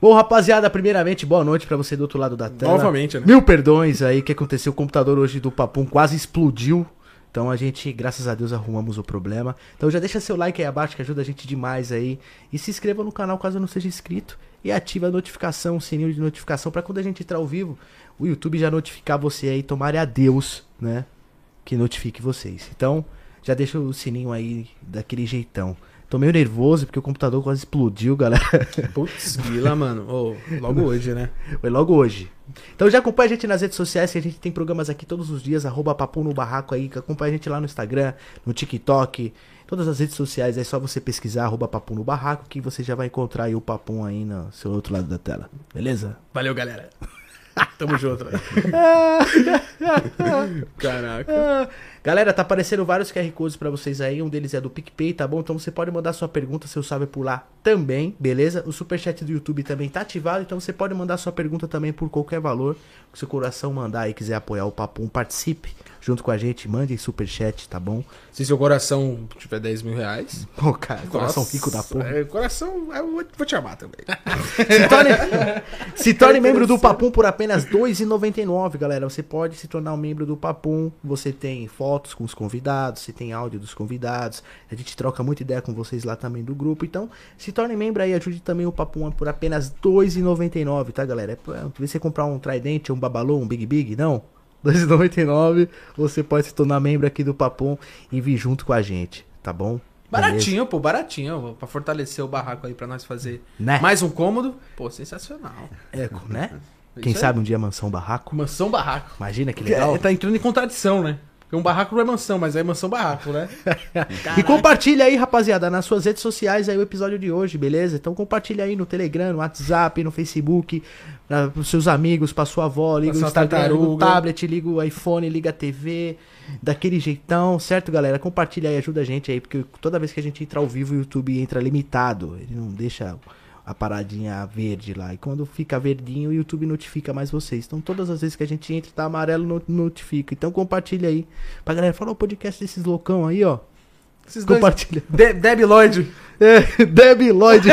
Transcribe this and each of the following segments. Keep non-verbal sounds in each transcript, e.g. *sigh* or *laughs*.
Bom, rapaziada, primeiramente, boa noite pra você do outro lado da tela. Novamente, né? Mil perdões aí, o que aconteceu? O computador hoje do Papum quase explodiu. Então a gente, graças a Deus, arrumamos o problema. Então já deixa seu like aí abaixo que ajuda a gente demais aí. E se inscreva no canal caso não seja inscrito. E ativa a notificação, o sininho de notificação pra quando a gente entrar ao vivo, o YouTube já notificar você aí. Tomara a Deus, né? Que notifique vocês. Então, já deixa o sininho aí daquele jeitão. Tô meio nervoso porque o computador quase explodiu, galera. *laughs* Putz, Guila, mano. Ô, logo hoje, né? Foi logo hoje. Então já acompanha a gente nas redes sociais, que a gente tem programas aqui todos os dias, arroba Papo no Barraco aí, acompanha a gente lá no Instagram, no TikTok, todas as redes sociais, é só você pesquisar arroba Papo no Barraco, que você já vai encontrar aí o Papum aí no seu outro lado da tela. Beleza? Valeu, galera. Tamo junto. *laughs* Caraca. Galera, tá aparecendo vários QR Codes pra vocês aí. Um deles é do PicPay, tá bom? Então você pode mandar sua pergunta, seu salve por lá também, beleza? O Superchat do YouTube também tá ativado, então você pode mandar sua pergunta também por qualquer valor que seu coração mandar aí, quiser apoiar o Papum, participe junto com a gente, mande Superchat, tá bom? Se seu coração tiver 10 mil reais. *laughs* Pô, cara, coração nossa, pico da porra. É, coração, eu vou, te amar também. *laughs* Se torne, se torne *laughs* membro do Papum por apenas R$ 2,99, galera. Você pode se tornar um membro do Papum. Você tem fotos com os convidados, você tem áudio dos convidados. A gente troca muita ideia com vocês lá também do grupo. Então, se torne membro aí, ajude também o Papum por apenas R$ 2,99, tá, galera? É, pra- Em você comprar um Trident, um Babalu, um Big Big, não. *laughs* R$ 2,99. Você pode se tornar membro aqui do Papum e vir junto com a gente, tá bom? Beleza? Baratinho, pô, baratinho. Pra fortalecer o barraco aí pra nós fazer Né? mais um cômodo. Pô, sensacional. É, *laughs* né? Isso Quem sabe um dia mansão barraco? Mansão barraco. Imagina que legal. É, tá entrando em contradição, né? Porque um barraco não é mansão, mas é mansão barraco, né? *laughs* E compartilha aí, rapaziada, nas suas redes sociais aí o episódio de hoje, beleza? Então compartilha aí no Telegram, no WhatsApp, no Facebook, pra, pros seus amigos, pra sua avó, liga o Instagram, liga o tartaruga. tablet, liga o iPhone, liga a TV, daquele jeitão, certo, galera? Compartilha aí, ajuda a gente aí, porque toda vez que a gente entra ao vivo, o YouTube entra limitado, ele não deixa a paradinha verde lá. E quando fica verdinho, o YouTube notifica mais vocês. Então, todas as vezes que a gente entra, tá amarelo, no- notifica. Então, compartilha aí. Pra galera, fala o podcast desses loucão aí, ó. Esses dois. Compartilha. De Deb Lloyd. É, *laughs* Debbie Lloyd.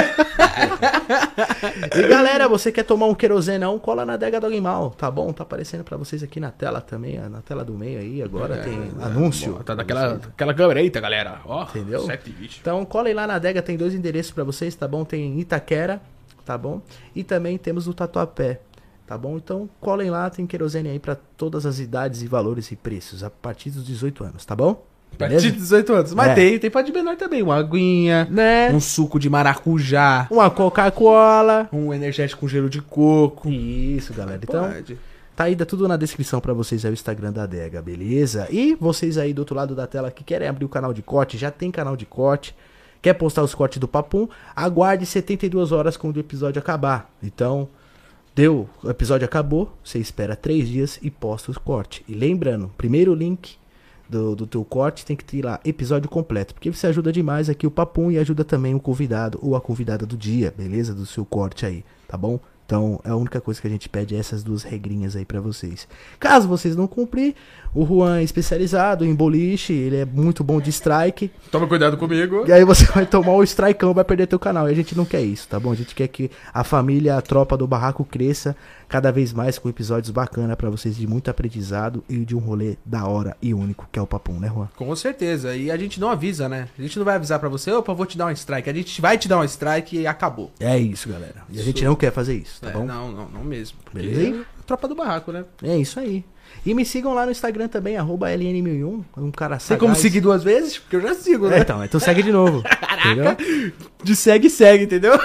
e galera, você quer tomar um querosenão, cola na adega do Animal, tá bom? Tá aparecendo pra vocês aqui na tela também, na tela do meio aí, agora É, tem anúncio. Tá daquela aquela câmera. Eita, galera. Ó, Entendeu? 720. Então colhem lá na adega, tem dois endereços pra vocês, tá bom? Tem em Itaquera, tá bom? E também temos o Tatuapé, tá bom? Então colhem lá, tem querosene aí pra todas as idades e valores e preços, a partir dos 18 anos, tá bom? A partir de 18 anos. Mas É. tem, tem pra de menor também. Uma aguinha, Né? um suco de maracujá, Uma Coca-Cola. um energético com gelo de coco. Isso, galera. Então, Pode. Tá aí, tudo na descrição pra vocês aí o Instagram da Adega, beleza? E vocês aí do outro lado da tela que querem abrir o canal de corte, já tem canal de corte, quer postar os cortes do Papum, aguarde 72 horas quando o episódio acabar. Então, deu, o episódio acabou, você espera 3 dias e posta os cortes. E lembrando, primeiro link do, do teu corte tem que ter lá episódio completo, porque você ajuda demais aqui o Papum e ajuda também o convidado ou a convidada do dia, beleza? Do seu corte aí, tá bom? Então, é a única coisa que a gente pede é essas duas regrinhas aí pra vocês. Caso vocês não cumprir, o Juan é especializado em boliche, ele é muito bom de strike. Toma cuidado comigo. E aí você vai tomar o strikeão, vai perder teu canal. E a gente não quer isso, tá bom? A gente quer que a família, a tropa do barraco cresça cada vez mais com episódios bacana pra vocês de muito aprendizado e de um rolê da hora e único, que é o Papum, né, Juan? Com certeza. E a gente não avisa, né? A gente não vai avisar pra você, opa, vou te dar um strike. A gente vai te dar um strike e acabou. É isso, galera. E a gente não quer fazer isso, tá É, bom? Não, não, não mesmo. Beleza? é Tropa do barraco, né? É isso aí. E me sigam lá no Instagram também, arroba LN1001, um cara Tem como sagaz. seguir duas vezes? Porque eu já sigo, É, né? então, então segue de novo. *laughs* entendeu? De segue, segue, entendeu?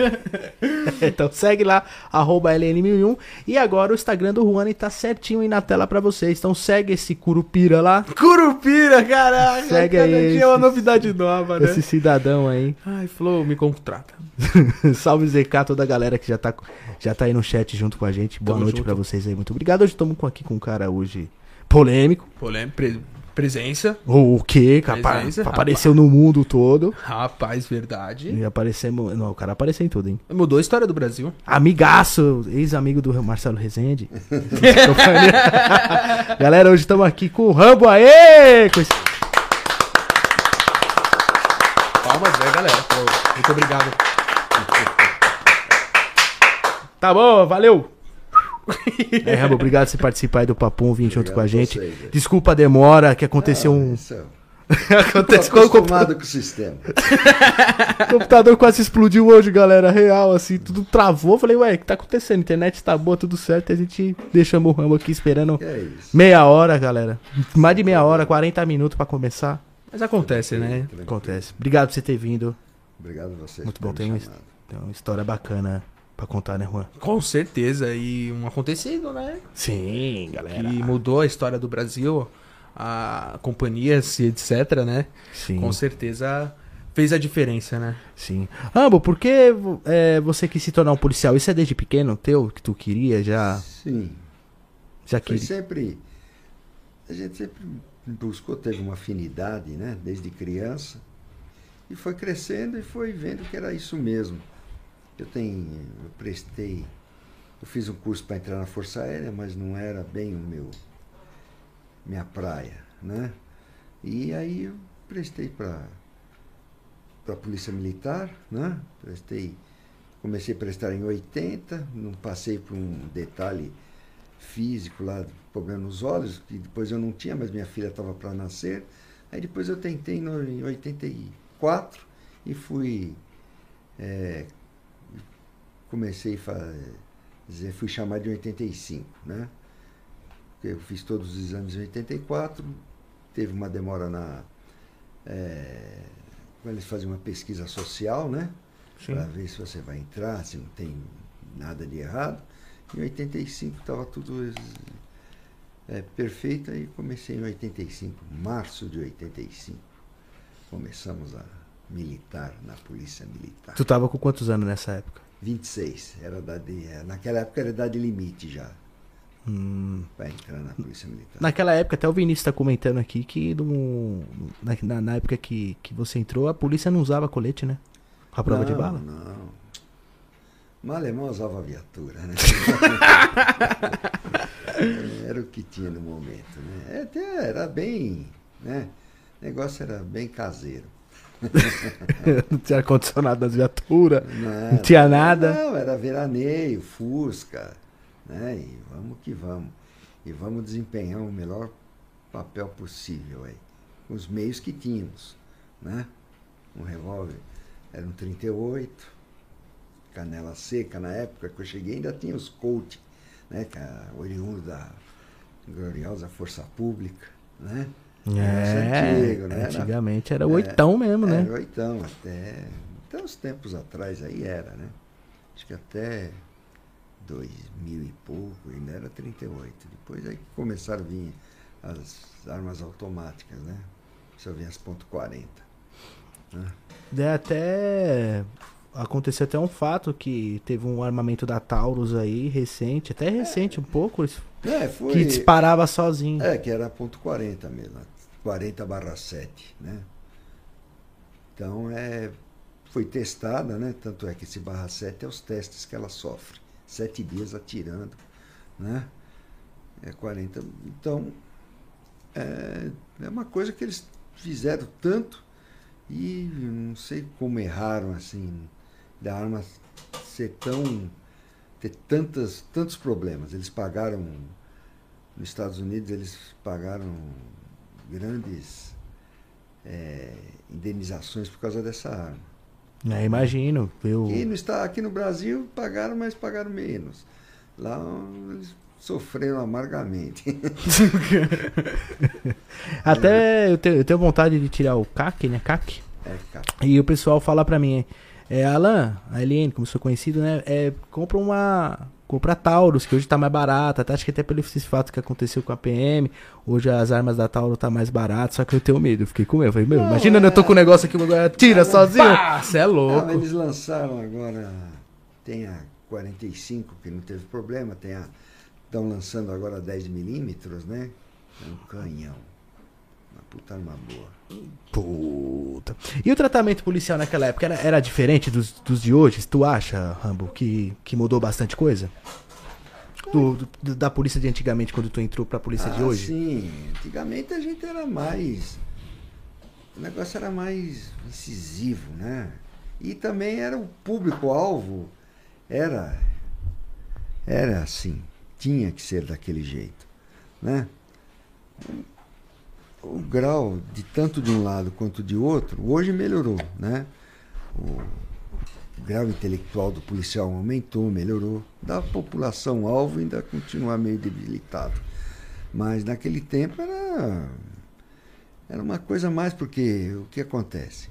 *laughs* Então segue lá, arroba LN1001. E agora o Instagram do Juani tá certinho aí na tela pra vocês. Então segue esse curupira lá, Curupira, caraca. Segue cada aí dia é uma novidade nova, né? esse cidadão aí. Ai, Flow, me contrata. *laughs* Salve ZK, toda a galera que já tá, já tá aí no chat junto com a gente. Boa Tamo noite pra vocês aí, muito obrigado. Hoje estamos aqui com um cara hoje polêmico. Polêmica, pre- presença. O, o quê? Que apa- Presença, apareceu no mundo todo. Rapaz, verdade. E aparecemos. Não, o cara apareceu em tudo, hein? Mudou a história do Brasil. Amigaço, ex-amigo do Marcelo Rezende. *laughs* Galera, hoje estamos aqui com o Rambo aê! Com esse- Palmas, né, galera? Muito obrigado. Tá bom, valeu. É, Rambo, obrigado por você participar aí do Papum, vir junto com a gente. vocês. Desculpa a demora, que aconteceu um. Isso, *laughs* eu Acontece tô com o computador, com o sistema. o *laughs* computador quase explodiu hoje, galera. Real, assim, tudo travou. Falei, ué, o que tá acontecendo? Internet tá boa, tudo certo. E a gente deixamos o Rambo aqui esperando é meia hora, galera. Mais de meia hora, 40 minutos pra começar. Mas acontece, né? Tranquilo. Acontece. Obrigado por você ter vindo. Obrigado a vocês. Muito bom, tem um-. Tem uma história bacana pra contar, né, Juan? Com certeza. E um acontecido, né? Sim, galera. Que mudou a história do Brasil, a companhias e etc, né? Sim. Com certeza fez a diferença, né? Sim. Rambo, por que é, você quis se tornar um policial? Isso é desde pequeno teu? Que tu queria? Já, Sim. já Foi queria? sempre. A gente sempre buscou, teve uma afinidade, né? Desde criança. E foi crescendo e foi vendo que era isso mesmo. Eu tenho. Eu prestei. Eu fiz um curso para entrar na Força Aérea, mas não era bem o meu. minha praia, né? E aí eu prestei para para a Polícia Militar, né? Prestei. Comecei a prestar em 80, não passei por um detalhe físico lá, problema nos olhos, que depois eu não tinha, mas minha filha estava para nascer. Aí depois eu tentei no, em 84 e fui. é, comecei a fazer, fui chamado de 85, né? Eu fiz todos os exames em 84, teve uma demora na. É, quando eles fazem uma pesquisa social, né? Para ver se você vai entrar, se não tem nada de errado. Em 85 estava tudo é, perfeito e comecei em 85, março de 85. Começamos a militar na Polícia Militar. Tu tava com quantos anos nessa época? 26, era idade, é, naquela época era idade limite já Hum, para entrar na Polícia Militar. naquela época, até o Vinícius tá comentando aqui que no- na, na- época que, que você entrou, a polícia não usava colete, né? A prova de Não, bala? Não. Mas alemão usava viatura, né? *laughs* era o que tinha no momento, né? Até era bem, né? O negócio era bem caseiro. *laughs* não tinha ar-condicionado nas viaturas. Não, Não tinha nada. Não, era veraneio, fusca, né? E vamos que vamos. E vamos desempenhar o melhor papel possível aí. Com os meios que tínhamos, né? Um revólver era um 38, canela seca na época que eu cheguei ainda tinha os Colt, né? Que é oriundo da gloriosa Força Pública, né? É, antigo, né? Era- antigamente era o É, oitão mesmo, né? Era oitão, até, até uns tempos atrás aí era, né? Acho que até 2000 e pouco ainda era 38. Depois aí que começaram a vir as armas automáticas, né? Só vinha as ponto .40. Né? É, até aconteceu até um fato que teve um armamento da Taurus aí recente, até recente um pouco, isso- É, foi... que disparava sozinho. É, que era ponto .40 mesmo, 40 barra 7, né? Então, é, foi testada, né? Tanto é que esse barra 7 é os testes que ela sofre. Sete dias atirando, né? É 40. Então, é, é uma coisa que eles fizeram tanto e não sei como erraram, assim, da arma ser tão... ter tantas, tantos problemas. Eles pagaram nos Estados Unidos eles pagaram grandes eh, indenizações por causa dessa arma. É, imagino. Eu... E no, aqui no Brasil pagaram, mas pagaram menos. Lá eles sofreram amargamente. *laughs* Até eu tenho, eu tenho vontade de tirar o CAC, né? CAC. É, cara. E o pessoal fala pra mim, é, Alan, a Eliane, como sou conhecido, né? É, compra uma. Compra Taurus, que hoje tá mais barata. Até acho que até pelo fato que aconteceu com a PM. Hoje as armas da Taurus tá mais baratas, só que eu tenho medo. Eu fiquei com medo. Eu falei, meu, Não, imagina eu tô é- com o negócio aqui, o bagulho tira sozinho. Pá, cê é louco. mas eles lançaram agora, tem a 45, que não teve problema, tem a. Estão lançando agora a 10 milímetros, né? É um canhão. Puta arma boa. Puta. E o tratamento policial naquela época era, era diferente dos, dos de hoje? Tu acha, Rambo, que, que mudou bastante coisa? Do, do- da polícia de antigamente, quando tu entrou pra polícia de Ah, hoje? Sim, antigamente a gente era mais. O negócio era mais incisivo, né? E também era o público-alvo, era era assim, tinha que ser daquele jeito, né? O, grau de tanto de um lado quanto de outro hoje melhorou, né? O, o grau intelectual do policial aumentou, melhorou. Da população alvo ainda continua meio debilitado. Mas naquele tempo era era uma coisa mais porque o que acontece?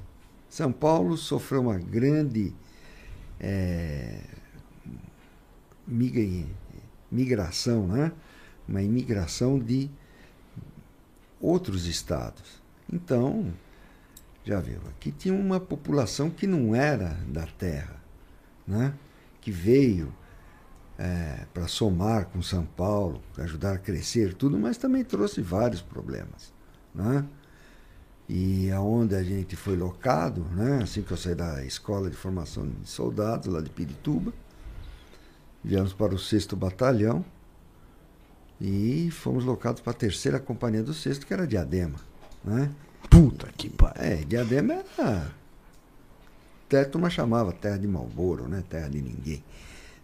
São Paulo sofreu uma grande é, migração, né? uma imigração de outros estados. Então, já viu, aqui tinha uma população que não era da terra, né? que veio é, para somar com São Paulo, ajudar a crescer tudo, mas também trouxe vários problemas. Né? E aonde a gente foi locado, né? assim que eu saí da escola de formação de soldados, lá de Pirituba, viemos para o sexto batalhão e fomos locados para a terceira companhia do sexto, que era Diadema. Né? Puta que pariu. É, Diadema era. Até a turma chamava terra de Malboro, né? Terra de ninguém.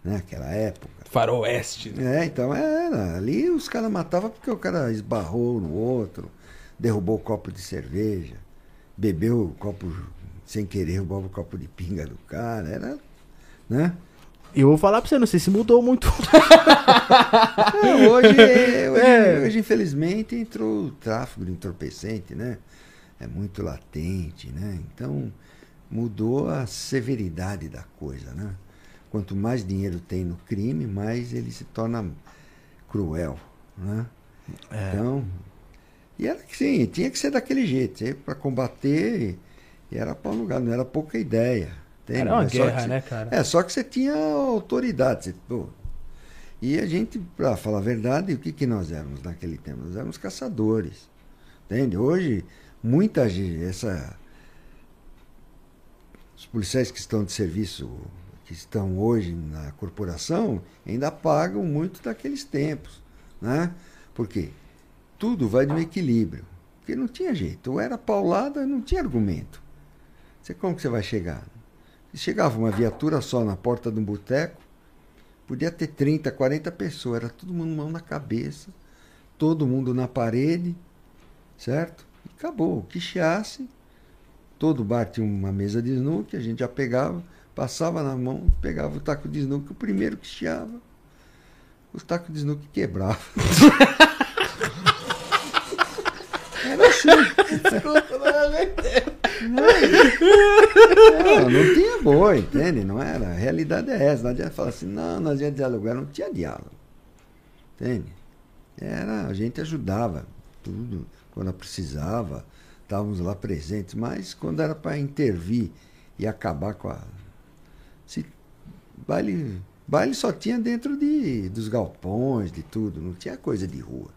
Né? Aquela época. Faroeste. Né? É, então era. Ali os caras matavam porque o cara esbarrou no outro derrubou o copo de cerveja, bebeu o copo sem querer, roubava o copo de pinga do cara, era, né? Eu vou falar pra você, não sei se mudou muito. *laughs* Não, hoje, *laughs* hoje, é. hoje, infelizmente, entrou o tráfico de entorpecente, né? É muito latente, né? Então, mudou a severidade da coisa, né? Quanto mais dinheiro tem no crime, mais ele se torna cruel, né? É. Então, e era que sim, tinha que ser daquele jeito, para combater, e era para um lugar, não era pouca ideia. Entende? Era uma é guerra, você, né, cara? É, só que você tinha autoridade. Você, pô, e a gente, para falar a verdade, o que, que nós éramos naquele tempo? Nós éramos caçadores. Entende? Hoje, muita gente, essa, os policiais que estão de serviço, que estão hoje na corporação, ainda pagam muito daqueles tempos. Né? Por quê? tudo vai no equilíbrio. Porque não tinha jeito. Ou era paulada, não tinha argumento. Você, como que você vai chegar? Se chegava uma viatura só na porta de um boteco, podia ter 30, 40 pessoas. Era todo mundo mão na cabeça, todo mundo na parede, certo? E acabou. O que chiasse, todo bar tinha uma mesa de snook, a gente já pegava, passava na mão, pegava o taco de snook, o primeiro que chiava, os tacos de snook quebravam. *laughs* Era assim. *laughs* não, *laughs* não tinha boa, entende? Não era. A realidade é essa. Não adianta falar assim, não, nós ia dialogar. Não tinha diálogo. Entende? Era, a gente ajudava tudo quando precisava. Estávamos lá presentes. Mas quando era para intervir e acabar com a. Se, baile, baile só tinha dentro de, dos galpões, de tudo. Não tinha coisa de rua.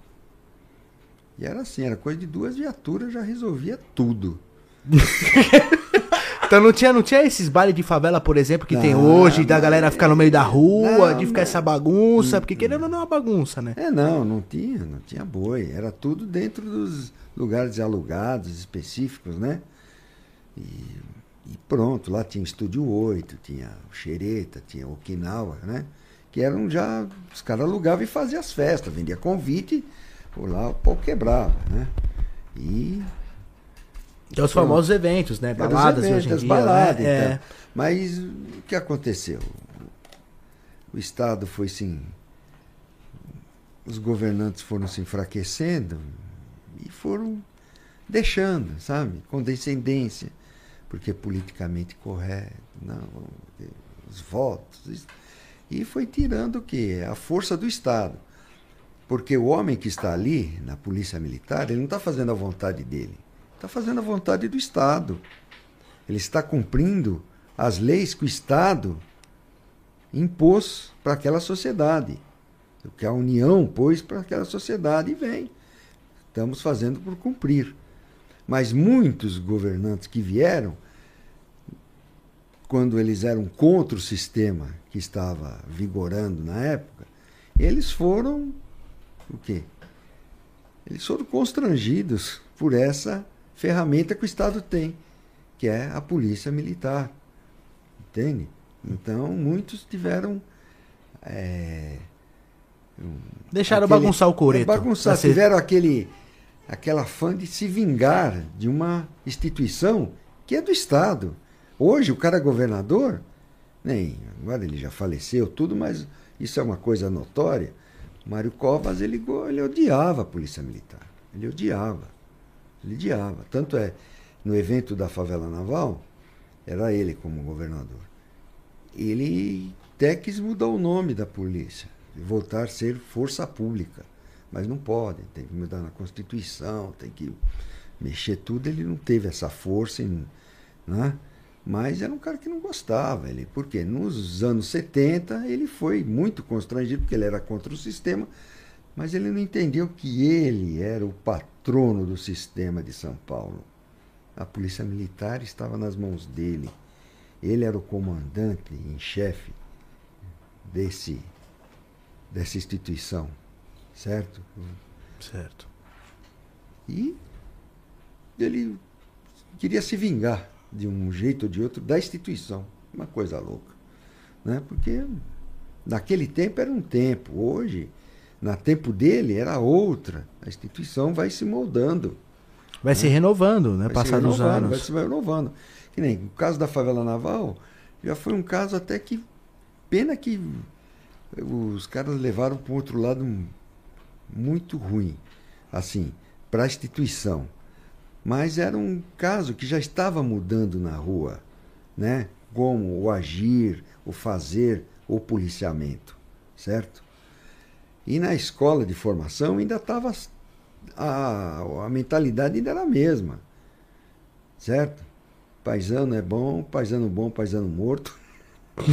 E era assim, era coisa de duas viaturas, já resolvia tudo. *laughs* então não tinha, não tinha esses bailes de favela, por exemplo, que não, tem hoje, da galera ficar no meio da rua, não, de ficar não, essa bagunça, porque querendo ou não é uma bagunça, né? É, não, não tinha, não tinha boi. Era tudo dentro dos lugares alugados, específicos, né? E, e pronto, lá tinha Estúdio 8, tinha Xereta, tinha Okinawa, né? Que eram já. Os caras alugavam e faziam as festas, vendia convite por lá o pau quebrava, né? E. Então, os famosos eventos, né? Baladas eventos, hoje em dia. Baladas, né? então. é. Mas o que aconteceu? O Estado foi sim. Os governantes foram se enfraquecendo e foram deixando, sabe? Condescendência, porque é politicamente correto, não, os votos. E foi tirando o quê? A força do Estado. Porque o homem que está ali, na polícia militar, ele não está fazendo a vontade dele. Está fazendo a vontade do Estado. Ele está cumprindo as leis que o Estado impôs para aquela sociedade. O que a União pôs para aquela sociedade e vem. Estamos fazendo por cumprir. Mas muitos governantes que vieram, quando eles eram contra o sistema que estava vigorando na época, eles foram o quê? Eles foram constrangidos por essa ferramenta que o Estado tem, que é a polícia militar. Entende? Então, muitos tiveram é, Deixaram aquele- bagunçar o coreto. Bagunçar, Pra ser- tiveram aquele, aquela fã de se vingar de uma instituição que é do Estado. Hoje o cara é governador, nem, agora ele já faleceu, tudo, mas isso é uma coisa notória. Mário Covas, ele, ele odiava a Polícia Militar. Ele odiava. Ele odiava. Tanto é, no evento da favela naval, era ele como governador. Ele até quis mudar o nome da polícia, voltar a ser força pública. Mas não pode, tem que mudar na Constituição, tem que mexer tudo. Ele não teve essa força, né? mas era um cara que não gostava. Ele, porque nos anos 70 ele foi muito constrangido, porque ele era contra o sistema, mas ele não entendeu que ele era o patrono do sistema de São Paulo. A polícia militar estava nas mãos dele. Ele era o comandante em chefe desse dessa instituição, certo? Certo. E ele queria se vingar de um jeito ou de outro da instituição. Uma coisa louca. Né? Porque naquele tempo era um tempo, hoje, na tempo dele, era outra. A instituição vai se moldando. Vai se renovando, né? Vai Passar dos renovando, anos. Vai se renovando. Que nem o caso da favela naval, já foi um caso até que. Pena que os caras levaram para um outro lado muito ruim, assim, para a instituição. Mas era um caso que já estava mudando na rua, né? Como o agir, o fazer, o policiamento, certo? E na escola de formação ainda estava a, a mentalidade ainda era a mesma, certo? Paisano é bom, paisano bom, paisano morto.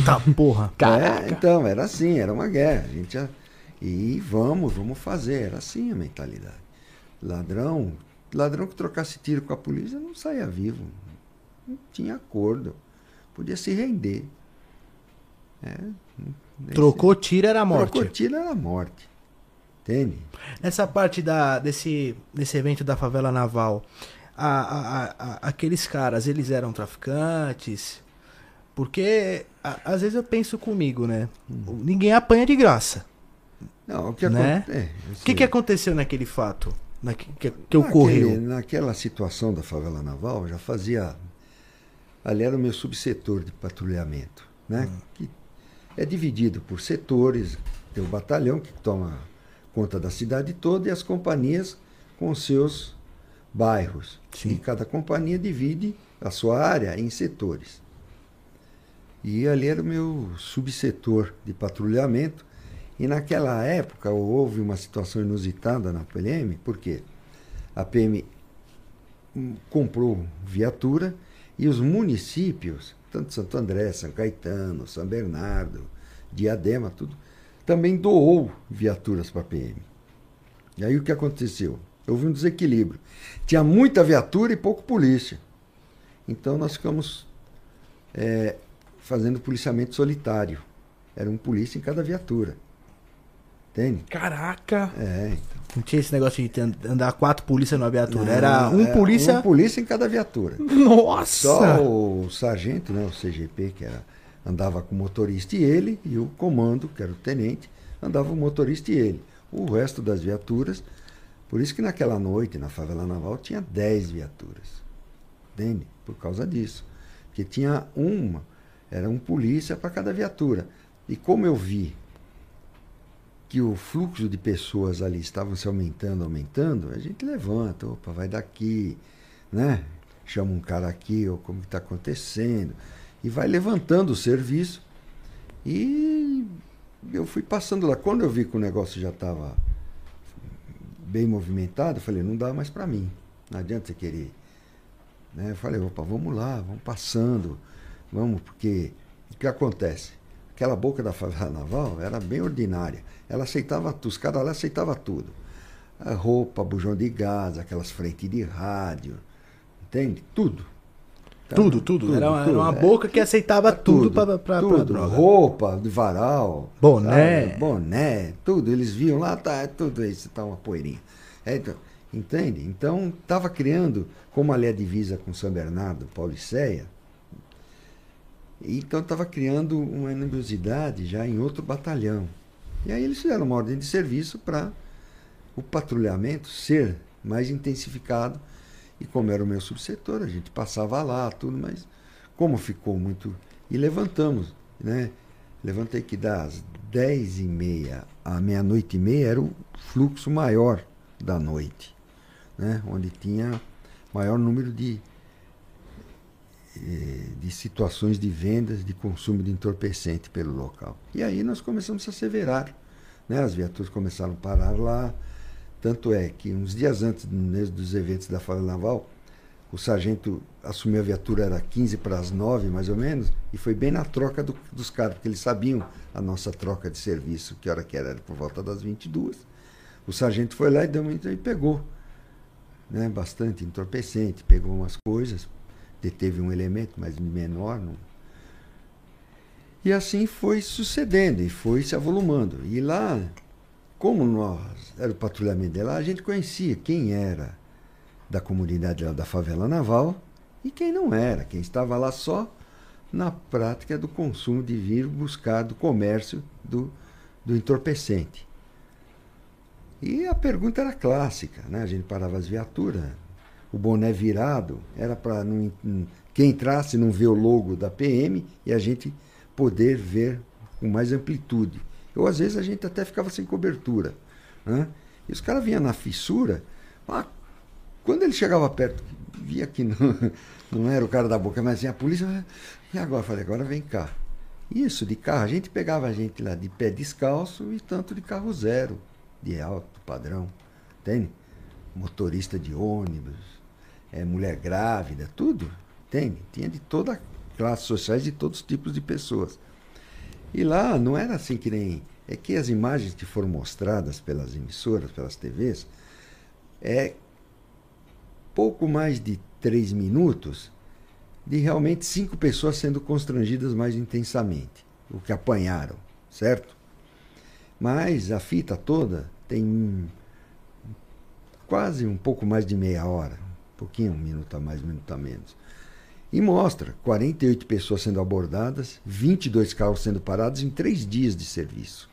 Tá porra. *laughs* É, então, era assim, era uma guerra. A gente já... E vamos, vamos fazer. Era assim a mentalidade. Ladrão, ladrão que trocasse tiro com a polícia não saía vivo. Não tinha acordo. Podia se render. É, Trocou tiro era morte. Trocou tiro era morte. Entende? Nessa parte da, desse, desse evento da favela naval, a, a- a- aqueles caras, eles eram traficantes? Porque às vezes eu penso comigo, né? Uhum. Ninguém apanha de graça. Não, o que Né? acontece. O que, que aconteceu naquele fato? Na, que, que, Naquele- ocorreu? naquela situação da favela naval, já fazia. Ali era o meu subsetor de patrulhamento, né? Hum. Que é dividido por setores. Tem o batalhão que toma conta da cidade toda e as companhias com seus bairros. Sim. E cada companhia divide a sua área em setores. E ali era o meu subsetor de patrulhamento. E naquela época houve uma situação inusitada na PLM, porque a PM hum, comprou viatura e os municípios, tanto Santo André, São Caetano, São Bernardo, Diadema, tudo, também doou viaturas para a PM. E aí o que aconteceu? Houve um desequilíbrio. Tinha muita viatura e pouco polícia. Então nós ficamos é, fazendo policiamento solitário. Era um polícia em cada viatura. Entende? Caraca! É, então. Não tinha esse negócio de andar quatro polícias numa viatura. Era Não, um é, polícia. Um polícia em cada viatura. Nossa! Só o sargento, né, o CGP, que era, andava com o motorista e ele, e o comando, que era o tenente, andava o motorista e ele. O resto das viaturas, por isso que naquela noite, na favela naval, tinha 10 viaturas. Entende? Por causa disso. Porque tinha uma, era um polícia para cada viatura. E como eu vi que o fluxo de pessoas ali estavam se aumentando, aumentando, a gente levanta, opa, vai daqui, né? Chama um cara aqui, ou como que está acontecendo, e vai levantando o serviço. E eu fui passando lá. Quando eu vi que o negócio já estava bem movimentado, eu falei, não dá mais para mim. Não adianta você querer. Né? Eu falei, opa, vamos lá, vamos passando, vamos, porque o que acontece? Aquela boca da favela naval era bem ordinária. Ela aceitava tudo, os caras lá aceitavam tudo. A roupa, bujão de gás, aquelas frentes de rádio, entende? Tudo. Tá? Tudo, tudo. Era uma, era uma é. boca que aceitava tudo, tudo. droga. Roupa de varal. Boné. sabe? Boné, tudo. Eles viam lá, tá, é tudo isso, tá uma poeirinha. É, então, entende? Então, estava criando, como ali é divisa com São Bernardo, Pauliceia, E, então estava criando uma animosidade já em outro batalhão. E aí eles fizeram uma ordem de serviço para o patrulhamento ser mais intensificado. E como era o meu subsetor, a gente passava lá, tudo, mas como ficou muito. E levantamos, né? Levantei que das 10 e meia à meia-noite e meia era o fluxo maior da noite, né? onde tinha maior número de, de situações de vendas, de consumo de entorpecente pelo local. E aí nós começamos a severar. Né? As viaturas começaram a parar lá. Tanto é que uns dias antes dos eventos da Fala Naval, o sargento assumiu a viatura, era 15 para as 9, mais ou menos, e foi bem na troca do, dos caras, porque eles sabiam a nossa troca de serviço, que hora que era, era por volta das 22. O sargento foi lá e, deu, e pegou né, bastante entorpecente, pegou umas coisas, deteve um elemento, mas menor. Não... E assim foi sucedendo, e foi se avolumando. E lá, como nós, era o patrulhamento de lá, a gente conhecia quem era da comunidade lá da favela naval e quem não era, quem estava lá só na prática do consumo de vir buscar do comércio do, do entorpecente. E a pergunta era clássica, né? A gente parava as viaturas, o boné virado, era para quem entrasse não ver o logo da PM e a gente poder ver com mais amplitude. Ou às vezes a gente até ficava sem cobertura. Né? E os caras vinham na fissura, ah, quando ele chegava perto, via que não, *laughs* não era o cara da boca, mas assim, a polícia. E agora? Falei, agora vem cá. Isso, de carro, a gente pegava a gente lá de pé descalço e tanto de carro zero, de alto padrão. Entende? Motorista de ônibus, é, mulher grávida, tudo. Entende? Tinha de toda classe sociais, de todos os tipos de pessoas. E lá não era assim que nem. É que as imagens que foram mostradas pelas emissoras, pelas TVs, é pouco mais de três minutos de realmente cinco pessoas sendo constrangidas mais intensamente, o que apanharam, certo? Mas a fita toda tem quase um pouco mais de meia hora, pouquinho, um minuto a mais, um minuto a menos. E mostra 48 pessoas sendo abordadas, 22 carros sendo parados em três dias de serviço.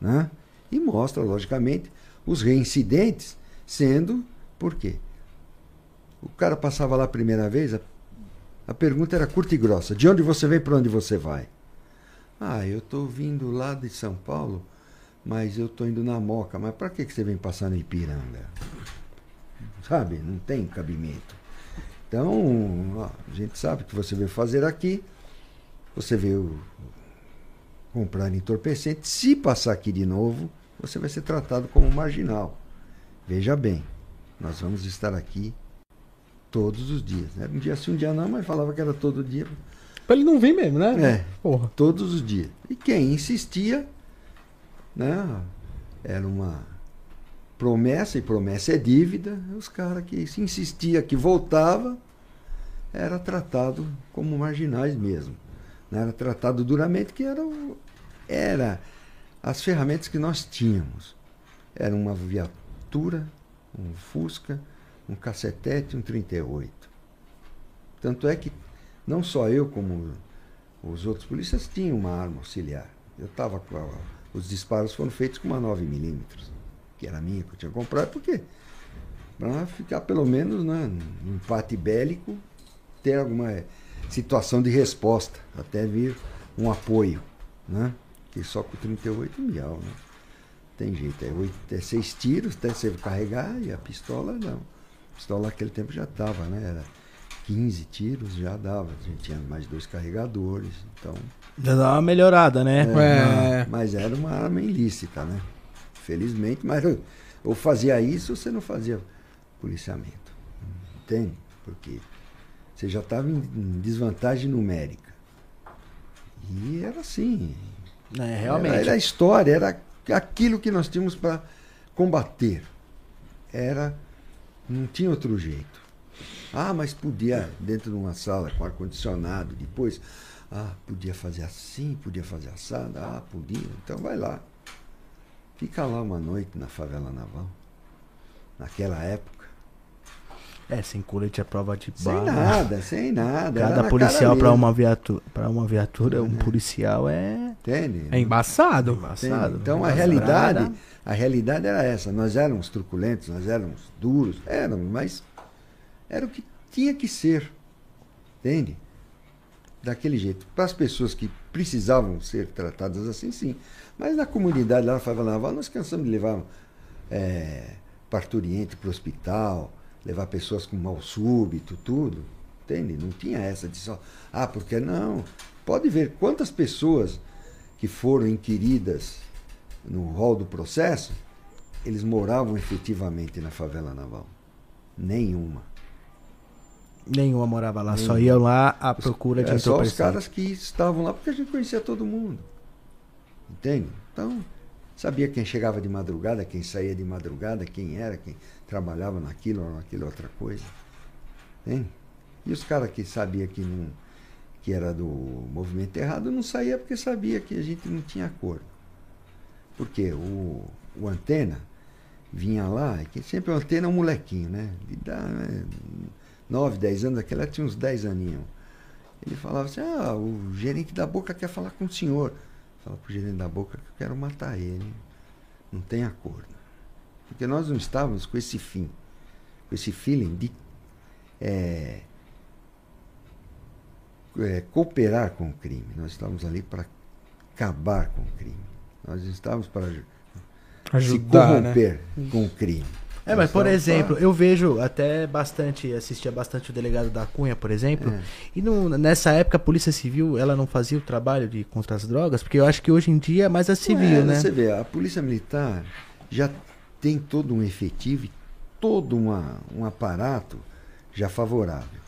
Né? E mostra, logicamente, os reincidentes sendo, por quê? O cara passava lá a primeira vez, a, a pergunta era curta e grossa: De onde você vem para onde você vai? Ah, eu estou vindo lá de São Paulo, mas eu estou indo na Moca. Mas para que, que você vem passar no Ipiranga? Sabe? Não tem cabimento. Então, ó, a gente sabe que você veio fazer aqui. Você veio comprar entorpecente. Se passar aqui de novo, você vai ser tratado como marginal. Veja bem, nós vamos estar aqui Todos os dias. Era um dia sim, um dia não, mas falava que era todo dia. Pra ele não vir mesmo, né? É. Porra. Todos os dias. E quem insistia, né? Era uma promessa, e promessa é dívida. Os caras que se insistia que voltava, era tratado como marginais mesmo. Né? Era tratado duramente, que era, era as ferramentas que nós tínhamos. Era uma viatura, um Fusca, um cacetete um 38. Tanto é que não só eu, como os outros polícias tinham uma arma auxiliar. Eu estava com a, os disparos foram feitos com uma 9mm, que era minha, que eu tinha comprado, porque para ficar pelo menos né, num empate bélico, ter alguma situação de resposta, até vir um apoio, né? Que só com 38 miau, né? Tem jeito, é, oito, é seis tiros até você carregar e a pistola não pistola naquele tempo já dava, né? Era 15 tiros, já dava. A gente tinha mais dois carregadores, então... Já dá uma melhorada, né? É, é. Mas era uma arma ilícita, né? Felizmente, mas ou fazia isso ou você não fazia policiamento. Entende? Porque você já estava em, em, desvantagem numérica. E era assim. É, realmente. Era, era a história, era aquilo que nós tínhamos para combater. Era não tinha outro jeito. Ah, mas podia, dentro de uma sala com ar-condicionado, depois, ah, podia fazer assim, podia fazer assada, ah, podia, então vai lá. Fica lá uma noite na favela naval, naquela época. É, sem colete à prova de Sem bala. nada, sem nada. era Cada na policial mesmo, uma viatura, para uma viatura, um policial é Entende? É embaçado. embaçado. Então a Embaçado. realidade, a realidade era essa. Nós éramos truculentos, nós éramos duros, éramos, mas era o que tinha que ser. Entende? Daquele jeito. Para as pessoas que precisavam ser tratadas assim, sim. Mas na comunidade lá na favela naval, nós cansamos de levar é, parturiente para o hospital, levar pessoas com mal súbito, tudo. Entende? Não tinha essa de só. Ah, porque não. Pode ver quantas pessoas que foram inquiridas no rol do processo, eles moravam efetivamente na favela naval. Nenhuma. Nenhuma morava lá, só Nenhuma. iam lá à procura de É só os caras que estavam lá porque a gente conhecia todo mundo. Entende? Então, sabia quem chegava de madrugada, quem saía de madrugada, quem era, quem trabalhava naquilo ou naquela outra coisa. Entende? E os caras que sabia que não que era do movimento errado não saía porque sabia que a gente não tinha acordo. Porque o, o antena vinha lá, e que sempre o antena é um molequinho, né? De dar, né, 9, 10 anos, aquela tinha uns 10 aninhos. Ele falava assim, ah, o gerente da boca quer falar com o senhor. Fala pro gerente da boca que eu quero matar ele. Não tem acordo. Porque nós não estávamos com esse fim, com esse feeling de é, é, cooperar com o crime. Nós estávamos ali para acabar com o crime. Nós estávamos para se Ajudar, né? corromper com o crime. É, mas por estávamos exemplo, pra- eu vejo até bastante, assistia bastante o delegado da Cunha, por exemplo, É. e no- nessa época a Polícia Civil, ela não fazia o trabalho de contra as drogas, porque eu acho que hoje em dia é mais a civil, É, né? Você vê, a Polícia Militar já tem todo um efetivo, e todo uma, um aparato já favorável.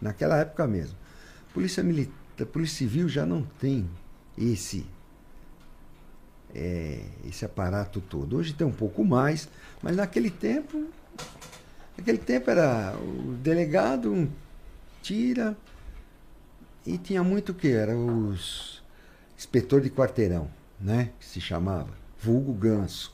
Naquela época mesmo. Polícia Militar, Polícia Civil já não tem esse é, esse aparato todo. Hoje tem um pouco mais, mas naquele tempo, naquele tempo era o delegado um tira e tinha muito o que era os inspetor de quarteirão, né, que se chamava, vulgo ganso.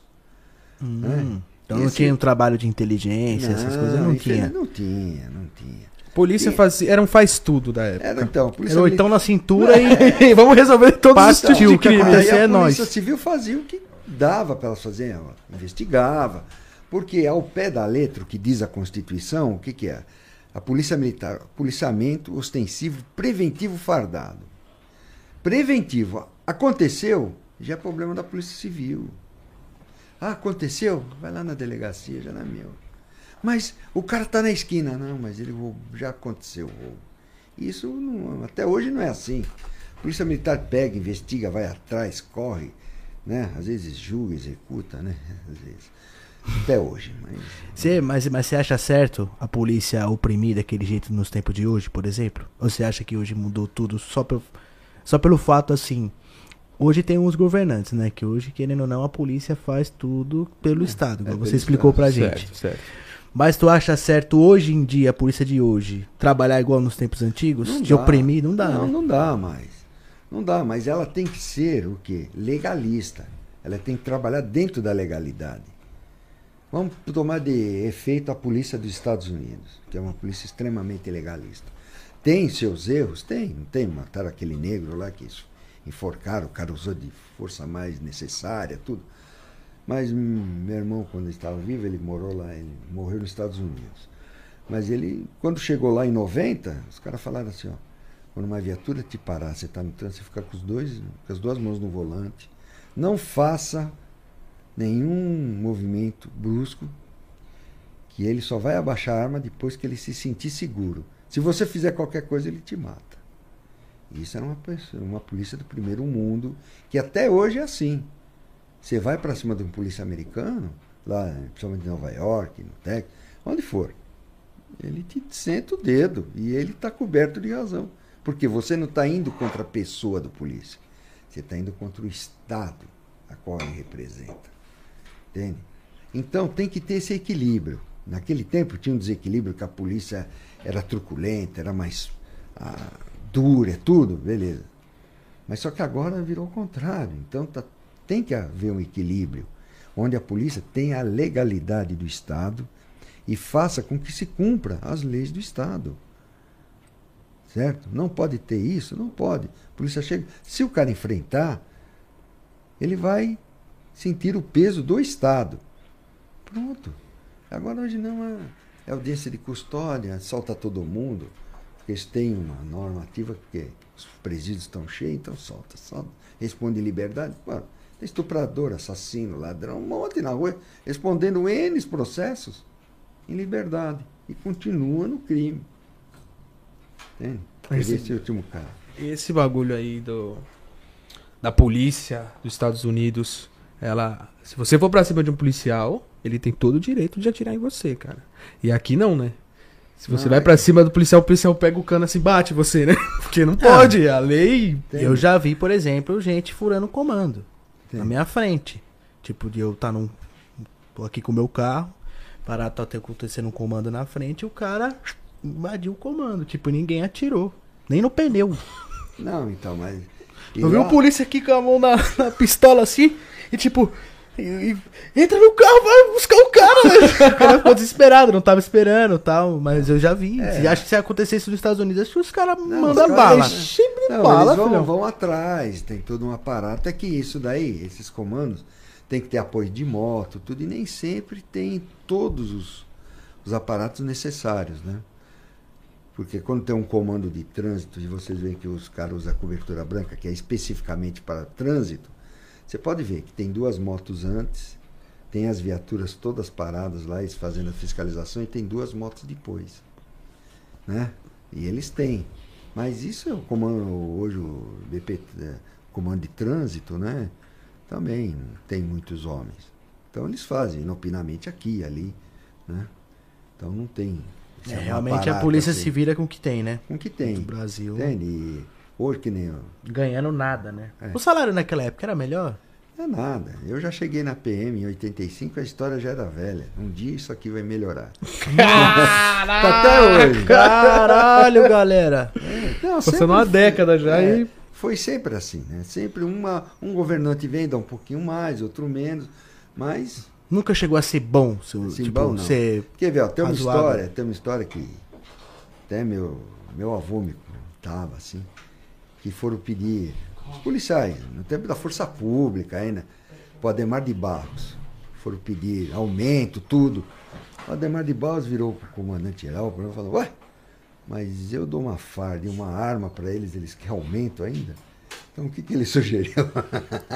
Hum, né? Então não Esse- tinha um trabalho de inteligência, essas coisas não tinha. Não tinha, não tinha. Polícia E- fazia, era um faz tudo da época. Era então, polícia Era então na cintura *laughs* e Vamos resolver todos os tipos de o que crime. Aí é a nós. Polícia Civil fazia o que dava para elas fazerem, ela investigava. Porque ao pé da letra, o que diz a Constituição, o que, que é? A Polícia Militar, policiamento ostensivo preventivo fardado. Preventivo. Aconteceu, já é problema da Polícia Civil. Ah, aconteceu? Vai lá na delegacia, já não é meu. Mas o cara está na esquina. Não, mas ele já aconteceu o roubo. Isso não- até hoje não é assim. A Polícia Militar pega, investiga, vai atrás, corre, né? Às vezes julga, executa, né? *laughs* Às vezes. Até hoje, mas Você, mas, mas você acha certo a polícia oprimir daquele jeito nos tempos de hoje, por exemplo? Ou você acha que hoje mudou tudo só pelo, só pelo fato assim? Hoje tem uns governantes, né? Que hoje, querendo ou não, a polícia faz tudo pelo Estado, igual é você pelo explicou Estado, pra gente. Certo, certo. Mas tu acha certo hoje em dia, a polícia de hoje, trabalhar igual nos tempos antigos? Não de dá. oprimir? Não dá, Não, né? não dá mais. Não dá, mas ela tem que ser o quê? Legalista. Ela tem que trabalhar dentro da legalidade. Vamos tomar de efeito a polícia dos Estados Unidos, que é uma polícia extremamente legalista. Tem seus erros? Tem, não tem. Mataram aquele negro lá que isso, enforcaram, o cara usou de força mais necessária, tudo. Mas hum, meu irmão, quando estava vivo, ele morou lá, ele morreu nos Estados Unidos. Mas ele, quando chegou lá em 90, os caras falaram assim, ó, quando uma viatura te parar, você está no trânsito, você fica com, os dois, com as duas mãos no volante. Não faça nenhum movimento brusco, que ele só vai abaixar a arma depois que ele se sentir seguro. Se você fizer qualquer coisa, ele te mata. Isso era uma, uma polícia do primeiro mundo, que até hoje é assim. Você vai para cima de um polícia americano, lá, principalmente em Nova York, no Texas, onde for, ele te senta o dedo e ele está coberto de razão. Porque você não está indo contra a pessoa do polícia, você está indo contra o Estado a qual ele representa. Entende? Então tem que ter esse equilíbrio. Naquele tempo tinha um desequilíbrio que a polícia era truculenta, era mais ah, dura, tudo, beleza. Mas só que agora virou o contrário. Então tá- tem que haver um equilíbrio, onde a polícia tem a legalidade do Estado e faça com que se cumpra as leis do Estado. Certo? Não pode ter isso? Não pode. A polícia chega. Se o cara enfrentar, ele vai sentir o peso do Estado. Pronto. Agora hoje não é, é audiência de custódia, solta todo mundo. Porque eles têm uma normativa que os presídios estão cheios, então solta, solta. Responde liberdade. Mano, estuprador, assassino, ladrão, um monte na rua, respondendo N processos em liberdade. E continua no crime. Entende? Esse- Esse último cara. Esse bagulho aí do da polícia dos Estados Unidos, ela, se você for pra cima de um policial, ele tem todo o direito de atirar em você, cara. E aqui não, né? Se você Não, vai é pra que- cima do policial, o policial pega o cano assim, bate você, né? *laughs* Porque não pode, a lei. Tem. Eu já vi, por exemplo, gente furando comando Tem. na minha frente. Tipo, de eu estar num. Tô aqui com o meu carro, parar, tá acontecendo um comando na frente, e o cara invadiu o comando. Tipo, ninguém atirou. Nem no pneu. Não, então, mas. e Eu vi um polícia aqui com a mão na, na pistola assim, e tipo, e- e- entra no carro, vai buscar o cara, velho. *laughs* O cara ficou desesperado, não tava esperando tal. Mas eu já vi. É. Acho que se acontecesse nos Estados Unidos, acho que os caras mandam bala. Sempre Não, bala, eles vão, filhão. vão atrás, tem todo um aparato. É que isso daí, esses comandos, tem que ter apoio de moto, tudo, e nem sempre tem todos os, os aparatos necessários, né? Porque quando tem um comando de trânsito e vocês veem que os caras usam a cobertura branca, que é especificamente para trânsito, você pode ver que tem duas motos antes, tem as viaturas todas paradas lá, fazendo a fiscalização, e tem duas motos depois. Né? E eles têm. Mas isso é o comando, hoje o BP, é, comando de trânsito, né? Também tem muitos homens. Então eles fazem inopinamente aqui e ali, né? Então não tem. É, um realmente a polícia assim. se vira com o que tem, né? Com o que tem. No Brasil. Entende? E hoje que nem. ó, Ganhando nada, né? É. O salário naquela época era melhor? É nada. Eu já cheguei na PM em 85, a história já era velha. Um dia isso aqui vai melhorar. *laughs* Tá até hoje. Caralho, galera. Não, Passando sempre uma década já é, e. Foi sempre assim, né? Sempre uma, um governante vem, dá um pouquinho mais, outro menos. Mas, Nunca chegou a ser bom, seu, Assim, tipo, bom, não. ser... quer ver, ó, tem uma Razoável. história, tem uma história que até meu, meu avô me contava, assim, que foram pedir, os policiais, no tempo da Força Pública ainda, o Ademar de Barros, foram pedir aumento, tudo. O Ademar de Barros virou pro comandante geral e falou, ué, mas eu dou uma farda e uma arma para eles, eles querem aumento ainda? Então o que, que ele *laughs* sugeriu?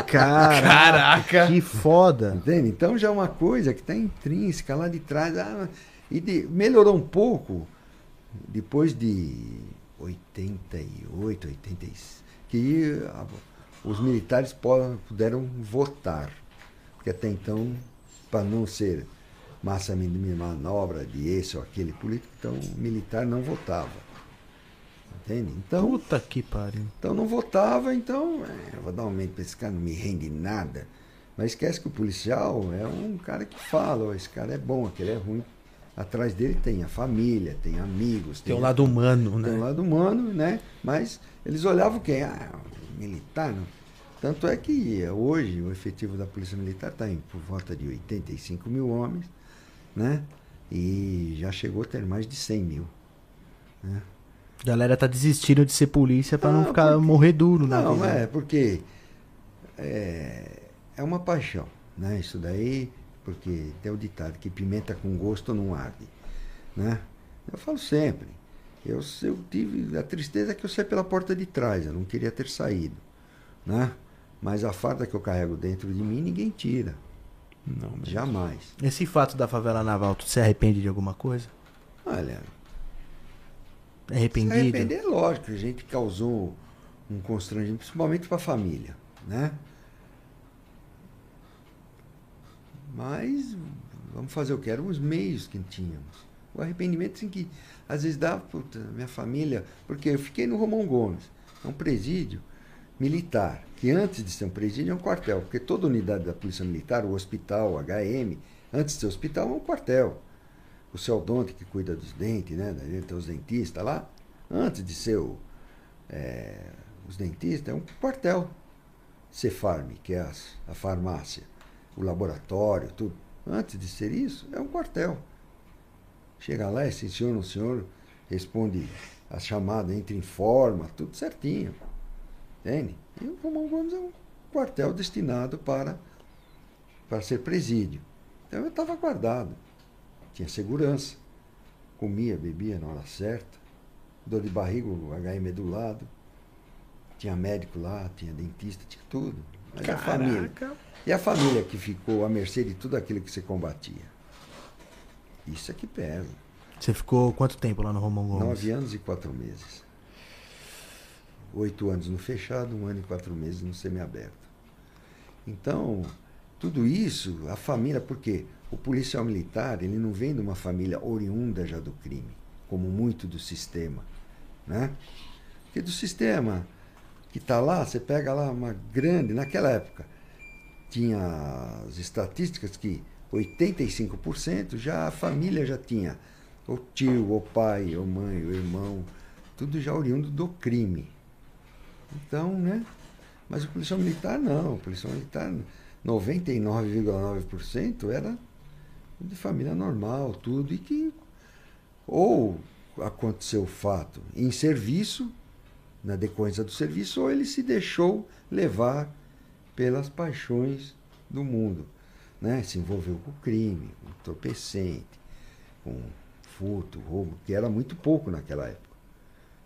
Caraca! Que foda. Entende? Então já é uma coisa que está intrínseca lá de trás. ah, e de- melhorou um pouco depois de 88, 86, que a- os militares puderam votar. Porque até então, para não ser massa de manobra de esse ou aquele político, então o militar não votava. Entende? Então, Puta que pariu. então não votava, então é, vou dar um aumento para esse cara, não me rende nada. Mas esquece que o policial é um cara que fala, ó, esse cara é bom, aquele é ruim. Atrás dele tem a família, tem amigos, Tem um a- lado humano, tem um né? lado humano, né? Mas eles olhavam quem? Ah, militar, não. Tanto é que hoje o efetivo da Polícia Militar está em por volta de 85 mil homens, né? E já chegou a ter mais de 100 mil. Né? A galera tá desistindo de ser polícia não Ah, ficar porque- morrer duro na Não, vida. é, porque é, é uma paixão, né? Isso daí, porque tem o ditado que pimenta com gosto não arde, né? Eu falo sempre, eu, eu tive a tristeza que eu saí pela porta de trás, eu não queria ter saído, né? Mas a farda que eu carrego dentro de mim ninguém tira, Não, mas- jamais. Esse fato da favela naval, tu se arrepende de alguma coisa? Olha, É se arrependido? arrepender é lógico, a gente causou um constrangimento, principalmente para a família, né? Mas vamos fazer o que? Eram os meios que tínhamos. O arrependimento assim que às vezes dá, puta, minha família, porque eu fiquei no Romão Gomes, é um presídio militar, que antes de ser um presídio é um quartel, porque toda unidade da Polícia Militar, o hospital, o HM, antes de ser hospital é um quartel. O Celdonte, que cuida dos dentes, né? Tem os dentistas lá, antes de ser o, é, os dentistas, é um quartel. Cefarm, que é as- a farmácia, o laboratório, tudo. Antes de ser isso, é um quartel. Chega lá, esse senhor, o senhor responde a chamada, entra em forma, tudo certinho. Entende? E o Romão Gomes é um quartel destinado para, para ser presídio. Então eu estava guardado. Tinha segurança. Comia, bebia na hora certa. Dor de barriga, o HM do lado. Tinha médico lá, tinha dentista, tinha tudo. Mas a família. E a família que ficou à mercê de tudo aquilo que você combatia. Isso é que pesa. Você ficou quanto tempo lá no Romão Gomes? Nove anos e quatro meses. Oito anos no fechado, um ano e quatro meses no semiaberto. Então, tudo isso, a família, porque o policial militar, ele não vem de uma família oriunda já do crime, como muito do sistema. Né? Porque do sistema que está lá, você pega lá uma grande, naquela época, tinha as estatísticas que 85% já a família já tinha o tio, o pai, a mãe, o irmão, tudo já oriundo do crime. Então, né? Mas o policial militar não. O policial militar, 99,9% era de família normal, tudo. E que ou aconteceu o fato em serviço, na decorrência do serviço, ou ele se deixou levar pelas paixões do mundo. Né? Se envolveu com crime, com entorpecente, com furto, roubo, que era muito pouco naquela época.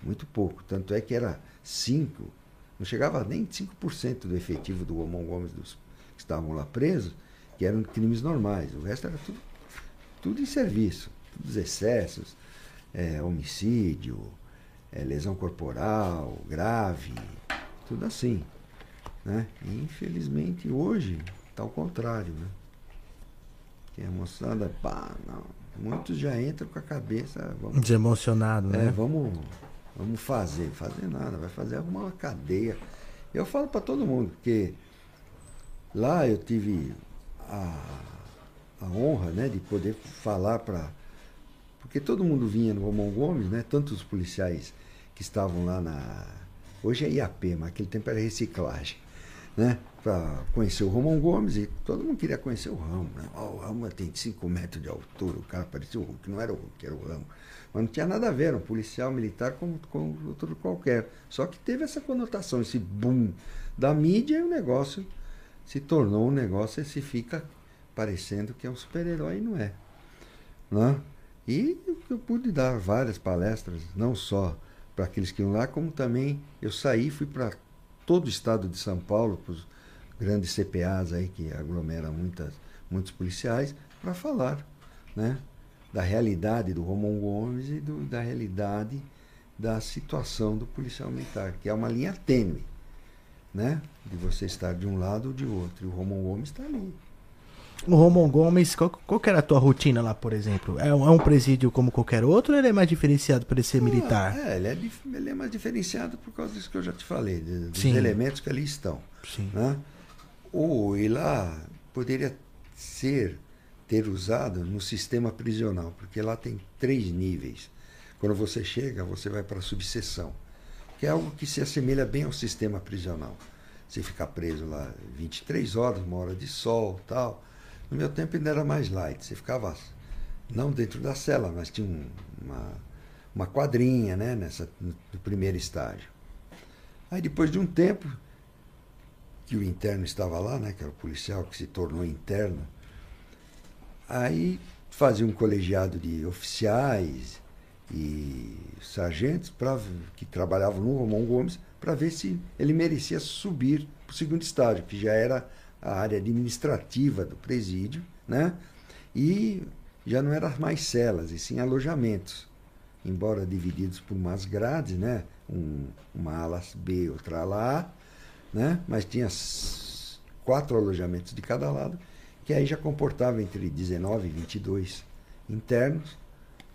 Muito pouco. Tanto é que era 5, não chegava nem 5% do efetivo do Romão Gomes dos que estavam lá presos, que eram crimes normais. O resto era tudo, tudo em serviço. Todos excessos, é, homicídio, é, lesão corporal, grave, tudo assim. Né? E, infelizmente hoje está ao contrário. Né? Que a moçada, pá, não. Muitos já entram com a cabeça. Vamos, Desemocionado, né? É, vamos Vamos fazer, fazer nada, vai fazer alguma cadeia. Eu falo para todo mundo, porque lá eu tive a, a honra né, de poder falar para. Porque todo mundo vinha no Romão Gomes, né? Tanto os policiais que estavam lá na. Hoje é IAP, mas aquele tempo era reciclagem. Né? Para conhecer o Romão Gomes e todo mundo queria conhecer o Ramo. Né? Oh, o Ramo tem 5 metros de altura, o cara parecia o Hulk, não era o Hulk, era o Ramo. Mas não tinha nada a ver, era um policial militar como, como outro qualquer. Só que teve essa conotação, esse boom da mídia e o negócio se tornou um negócio e se fica parecendo que é um super-herói e não é. Né? E eu pude dar várias palestras, não só para aqueles que iam lá, como também eu saí, fui para todo o estado de São Paulo, para os grandes CPAs aí que aglomeram muitas, muitos policiais, para falar né, da realidade do Romão Gomes e do, da realidade da situação do policial militar, que é uma linha tênue, né? De você estar de um lado ou de outro. E o Romão Gomes está ali. O Romão Gomes, qual, qual era a tua rotina lá, por exemplo? É, é um presídio como qualquer outro ou ele é mais diferenciado por ele ser ah, militar? É, ele é, ele é mais diferenciado por causa disso que eu já te falei, de, dos Sim. elementos que ali estão. Sim. Né? Ou e lá poderia ser ter usado no sistema prisional, porque lá tem três níveis. Quando você chega, você vai para a subseção, que é algo que se assemelha bem ao sistema prisional. Você fica preso lá 23 horas, uma hora de sol tal. No meu tempo ainda era mais light. Você ficava não dentro da cela, mas tinha um, uma, uma quadrinha né, nessa, no primeiro estágio. Aí depois de um tempo que o interno estava lá, né, que era o policial que se tornou interno, Aí fazia um colegiado de oficiais e sargentos pra, que trabalhavam no Romão Gomes para ver se ele merecia subir para o segundo estágio, que já era a área administrativa do presídio, né? E já não era mais celas, e sim alojamentos, embora divididos por umas grades, né? Um, uma ala B, outra ala A, né? Mas tinha quatro alojamentos de cada lado que aí já comportava entre 19 e 22 internos.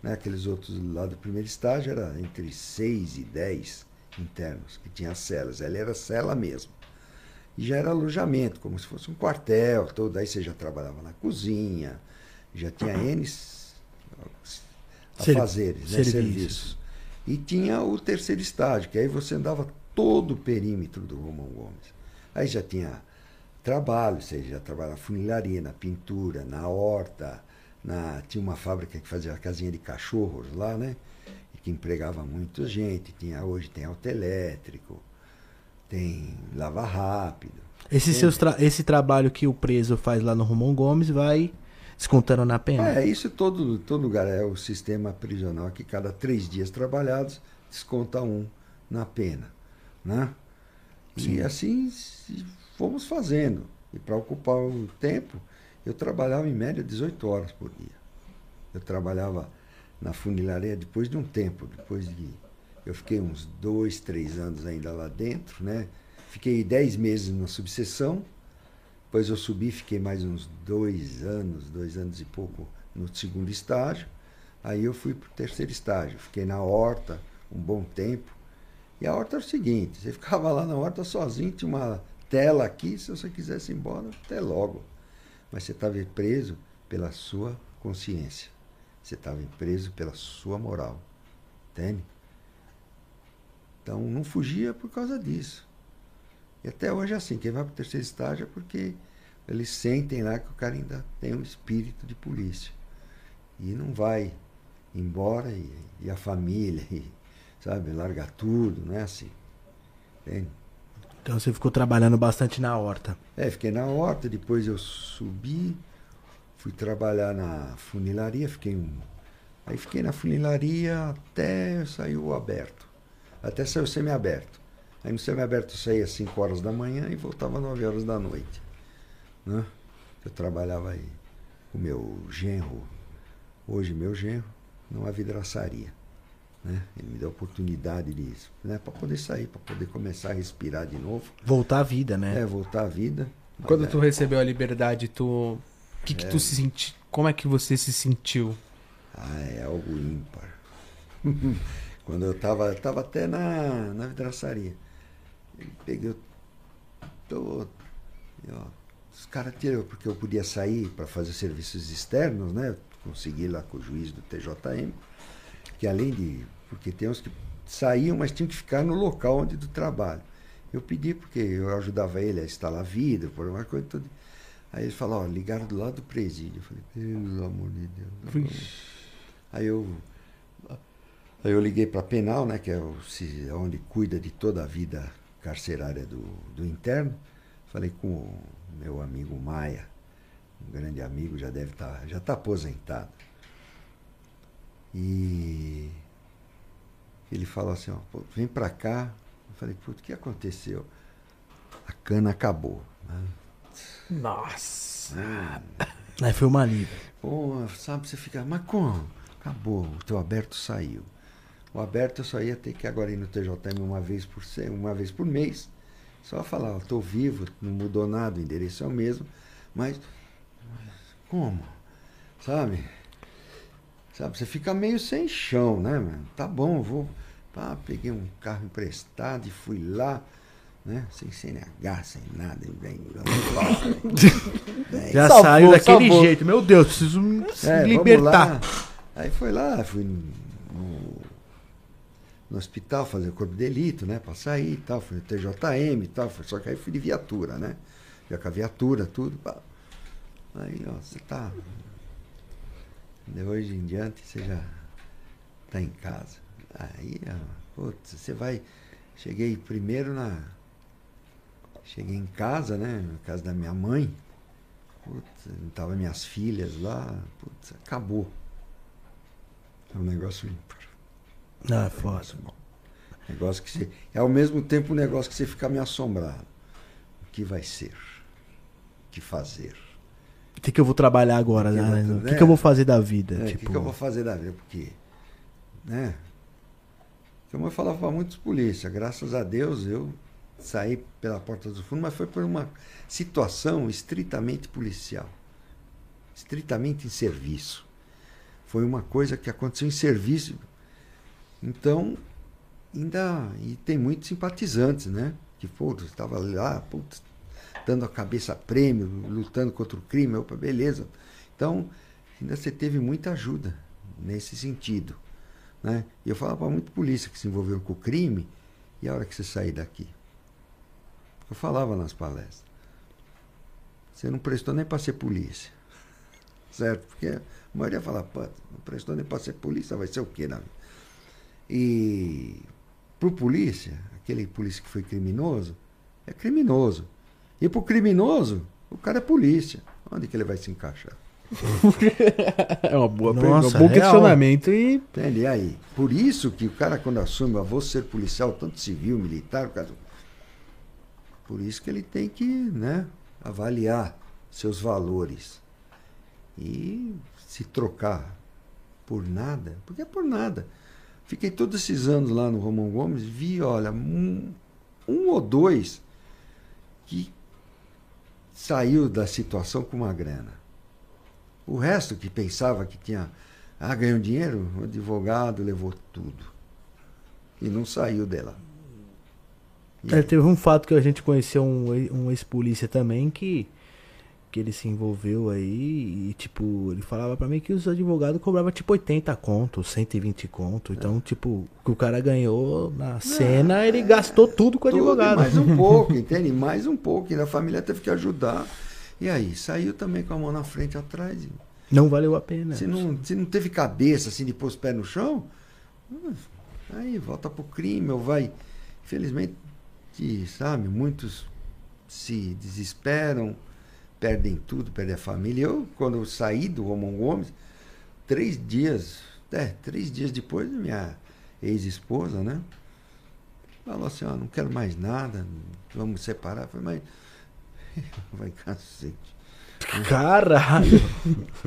Né? Aqueles outros lá do primeiro estágio era entre 6 e 10 internos, que tinha celas. Ela era cela mesmo. E já era alojamento, como se fosse um quartel, todo. Aí você já trabalhava na cozinha, já tinha N afazeres, né? serviços. E tinha o terceiro estágio, que aí você andava todo o perímetro do Romão Gomes. Aí já tinha trabalho, ou seja, trabalha na funilaria, na pintura, na horta, na, tinha uma fábrica que fazia casinha de cachorros lá, né? E que empregava muita gente. Tinha, hoje tem autoelétrico, tem lava rápido. Esse, seus tra- esse trabalho que o preso faz lá no Romão Gomes vai descontando na pena. É, isso todo, todo lugar é o sistema prisional que cada três dias trabalhados desconta um na pena, né? Sim. E assim fomos fazendo. E para ocupar o tempo, eu trabalhava em média 18 horas por dia. Eu trabalhava na funilaria depois de um tempo, depois de eu fiquei uns dois, três anos ainda lá dentro, né? Fiquei dez meses na subseção, depois eu subi, fiquei mais uns dois anos, dois anos e pouco no segundo estágio. Aí eu fui para o terceiro estágio. Fiquei na horta um bom tempo. E a horta era o seguinte, você *laughs* ficava lá na horta sozinho, tinha uma tela aqui, se você quisesse ir embora, até logo. Mas você estava preso pela sua consciência. Você estava preso pela sua moral. Entende? Então não fugia por causa disso. E até hoje é assim, quem vai para o terceiro estágio é porque eles sentem lá que o cara ainda tem um espírito de polícia. E não vai embora e, e a família, e, sabe, larga tudo, não é assim. Entende? Então você ficou trabalhando bastante na horta. É, fiquei na horta, depois eu subi, fui trabalhar na funilaria, fiquei um. Aí fiquei na funilaria até sair o aberto. Até sair o semiaberto. Aí no semiaberto eu saía às 5 horas da manhã e voltava às 9 horas da noite. Né? Eu trabalhava aí com meu genro, hoje meu genro, numa vidraçaria. Né? Ele me deu a oportunidade disso, né? para poder sair, para poder começar a respirar de novo. Voltar à vida, né? É, voltar à vida. Quando Mas, tu recebeu a liberdade, tu. Que, que tu se senti... Como é que você se sentiu? Ah, é algo ímpar. *laughs* Quando eu tava, eu tava até na, na vidraçaria. Eu peguei. Tô, os caras tiram, porque eu podia sair para fazer serviços externos, né? Consegui lá com o juiz do TJM, que além de. Porque tem uns que saíam, mas tinham que ficar no local onde do trabalho. Eu pedi, porque eu ajudava ele a instalar vidro, por uma coisa toda. Aí ele falou, ó, ligaram do lado do presídio. Eu falei, pelo amor de Deus. vamos. Aí eu, aí eu liguei para a Penal, né, que é o, se- onde cuida de toda a vida carcerária do, do interno. Falei com o meu amigo Maia, um grande amigo, já deve estar, já está aposentado. E ele falou assim, ó, "Pô, vem para cá. Eu falei, putz, o que aconteceu? A cana acabou. né? Nossa. Aí foi uma alívio. Pô, sabe, você fica, mas como? Acabou, o teu aberto saiu. O aberto eu só ia ter que agora ir no TJM uma vez por, se- uma vez por mês. Só falar, estou vivo, não mudou nada, o endereço é o mesmo, mas, mas como? Sabe? Sabe, você fica meio sem chão, né, mano? Tá bom, eu vou. Pá, peguei um carro emprestado e fui lá, né? Sem CNH, sem nada, e vem. vem. Já Salvou, saiu daquele salvou. jeito. Meu Deus, preciso me É, libertar. Aí foi lá, fui no, no hospital fazer o corpo de delito, né? Pra sair e tal. No TJM e tal. Foi, só que aí fui de viatura, né? Já com a viatura, tudo. pá. Aí, ó, você tá. De hoje em diante você já tá em casa. Aí, ó, putz, você vai. Cheguei primeiro na. Cheguei em casa, né? Na casa da minha mãe. Putz, tava minhas filhas lá. Putz, acabou. É um negócio. Ah, É foda. negócio que você, é ao mesmo tempo um negócio que você fica meio assombrado. O que vai ser? O que fazer? O que, que eu vou trabalhar agora, Que que né? vou- O que, que é. eu vou fazer da vida? É, O tipo, que, que eu vou fazer da vida? Porque, né? Como eu falava para muitos polícia, graças a Deus eu saí pela porta do fundo, mas foi por uma situação estritamente policial, estritamente em serviço. Foi uma coisa que aconteceu em serviço. Então, ainda. E tem muitos simpatizantes, né? Que, pô, estava lá, putz, dando a cabeça a prêmio, lutando contra o crime, opa, beleza. Então, ainda você teve muita ajuda nesse sentido. Né? E eu falava para muito polícia que se envolveu com o crime, e a hora que você sair daqui? Eu falava nas palestras. Você não prestou nem para ser polícia. *laughs* Certo? Porque A maioria fala, pô, não prestou nem para ser polícia, vai ser o quê? Não? E pro polícia, aquele polícia que foi criminoso, é criminoso. E pro criminoso, o cara é polícia. Onde que ele vai se encaixar? *laughs* é uma boa Nossa, pergunta, um bom questionamento e Entende? E aí? Por isso que o cara, quando assume, eu vou ser policial, tanto civil, militar, o cara... por isso que ele tem que né, avaliar seus valores. E se trocar por nada, porque é por nada. Fiquei todos esses anos lá no Romão Gomes, vi, olha, um, um ou dois que saiu da situação com uma grana. O resto que pensava que tinha, ah, ganhou dinheiro, o advogado levou tudo. E não saiu dela. É, teve um fato que a gente conheceu um, um ex-polícia também que, que ele se envolveu aí e, tipo, ele falava pra mim que os advogados cobravam tipo 80 conto, 120 conto. Então, tipo, o que o cara ganhou na cena, ele gastou tudo com o advogado. Mais um *laughs* pouco, entende? Mais um pouco. E a família teve que ajudar. E aí, saiu também com a mão na frente atrás. Não valeu a pena. Se não, se não teve cabeça assim de pôr os pés no chão, aí volta pro crime ou vai. Infelizmente, sabe, muitos se desesperam, perdem tudo, perdem a família. Eu, quando eu saí do Romão Gomes, três dias, é, três dias depois, minha ex-esposa, né? Falou assim, ó, não quero mais nada, vamos separar. Eu falei, mas *laughs* vai cacete. Caralho!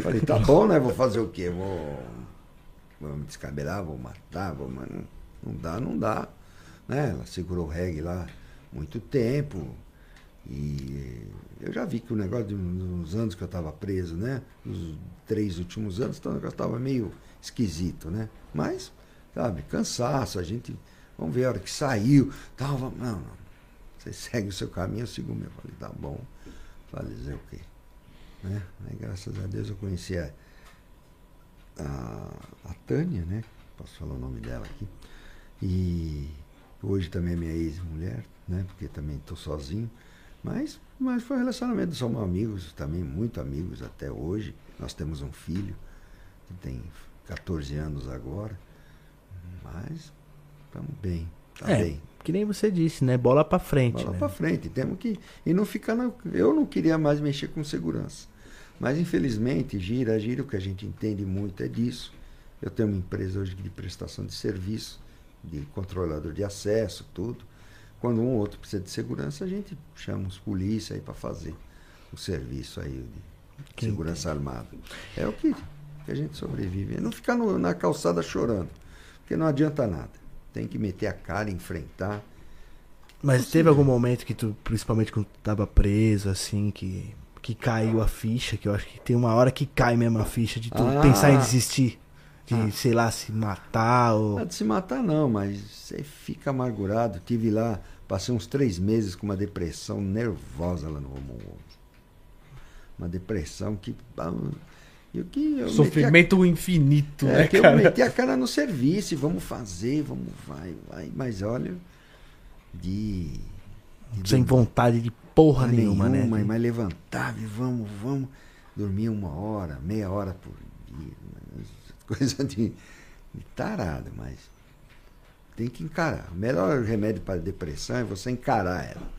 Falei, tá bom, né? Vou fazer o quê? Vou, vou me descabelar, vou matar, vou, mas não, não dá, não dá. Né? Ela segurou o reggae lá muito tempo. E eu já vi que o negócio de uns anos que eu estava preso, né? Os três últimos anos, então o negócio estava meio esquisito, né? Mas, sabe, cansaço, a gente. Vamos ver a hora que saiu. Tal, vamos, não, não. Você *laughs* segue o seu caminho, eu sigo o meu. Falei, tá bom. Fazer o quê? né? Aí, graças a Deus eu conheci a, a, a Tânia, né? Posso falar o nome dela aqui. E hoje também é minha ex-mulher, né? Porque também estou sozinho. Mas, mas foi um relacionamento, somos amigos também, muito amigos até hoje. Nós temos um filho que tem 14 anos agora. Mas estamos bem, tá É, bem. que nem você disse, né? Bola pra frente. Bola né? para frente, temos que e não ficar na, eu não queria mais mexer com segurança. Mas infelizmente, gira, gira, o que a gente entende muito é disso. Eu tenho uma empresa hoje de prestação de serviço, de controlador de acesso, tudo. Quando um ou outro precisa de segurança, a gente chama os polícia aí para fazer o serviço aí de Que segurança armada. É o que, que a gente sobrevive. É não ficar no- na calçada chorando, porque não adianta nada. Tem que meter a cara, enfrentar. Mas teve algum momento que tu, principalmente quando tu tava preso, assim, que, que caiu a ficha, que eu acho que tem uma hora que cai mesmo a ficha de tu Ah. pensar em desistir. De, Ah. sei lá, se matar ou. Não é de se matar não, mas você fica amargurado. Tive lá, passei uns três meses com uma depressão nervosa lá no Gomes. Uma depressão que. ah, E o que eu sofrimento infinito, a, né, é, que eu cara? meti a cara no serviço, e vamos fazer, vamos, vai, vai. Mas olha, de. de Sem vontade de porra Porra nenhuma, né? Mas levantava e vamos, vamos. Dormia uma hora, meia hora por dia. *laughs* Coisa de, de tarada, mas tem que encarar. O melhor remédio para a depressão é você encarar ela.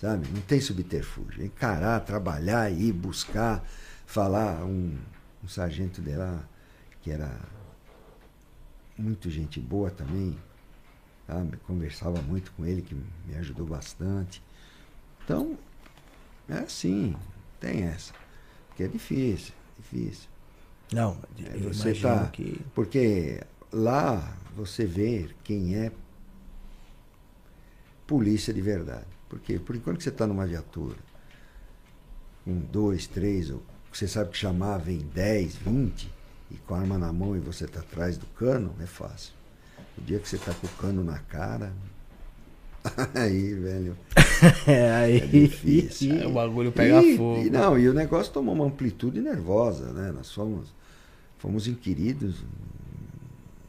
Sabe? Não tem subterfúgio. Encarar, trabalhar, ir buscar, falar. Um, um sargento de lá, que era muito gente boa também, sabe? Conversava muito com ele, que me ajudou bastante. Então, é assim, tem essa. Porque é difícil, difícil. Não, É, eu você imagino tá- que. Porque lá você vê quem é polícia de verdade. Porque por enquanto que você está numa viatura, um, dois, três, ou você sabe que chamar vem 10, 20, e com a arma na mão e você está atrás do cano, é fácil. O dia que você está com o cano na cara, *laughs* aí, velho, *laughs* É, aí. É difícil. *laughs* É, o bagulho pega e, fogo. E, não, e o negócio tomou uma amplitude nervosa, né? Nós fomos, fomos inquiridos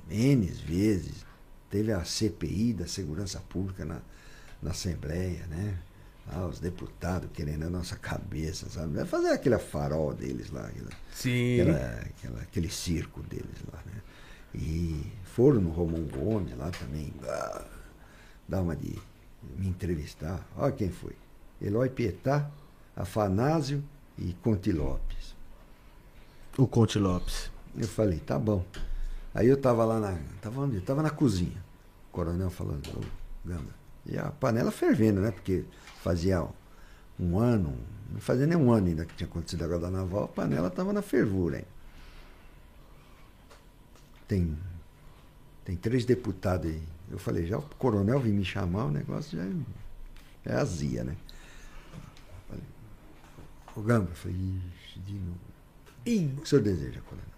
N vezes. Teve a CPI da Segurança Pública na, na Assembleia, né? Ah, os deputados querendo a nossa cabeça, sabe? Vai fazer aquele farol deles lá, aquela, Sim. aquela, aquela- aquele circo deles lá, né? E foram no Romão Gomes lá também, ah, dar uma de me entrevistar. Olha quem foi. Eloy Pietá, Afanásio e Conte Lopes. O Conte Lopes. Eu falei, tá bom. Aí eu tava lá na. Tava onde? Tava na cozinha. O coronel falando, ô, Gamba. E a panela fervendo, né? Porque fazia um ano, não fazia nem um ano ainda que tinha acontecido agora da naval, a panela tava na fervura ainda. Tem, tem três deputados aí. Eu falei, já o coronel vim me chamar, o negócio já é, é azia, né? Ô Gamba, eu falei, ixi, de novo. O que o senhor deseja, coronel?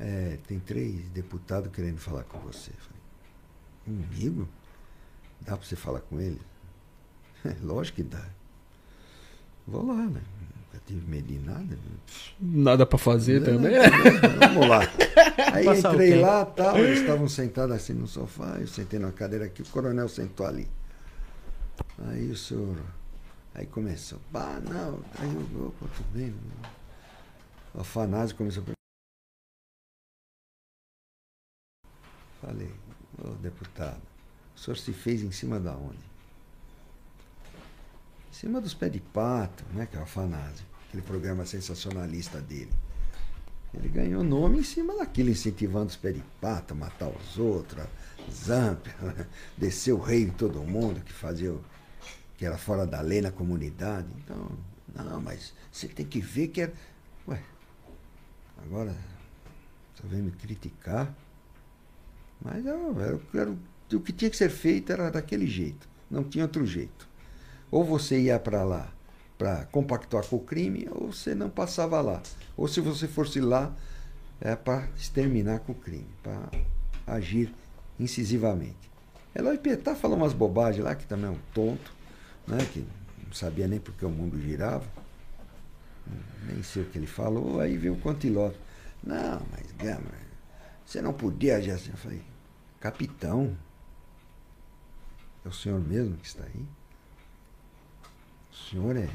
É, tem três deputados querendo falar com você. Falei, comigo? Dá para você falar com eles? *laughs* Lógico que dá. Vou lá, né? Nunca tive medo de nada. Nada pra fazer É, também. Vamos lá. *laughs* Aí Passar entrei lá, tal, eles estavam sentados assim no sofá, eu sentei na cadeira aqui, o coronel sentou ali. Aí o senhor. Aí começou. Bah, não. Aí eu, opa, tudo bem. O Afanásio começou a Falei, ô deputado, o senhor se fez em cima da onde? Em cima dos pés de pato, né, que é o Afanásio, aquele programa sensacionalista dele. Ele ganhou nome em cima daquilo, incentivando os pés de pato, matar os outros, Zamp, *laughs* descer o rei em todo mundo, que fazia que era fora da lei na comunidade. Então, não, mas você tem que ver que é. Ué, agora você vem me criticar. Mas eu, eu o que tinha que ser feito era daquele jeito, não tinha outro jeito. Ou você ia para lá para compactuar com o crime, ou você não passava lá. Ou se você fosse lá, é para exterminar com o crime, para agir incisivamente. Eloy Pietá falou umas bobagens lá, que também é um tonto, né, que não sabia nem porque o mundo girava. Nem sei o que ele falou, aí veio o Contiló. Não, mas Gama, você não podia agir assim. Eu falei, capitão, é o senhor mesmo que está aí? O senhor é.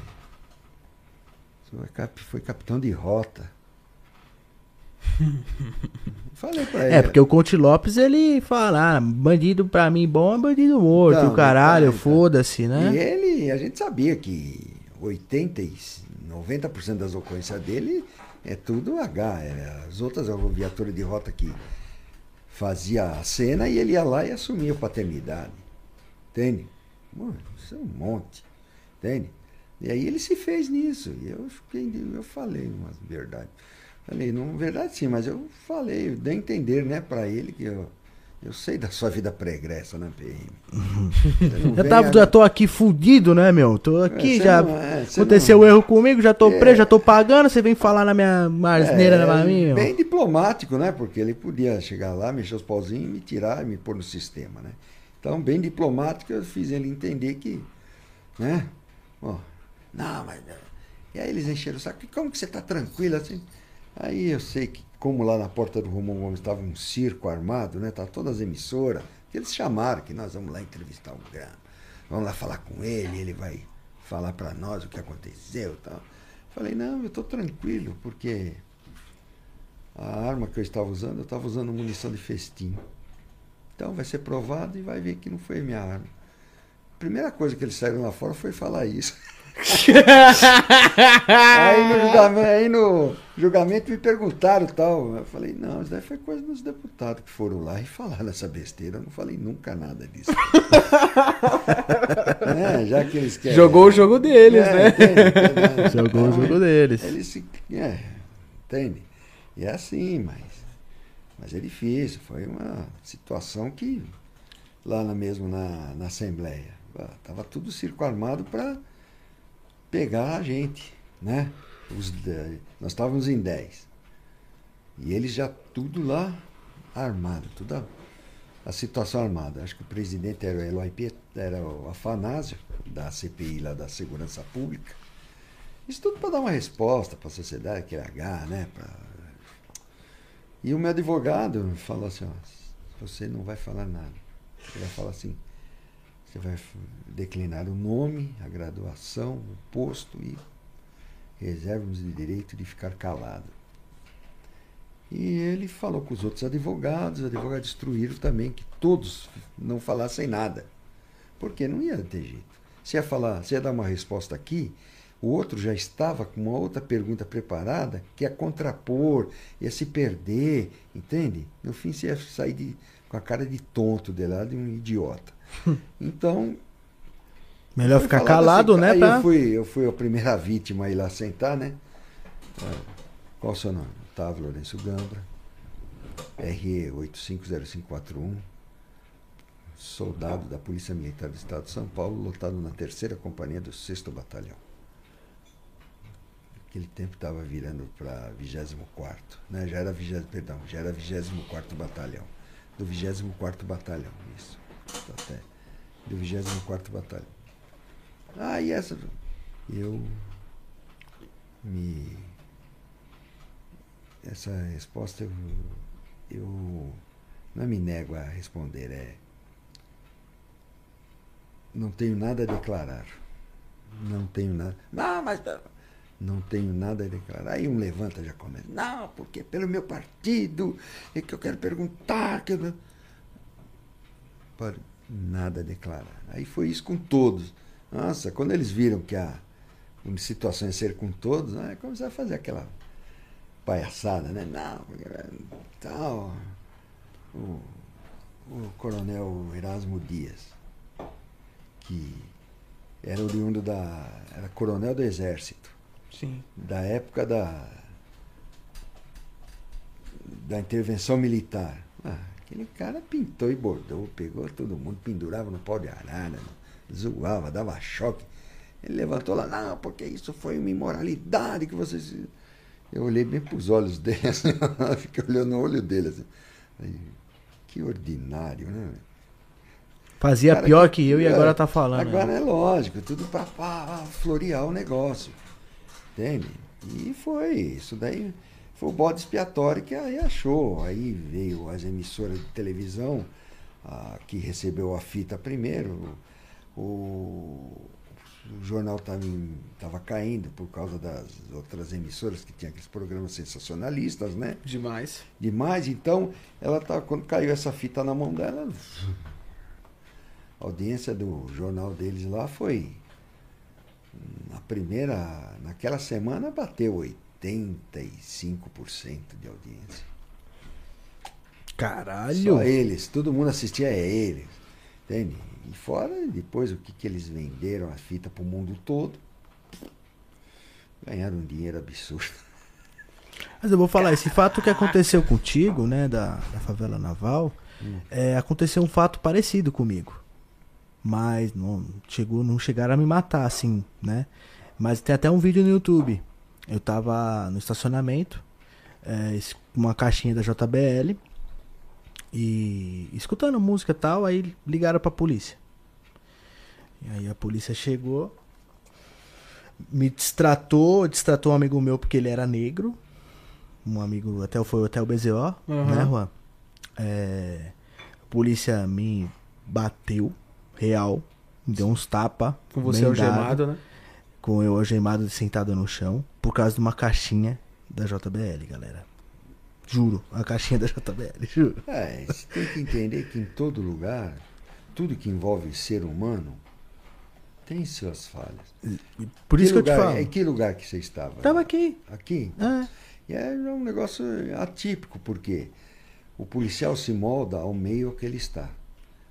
O senhor é cap- foi capitão de rota. *laughs* Falei pra ele. É, porque o Conte Lopes, ele fala, ah, bandido pra mim bom é bandido morto, Então, o caralho, então, então. foda-se, né? E ele, a gente sabia que 80 e 90% das ocorrências dele é tudo H. é as outras viaturas de rota que fazia a cena e ele ia lá e assumia paternidade. Entende? Mano, isso é um monte. Entende? E aí ele se fez nisso. E eu fiquei, eu falei umas verdades. Falei, não, verdade sim, mas eu falei, dei a entender, né, pra ele que eu, eu sei da sua vida pregressa na PM. Não Já, vem tava, a- já tô aqui fudido, né, meu? Tô aqui, você já é, aconteceu não- erro comigo, já tô É. preso, já tô pagando, você vem falar na minha marasneira É, pra mim, meu. Bem diplomático, né? Porque ele podia chegar lá, mexer os pauzinhos e me tirar e me pôr no sistema, né? Então, bem diplomático, eu fiz ele entender que, né? Ó, não, mas... né? E aí eles encheram o saco. "E Como que você tá tranquilo assim? Aí eu sei que, como lá na porta do Romão Gomes estava um circo armado, né? Tá todas as emissoras, que eles chamaram que nós vamos lá entrevistar o Grama. Vamos lá falar com ele, ele vai falar para nós o que aconteceu tal. Falei, não, eu tô tranquilo, porque a arma que eu estava usando, eu estava usando munição de festim. Então vai ser provado e vai ver que não foi minha arma. A primeira coisa que eles saíram lá fora foi falar isso. *laughs* aí, no *laughs* julgamento, aí no julgamento me perguntaram tal. Eu falei, não, isso daí foi coisa dos deputados que foram lá e falaram essa besteira. Eu não falei nunca nada disso. Né, *laughs* Já que eles querem. Jogou o jogo deles, É, né? entende, entende? *laughs* Jogou o jogo deles. Eles se. É, entende? E é assim, mas. Mas é difícil. Foi uma situação que. Lá na, mesmo na, na Assembleia. ah, Tava tudo circo armado para pegar a gente, né? Os, nós estávamos em 10. E eles já tudo lá armado, tudo a, a situação armada. Acho que o presidente era o Eloy Piet, era o Afanásio, da CPI lá da Segurança Pública. Isso tudo para dar uma resposta para a sociedade, que é H, né? Pra... E o meu advogado falou assim, ó, você não vai falar nada. Ele vai falar assim, Você vai declinar o nome, a graduação, o posto e reserva-nos o direito de ficar calado. E ele falou com os outros advogados, os advogados instruíram também que todos não falassem nada. Porque não ia ter jeito. Se ia falar, se ia dar uma resposta aqui, o outro já estava com uma outra pergunta preparada que ia contrapor, ia se perder, entende? No fim você ia sair de- com a cara de tonto de lá, de um idiota. Então, Melhor ficar falado calado, assim, né? Aí Pra... eu, fui, eu fui a primeira vítima a ir lá sentar, né? Ah, Qual o seu nome? Otávio Lourenço Gambra, RE 850541, soldado da Polícia Militar do Estado de São Paulo, lotado na terceira companhia do 6 Batalhão. Naquele tempo estava virando para 24 né? Já era 20, perdão, já era 24 Batalhão. Do 24 Batalhão, isso. Até. Do 24 Batalhão. Ah, e essa. Eu me. Essa resposta eu, eu não me nego a responder, é. Não tenho nada a declarar. Não tenho nada. Não, mas. Não tenho nada a declarar. Aí um levanta já começa. Não, porque pelo meu partido é que eu quero perguntar. Que eu... não-" Pode nada declarar. Aí foi isso com todos. Nossa, quando eles viram que a uma situação ia ser com todos, aí começaram a fazer aquela palhaçada, né? Não, porque, tal. O, o coronel Erasmo Dias, que era oriundo da. era coronel do exército Sim. da época da, da intervenção militar. Ah, aquele cara pintou e bordou, pegou todo mundo, pendurava no pau de arara, zoava, dava choque. Ele levantou lá, não, porque isso foi uma imoralidade que vocês. Eu olhei bem para os olhos *laughs* dele, assim, fiquei olhando no olho dele. Assim. Aí, que ordinário, né? Fazia Cara, pior que eu e é, agora tá falando. Agora né? é lógico, tudo para florear o negócio. Entende? E foi. Isso daí foi o bode expiatório que aí achou. Aí veio as emissoras de televisão, a, que recebeu a fita primeiro. O, o jornal estava caindo por causa das outras emissoras que tinham aqueles programas sensacionalistas, né? Demais. demais. Então, ela tá, quando caiu essa fita na mão dela, a audiência do jornal deles lá foi na primeira, naquela semana bateu 85% de audiência. Caralho. Só eles, todo mundo assistia a eles. Entende? E fora depois o que, que eles venderam a fita para o mundo todo. Ganharam um dinheiro absurdo. Mas eu vou falar, esse fato que aconteceu contigo, né, da, da favela naval, é, aconteceu um fato parecido comigo. Mas não chegou, não chegaram a me matar, assim, né? Mas tem até um vídeo no YouTube. Eu tava no estacionamento, é, uma caixinha da JBL, e escutando música e tal, aí ligaram pra polícia. E aí a polícia chegou, me distratou, distratou um amigo meu porque ele era negro. Um amigo, até foi até o BZO, Uhum. né, Juan? É, a polícia me bateu, real, me deu uns tapa. Com você algemado, né? Com eu algemado sentado no chão, por causa de uma caixinha da JBL, galera. Juro, a caixinha da JBL, *laughs* juro. É, você tem que entender que em todo lugar, tudo que envolve ser humano tem suas falhas. Por isso que, lugar, eu te falo. Em que lugar que você estava? Tava aqui. Aqui? É. E é um negócio atípico, porque o policial se molda ao meio que ele está.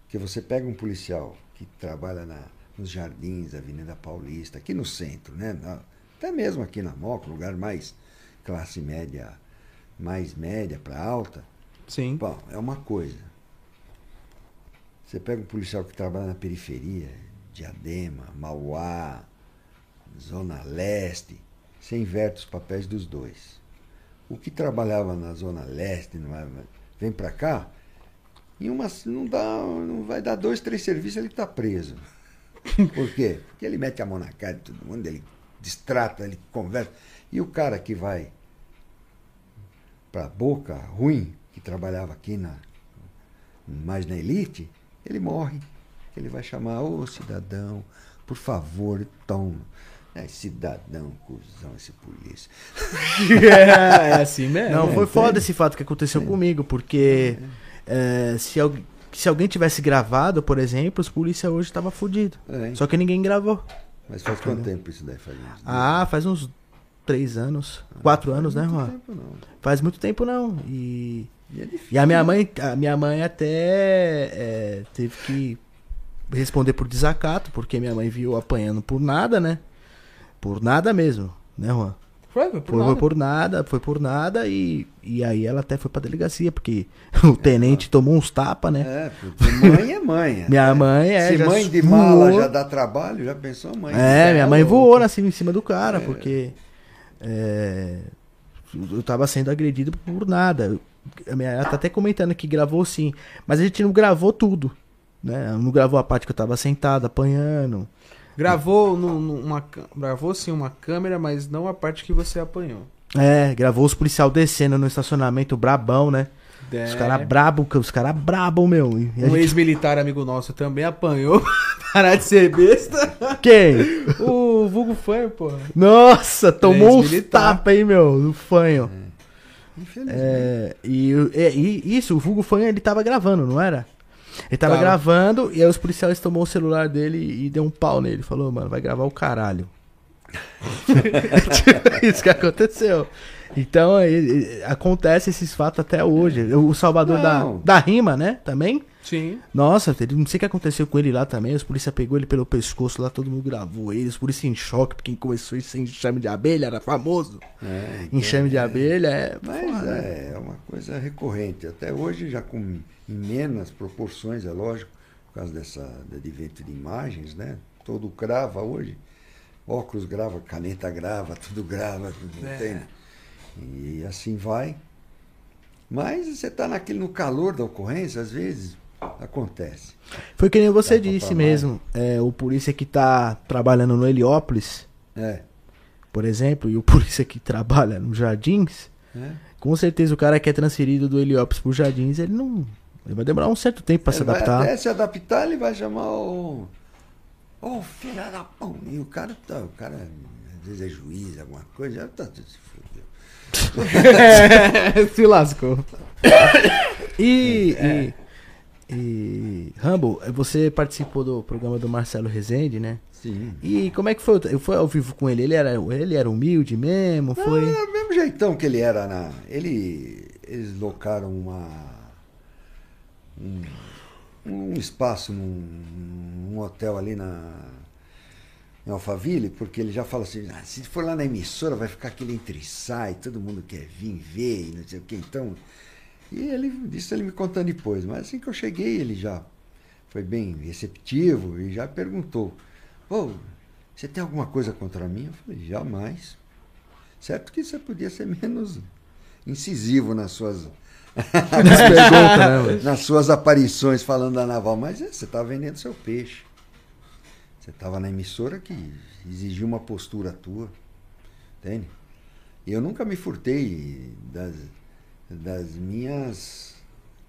Porque você pega um policial que trabalha na, nos jardins, Avenida Paulista, aqui no centro, né? Na- até mesmo aqui na Moca, lugar mais classe média, mais média para alta, Sim. Bom, é uma coisa. Você pega um policial que trabalha na periferia, Diadema, Mauá, Zona Leste, você inverte os papéis dos dois. O que trabalhava na Zona Leste vem para cá, em uma, não, dá, não vai dar dois, três serviços, ele está preso. *laughs* Por quê? Porque ele mete a mão na cara de todo mundo, ele distrata, ele conversa. E o cara que vai para boca ruim, que trabalhava aqui na mais na elite, ele morre. ele vai chamar, ô cidadão, por favor, toma. É, cidadão, cuzão, esse polícia. *laughs* é, é assim mesmo. Não, É, foi é. foda esse fato que aconteceu comigo, porque é, se, al- se alguém tivesse gravado, por exemplo, os polícia hoje tava fudido. É, Só que ninguém gravou. Mas faz quanto tempo isso daí faz? Uns Ah, faz uns três anos, quatro faz anos, né, Juan? tempo. Faz muito tempo não. E, E é difícil. e a minha mãe, a minha mãe até é, teve que responder por desacato, porque minha mãe viu apanhando por nada, né? Por nada mesmo, né, Juan? Foi, foi por Foi, nada. foi por nada, foi por nada e, e aí ela até foi pra delegacia, porque *laughs* o tenente tomou uns tapas, né? É, porque mãe é mãe. Minha mãe é. Se mãe de voou. mala já dá trabalho, já pensou a mãe? É, minha mãe voou assim, em cima do cara, porque é, eu tava sendo agredido por nada. A minha, ela tá até comentando que gravou sim, mas a gente não gravou tudo. Né? Não gravou a parte que eu tava sentado, apanhando. Gravou no, numa, gravou sim uma câmera, mas não a parte que você apanhou. É, gravou os policial descendo no estacionamento brabão, né? É. Os caras brabo, os caras brabo, meu. Um gente- ex-militar amigo nosso também apanhou. *laughs* Parar de ser besta. Quem? O vulgo foi, pô. Nossa, tomou uns Ex-militar. tapas aí, meu, no fanho. Infelizmente. É, e, e- e isso, o Vulgo Fanho, ele tava gravando, não era? Ele tava Tava. gravando e aí os policiais tomou o celular dele e deu um pau nele. Falou, mano, vai gravar o caralho. *laughs* isso que aconteceu. Então, é, acontece esses fatos até hoje. O Salvador da, da Rima, né? Também. Sim. Nossa, ele, não sei o que aconteceu com ele lá também. Os polícia pegou ele pelo pescoço lá, todo mundo gravou ele. Os polícia em choque, porque quem começou isso em enxame de abelha, era famoso. É, Enxame de abelha é. Mas né? é, é uma coisa recorrente. Até hoje, já com em menos proporções, é lógico, por causa dessa advento de imagens, né? Todo grava hoje. Óculos grava, caneta grava, *laughs* tudo grava, tudo É. tem. E assim vai. Mas você está naquele no calor da ocorrência, às vezes acontece. Foi que nem você Dá disse mesmo. É, o polícia que tá trabalhando no Heliópolis, É. por exemplo, e o *laughs* polícia que trabalha no Jardins, é. com certeza o cara que é transferido do Heliópolis pro Jardins, ele não. Ele vai demorar um certo tempo pra se vai adaptar. até se adaptar, ele vai chamar o. Ô, filha da pão. E o cara, tá, o cara, às vezes é juiz, alguma coisa, já tá tudo se fudeu. *laughs* Se lascou. *laughs* E, É. e, e. Rambo, você participou do programa do Marcelo Rezende, né? Sim. E como é que foi? Eu fui ao vivo com ele? Ele era, ele era humilde mesmo? Foi. É o mesmo jeitão que ele era na. Ele. Eles locaram uma. Um, um espaço num, num hotel ali na. Em Alphaville, porque ele já fala assim, "Ah, se for lá na emissora vai ficar aquele entre sai, todo mundo quer vir ver e não sei o que, então. E ele disse ele me contando depois, mas assim que eu cheguei, ele já foi bem receptivo e já perguntou, pô, você tem alguma coisa contra mim? Eu falei, jamais. Certo que você podia ser *laughs* menos incisivo nas suas, *laughs* perguntas, né, *laughs* nas suas aparições falando da naval, mas é, você estava vendendo seu peixe. Você estava na emissora que exigiu uma postura tua. Entende? E eu nunca me furtei das, das minhas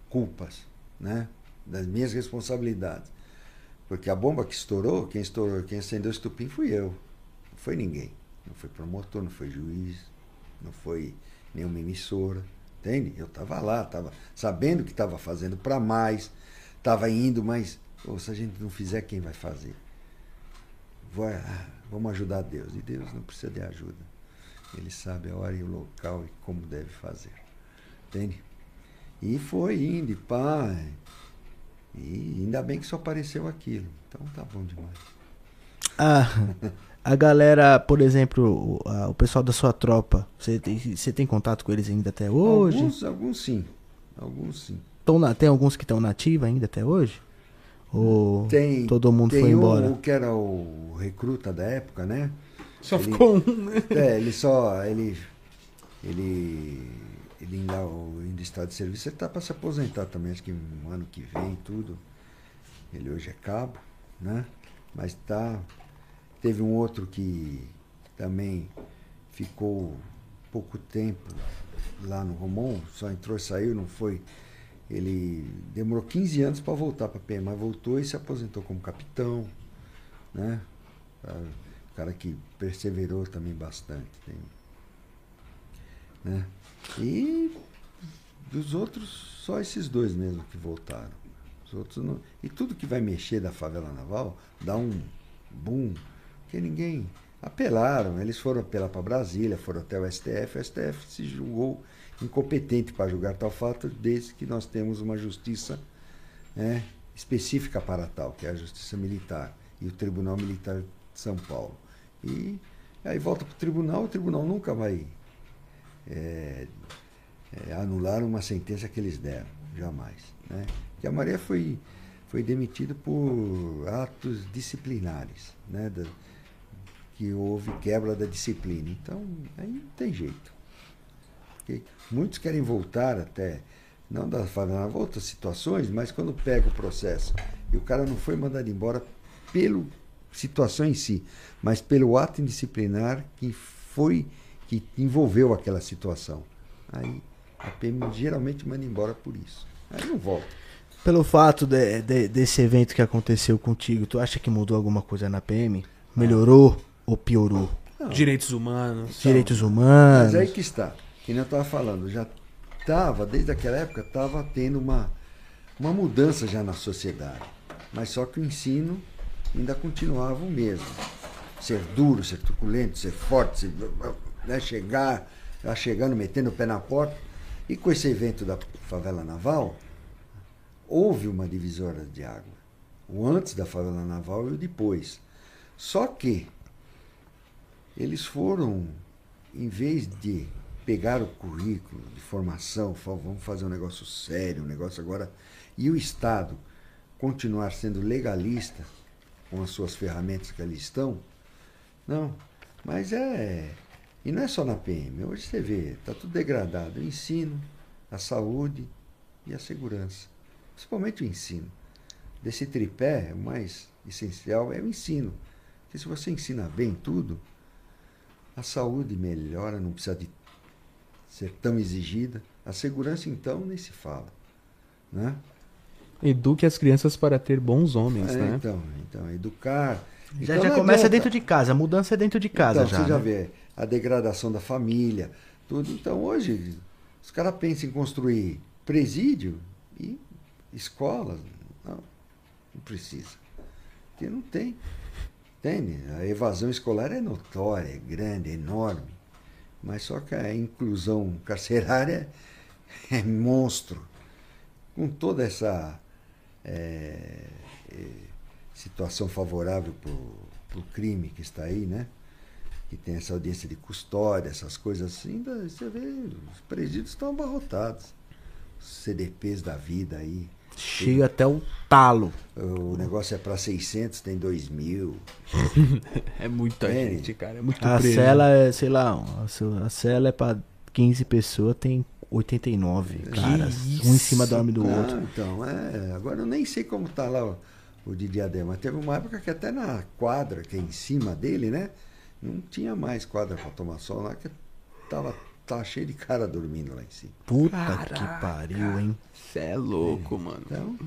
culpas, né? das minhas responsabilidades. Porque a bomba que estourou, quem estourou, quem acendeu o estupim fui eu. Não foi ninguém. Não foi promotor, não foi juiz, não foi nenhuma emissora. Entende? Eu estava lá, estava sabendo que estava fazendo para mais, estava indo, mas "Ô, se a gente não fizer, quem vai fazer? Vai, ah, vamos ajudar Deus. E Deus não precisa de ajuda. Ele sabe a hora e o local e como deve fazer. Entende? E foi indo, e pá. E ainda bem que só apareceu aquilo. Então tá bom demais. Ah, a galera, por exemplo, o, a- o pessoal da sua tropa, você tem, você tem contato com eles ainda até hoje? Alguns, alguns sim. Alguns sim. Tão na- tem alguns que estão nativos ainda até hoje? Ou Tem, todo mundo tem foi um, embora? o que era o recruta da época, né? Só Ele- ficou um, né? É, ele só. Ele. Ele. Ele ainda, o- ainda está de serviço, ele está para se aposentar também, acho que um ano que vem tudo. Ele hoje é cabo, né? Mas tá. Teve um outro que também ficou pouco tempo lá no Romon, só entrou e saiu, não foi ele demorou 15 anos para voltar para a PM, mas voltou e se aposentou como capitão, né? Ah, cara que perseverou também bastante. Né? E dos outros, só esses dois mesmo que voltaram. Os outros não. E tudo que vai mexer da favela naval dá um boom, que ninguém. Apelaram, eles foram apelar para Brasília, foram até o STF, o STF se julgou incompetente para julgar tal fato, desde que nós temos uma justiça né, específica para tal, que é a justiça militar e o Tribunal Militar de São Paulo. E aí volta para o tribunal, o tribunal nunca vai é, é, anular uma sentença que eles deram, jamais. Né? Que a Maria foi, foi demitida por atos disciplinares, né? Da, que houve quebra da disciplina. Então, aí não tem jeito. Okay? Muitos querem voltar até, não da favela, outras situações, mas quando pega o processo e o cara não foi mandado embora pelo situação em si, mas pelo ato indisciplinar que foi que envolveu aquela situação. Aí a PM geralmente manda embora por isso. Aí não volta. Pelo fato de, de, desse evento que aconteceu contigo, tu acha que mudou alguma coisa na PM? Melhorou ou piorou? Não. Direitos humanos. Direitos humanos. Mas aí que está. Que nem eu estava falando, já estava, desde aquela época, estava tendo uma, uma mudança já na sociedade. Mas só que o ensino ainda continuava o mesmo. Ser duro, ser truculento, ser forte, ser, né, chegar, chegando, metendo o pé na porta. E com esse evento da favela naval, houve uma divisória de água. O antes da favela naval e o depois. Só que eles foram, em vez de pegar o currículo de formação, vamos fazer um negócio sério, um negócio agora, e o Estado continuar sendo legalista com as suas ferramentas que ali estão, não. Mas é e não é só na PM. Hoje você vê, está tudo degradado. O ensino, a saúde e a segurança. Principalmente o ensino. Desse tripé, o mais essencial é o ensino. Porque se você ensina bem tudo, a saúde melhora, não precisa de ser tão exigida. A segurança, então, nem se fala. Né? Eduque as crianças para ter bons homens, é, né? Então, então educar. Já, então, já começa adianta. dentro de casa, a mudança é dentro de casa então, já. Você já né? vê a degradação da família, tudo. Então hoje os caras pensam em construir presídio e escolas. Não, não precisa. Porque não tem. Entende? A evasão escolar é notória, é grande, é enorme. Mas só que a inclusão carcerária *laughs* é monstro. Com toda essa é, é, situação favorável para o crime que está aí, né? Que tem essa audiência de custódia, essas coisas assim, você vê, os presídios estão abarrotados. Os CDPs da vida aí. Chega até o talo. O negócio é para 600, tem 2 mil. *laughs* é muita é. gente, cara. É muito A preso. cela é, sei lá, a cela é para 15 pessoas, tem 89 caras. Um em cima dorme do ah, outro. Então, é. Agora eu nem sei como tá lá o, o de Diadema. Teve uma época que até na quadra, que é em cima dele, né? Não tinha mais quadra para tomar sol lá, que tava, tava cheio de cara dormindo lá em cima. Puta Caraca, que pariu, hein? Você é louco, é. mano. Então,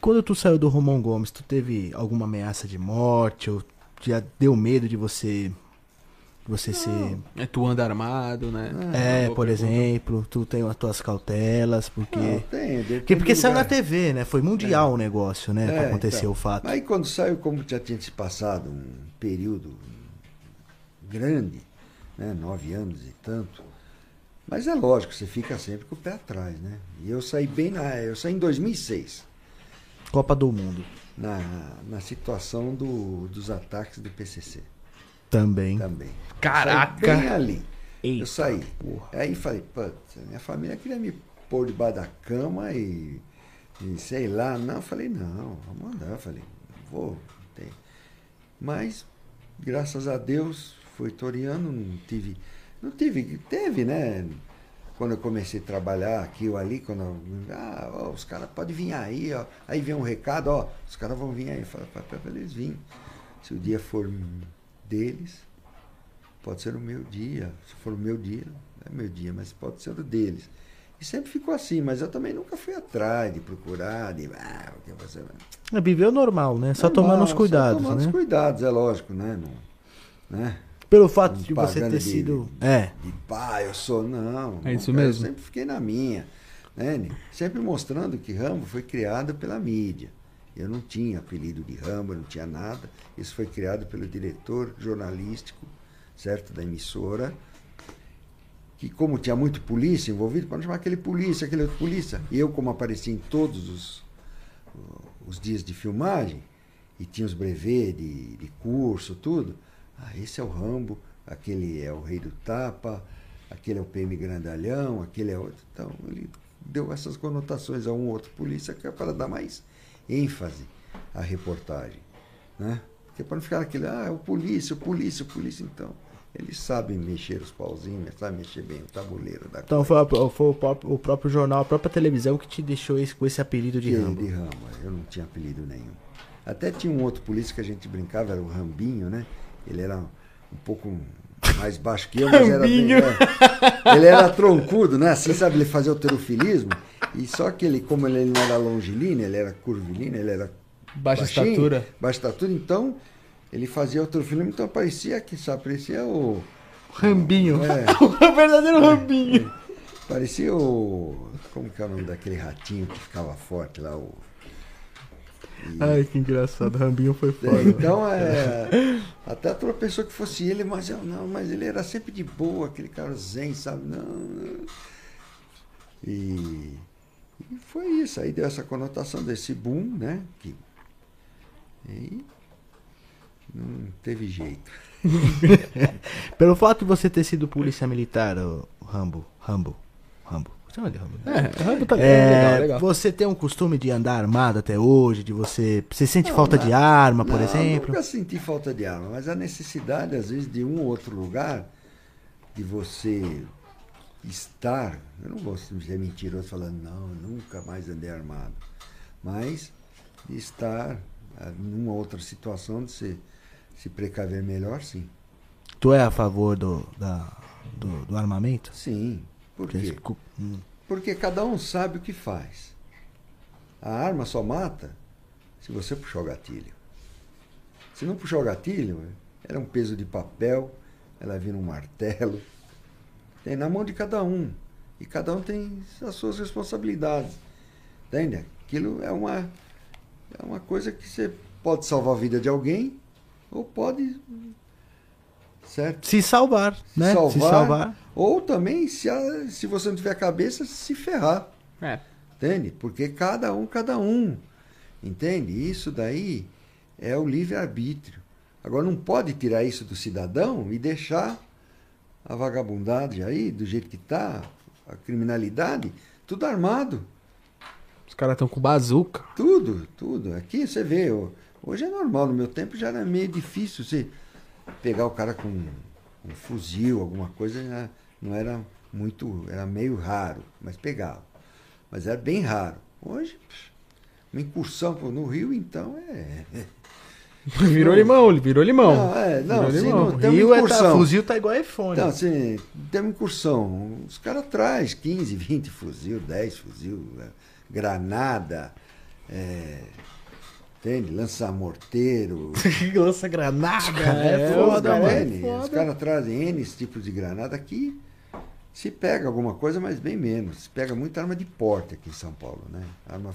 Quando tu saiu do Romão Gomes, tu teve alguma ameaça de morte? Ou já deu medo de você. Você não. ser. É, tu anda armado, né? É, por exemplo, tu tem as tuas cautelas, porque. Não, tem, porque, porque saiu na TV, né? Foi mundial é. o negócio, né? É, que aconteceu então, o fato. Aí quando saiu, como já tinha se passado um período grande, né? nove anos e tanto. Mas é lógico, você fica sempre com o pé atrás, né? E eu saí bem na. Eu saí em 2006. Copa do Mundo. Na, na situação do, dos ataques do PCC. Também. Também. Caraca! bem ali. Eita, eu saí. Porra. Aí falei, putz, minha família queria me pôr debaixo da cama e, e sei lá. Não, eu falei, não, vamos andar. Eu falei, vou. Tem. Mas, graças a Deus, foi toreando, não tive. Não tive, teve, né? Quando eu comecei a trabalhar aqui ou ali, quando eu, ah, ó, os caras podem vir aí, ó. Aí vem um recado, ó, os caras vão vir aí. Fala, para eles virem. Se o dia for deles, pode ser o meu dia. Se for o meu dia, é meu dia, mas pode ser o deles. E sempre ficou assim, mas eu também nunca fui atrás de procurar, de. Ah, o que você vai. É, Viveu normal, né? Só Normal, tomando os só cuidados, tomando né? os cuidados, é lógico, né? Não, né? Pelo fato de você ter de- sido. É. De pai, eu sou. Não. É isso mesmo. Eu sempre fiquei na minha. Né? Sempre mostrando que Rambo foi criado pela mídia. Eu não tinha apelido de Rambo, eu não tinha nada. Isso foi criado pelo diretor jornalístico, certo, da emissora. Que como tinha muito polícia envolvido, para não chamar aquele polícia, aquele outro polícia. E eu, como aparecia em todos os, os dias de filmagem, e tinha os brevê de, de curso, tudo. Ah, esse é o Rambo, aquele é o Rei do Tapa, aquele é o PM Grandalhão, aquele é outro. Então, ele deu essas conotações a um outro polícia que é para dar mais ênfase à reportagem. Né? Porque para não ficar aquele, ah, é o polícia, o polícia, o polícia, então. Eles sabem mexer os pauzinhos, sabem mexer bem o tabuleiro da Então foi, foi o, próprio, o próprio jornal, a própria televisão que te deixou esse- com esse apelido de Rambo. de Rambo, eu não tinha apelido nenhum. Até tinha um outro polícia que a gente brincava, era o Rambinho, né? Ele era um pouco mais baixo que eu, mas era bem, é. Ele era troncudo, né? Assim, sabe, ele fazia o terofilismo. E só que ele, como ele não era longilíneo, ele era curvilíneo, ele era Baixa baixinho, estatura. Baixa estatura, então ele fazia o terofilismo, então parecia que, sabe, parecia o... Rambinho. É. *laughs* o verdadeiro Rambinho. Parecia o... Como que é o nome daquele ratinho que ficava forte lá, o... Ai, que engraçado. Rambinho foi É, foda. então, é, até a outra pessoa que fosse ele, mas eu não, mas ele era sempre de boa, aquele cara zen, sabe? Não, não. E, e foi isso, aí deu essa conotação desse boom, né? Que, e não teve jeito. *laughs* Pelo fato de você ter sido polícia militar, Rambo, Rambo, Rambo. Chama de Rambo. É, Rambo tá É, legal, legal. Você tem um costume de andar armado até hoje? De você. Você sente Não, falta não. de arma, por Não, exemplo? Nunca senti falta de arma, mas a necessidade, às vezes, de um ou outro lugar, de você estar. Eu não vou ser mentiroso falando, não, nunca mais andei armado. Mas de estar ah, numa outra situação, de se, se precaver melhor, sim. Tu é a favor do, da, do, do armamento? Sim. Por Porque- quê? Hum. Porque cada um sabe o que faz. A arma só mata se você puxar o gatilho. Se não puxar o gatilho, era um peso de papel, ela vira um martelo. Tem na mão de cada um. E cada um tem as suas responsabilidades. Entende? Aquilo é uma, é uma coisa que você pode salvar a vida de alguém ou pode. Certo? Se salvar, né? Se salvar, salvar. Ou também, se, a- se você não tiver cabeça, se ferrar. É. Entende? Porque cada um, cada um. Entende? Isso daí é o livre-arbítrio. Agora, não pode tirar isso do cidadão e deixar a vagabundagem aí, do jeito que está, a criminalidade, tudo armado. Os caras estão com bazuca. Tudo, tudo. Aqui você vê, hoje é normal, no meu tempo já era meio difícil você pegar o cara com um fuzil, alguma coisa, não era muito, era meio raro, mas pegava. Mas era bem raro. Hoje, uma incursão no Rio, então, é. *laughs* Virou limão, ele virou limão. Não, é, não, Virou limão. não- Tem uma Rio é tá, incursão. fuzil tá igual iPhone. Então, assim, tem uma incursão. Os caras trazem 15, 20 fuzil, 10 fuzil, é, granada, é, entende? Lança-morteiro. *laughs* Lança granada, é, É, foda, os cara- mano. é foda. Os caras trazem N tipos de granada aqui. Se pega alguma coisa, mas bem menos. Se pega muita arma de porte aqui em São Paulo, né? Arma,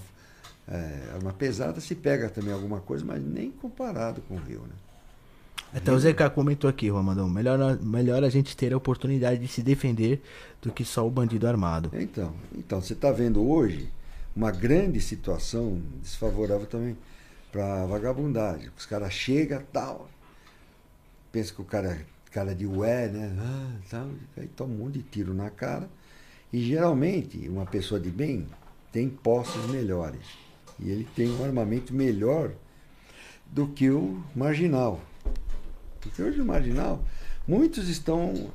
é, arma pesada se pega também alguma coisa, mas nem comparado com o Rio, né? Até o ZK comentou aqui, Romadão. Melhor, melhor a gente ter a oportunidade de se defender do que só o bandido armado. Então, então você está vendo hoje uma grande situação desfavorável também para vagabundagem. Os caras chegam tal, pensa que o cara cara de ué, né? Ah, tal, aí toma um monte de tiro na cara. E geralmente uma pessoa de bem tem posses melhores. E ele tem um armamento melhor do que o marginal. Porque hoje o marginal, muitos estão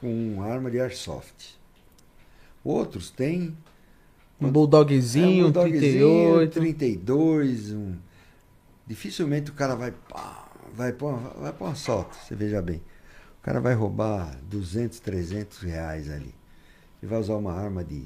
com arma de airsoft. Outros têm Um bulldogzinho, é, um 38. 32, um... Dificilmente o cara vai pá, vai para vai pra um assalto, você veja bem. O cara vai roubar 200, 300 reais ali. Ele vai usar uma arma de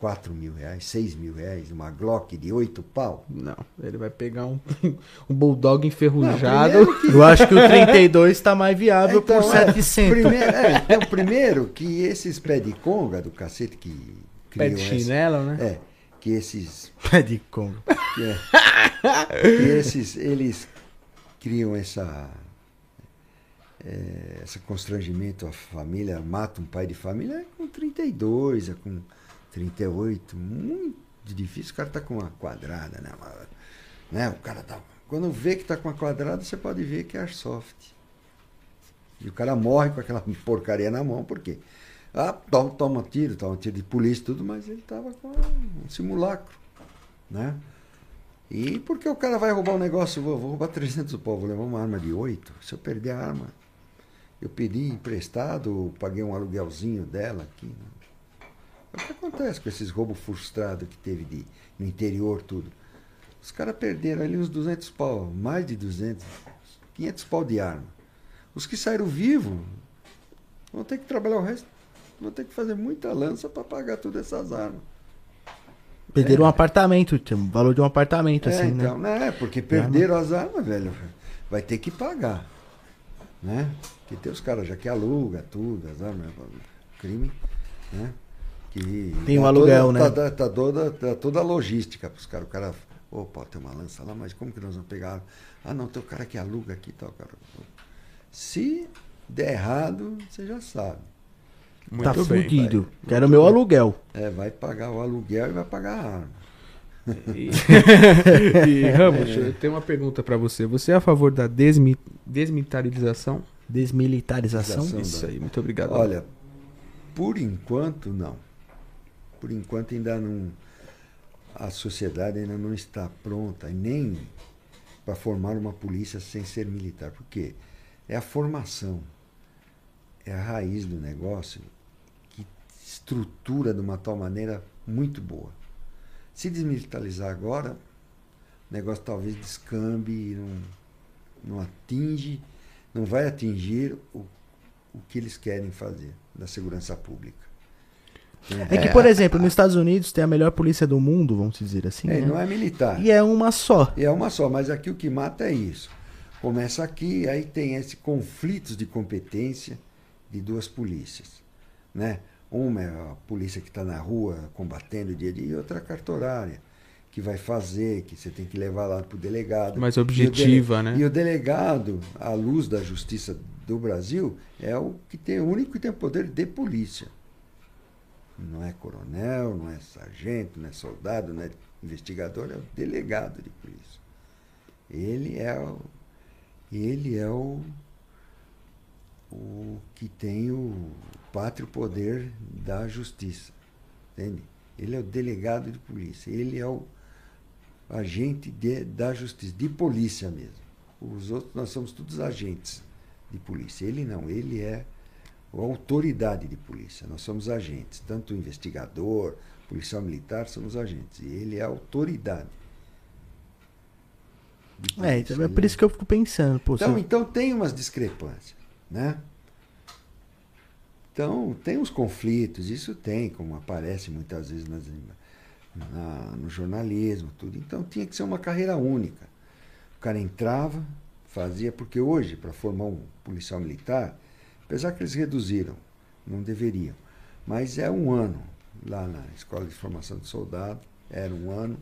4 mil reais, 6 mil reais, uma Glock de 8 pau. Não, ele vai pegar um, *laughs* um bulldog enferrujado. Não, que- Eu acho que o 32 tá mais viável Então, por é, 700. Primeiro, é, então, primeiro que esses pé de conga do cacete que Pé de essa- chinelo, né? É, que esses *laughs* Pé de Congo. que, é, que esses eles criam essa é, esse constrangimento à família, mata um pai de família é com 32, é com 38, muito difícil, o cara tá com uma quadrada, né? Né? O cara tá quando vê que tá com uma quadrada, você pode ver que é airsoft. E o cara morre com aquela *laughs* porcaria na mão, por quê? Ah, toma, toma tiro, toma tiro de polícia tudo, mas ele tava com um simulacro, né? E porque o cara vai roubar um negócio, vou, vou roubar 300 pau, vou levar uma arma de 8, se eu perder a arma, eu pedi emprestado, paguei um aluguelzinho dela aqui. né? É o que acontece com esses roubos frustrados que teve de, no interior, tudo. Os caras perderam ali uns 200 pau, mais de 200, 500 pau de arma. Os que saíram vivos vão ter que trabalhar o resto, vão ter que fazer muita lança para pagar todas essas armas. Perderam um apartamento, o valor de um apartamento, É, assim, então, né? né? Porque perderam as armas, velho. Vai ter que pagar. Né? Porque tem os caras já que aluga tudo, as armas, crime, né? Que Tem o dá aluguel, toda, né? Tá, tá toda, tá toda a logística pros caras. O cara, opa, tem uma lança lá, mas como que nós vamos pegar? Ah, não, tem o cara que aluga aqui e tal, cara. Se der errado, você já sabe. Muito tá bem. fudido. vai. Quero meu aluguel. É, vai pagar o aluguel e vai pagar a arma. E, *laughs* e, Ramos, eu tenho uma pergunta pra você. Você é a favor da desmi, desmilitarização? Desmilitarização. Isso aí, muito obrigado. Olha, por enquanto não. Por enquanto ainda não. A sociedade ainda não está pronta, nem para formar uma polícia sem ser militar. Por quê? É a formação, é a raiz do negócio estrutura de uma tal maneira muito boa. Se desmilitarizar agora, o negócio talvez descambe não, não atinge, não vai atingir o, o que eles querem fazer da segurança pública. É que, por exemplo, nos Estados Unidos tem a melhor polícia do mundo, vamos dizer assim. É, né? não é militar. E é uma só. E é uma só, mas aqui o que mata é isso. Começa aqui, aí tem esse conflitos de competência de duas polícias. Né? Uma é a polícia que está na rua combatendo o dia a dia, e outra é a cartorária, que vai fazer, que você tem que levar lá para o delegado. Mais E objetiva, dele- né? E o delegado, à luz da justiça do Brasil, é o que tem o único que tem o poder de polícia. Não é coronel, não é sargento, não é soldado, não é investigador, é o delegado de polícia. Ele é o, ele é o, o que tem o pátrio poder da justiça. Entende? Ele é o delegado de polícia. Ele é o agente de- da justiça, de polícia mesmo. Os outros, nós somos todos agentes de polícia. Ele não, ele é a autoridade de polícia. Nós somos agentes. Tanto o investigador, policial militar, somos agentes. E ele é a autoridade. de É, então é por isso que eu fico pensando, pô, então, se- então tem umas discrepâncias, né? Então tem os conflitos, isso tem, como aparece muitas vezes nas, na- no jornalismo, tudo. Então tinha que ser uma carreira única. O cara entrava, fazia, porque hoje, para formar um policial militar, apesar que eles reduziram, não deveriam, mas é um ano lá na Escola de Formação de Soldado, era um ano,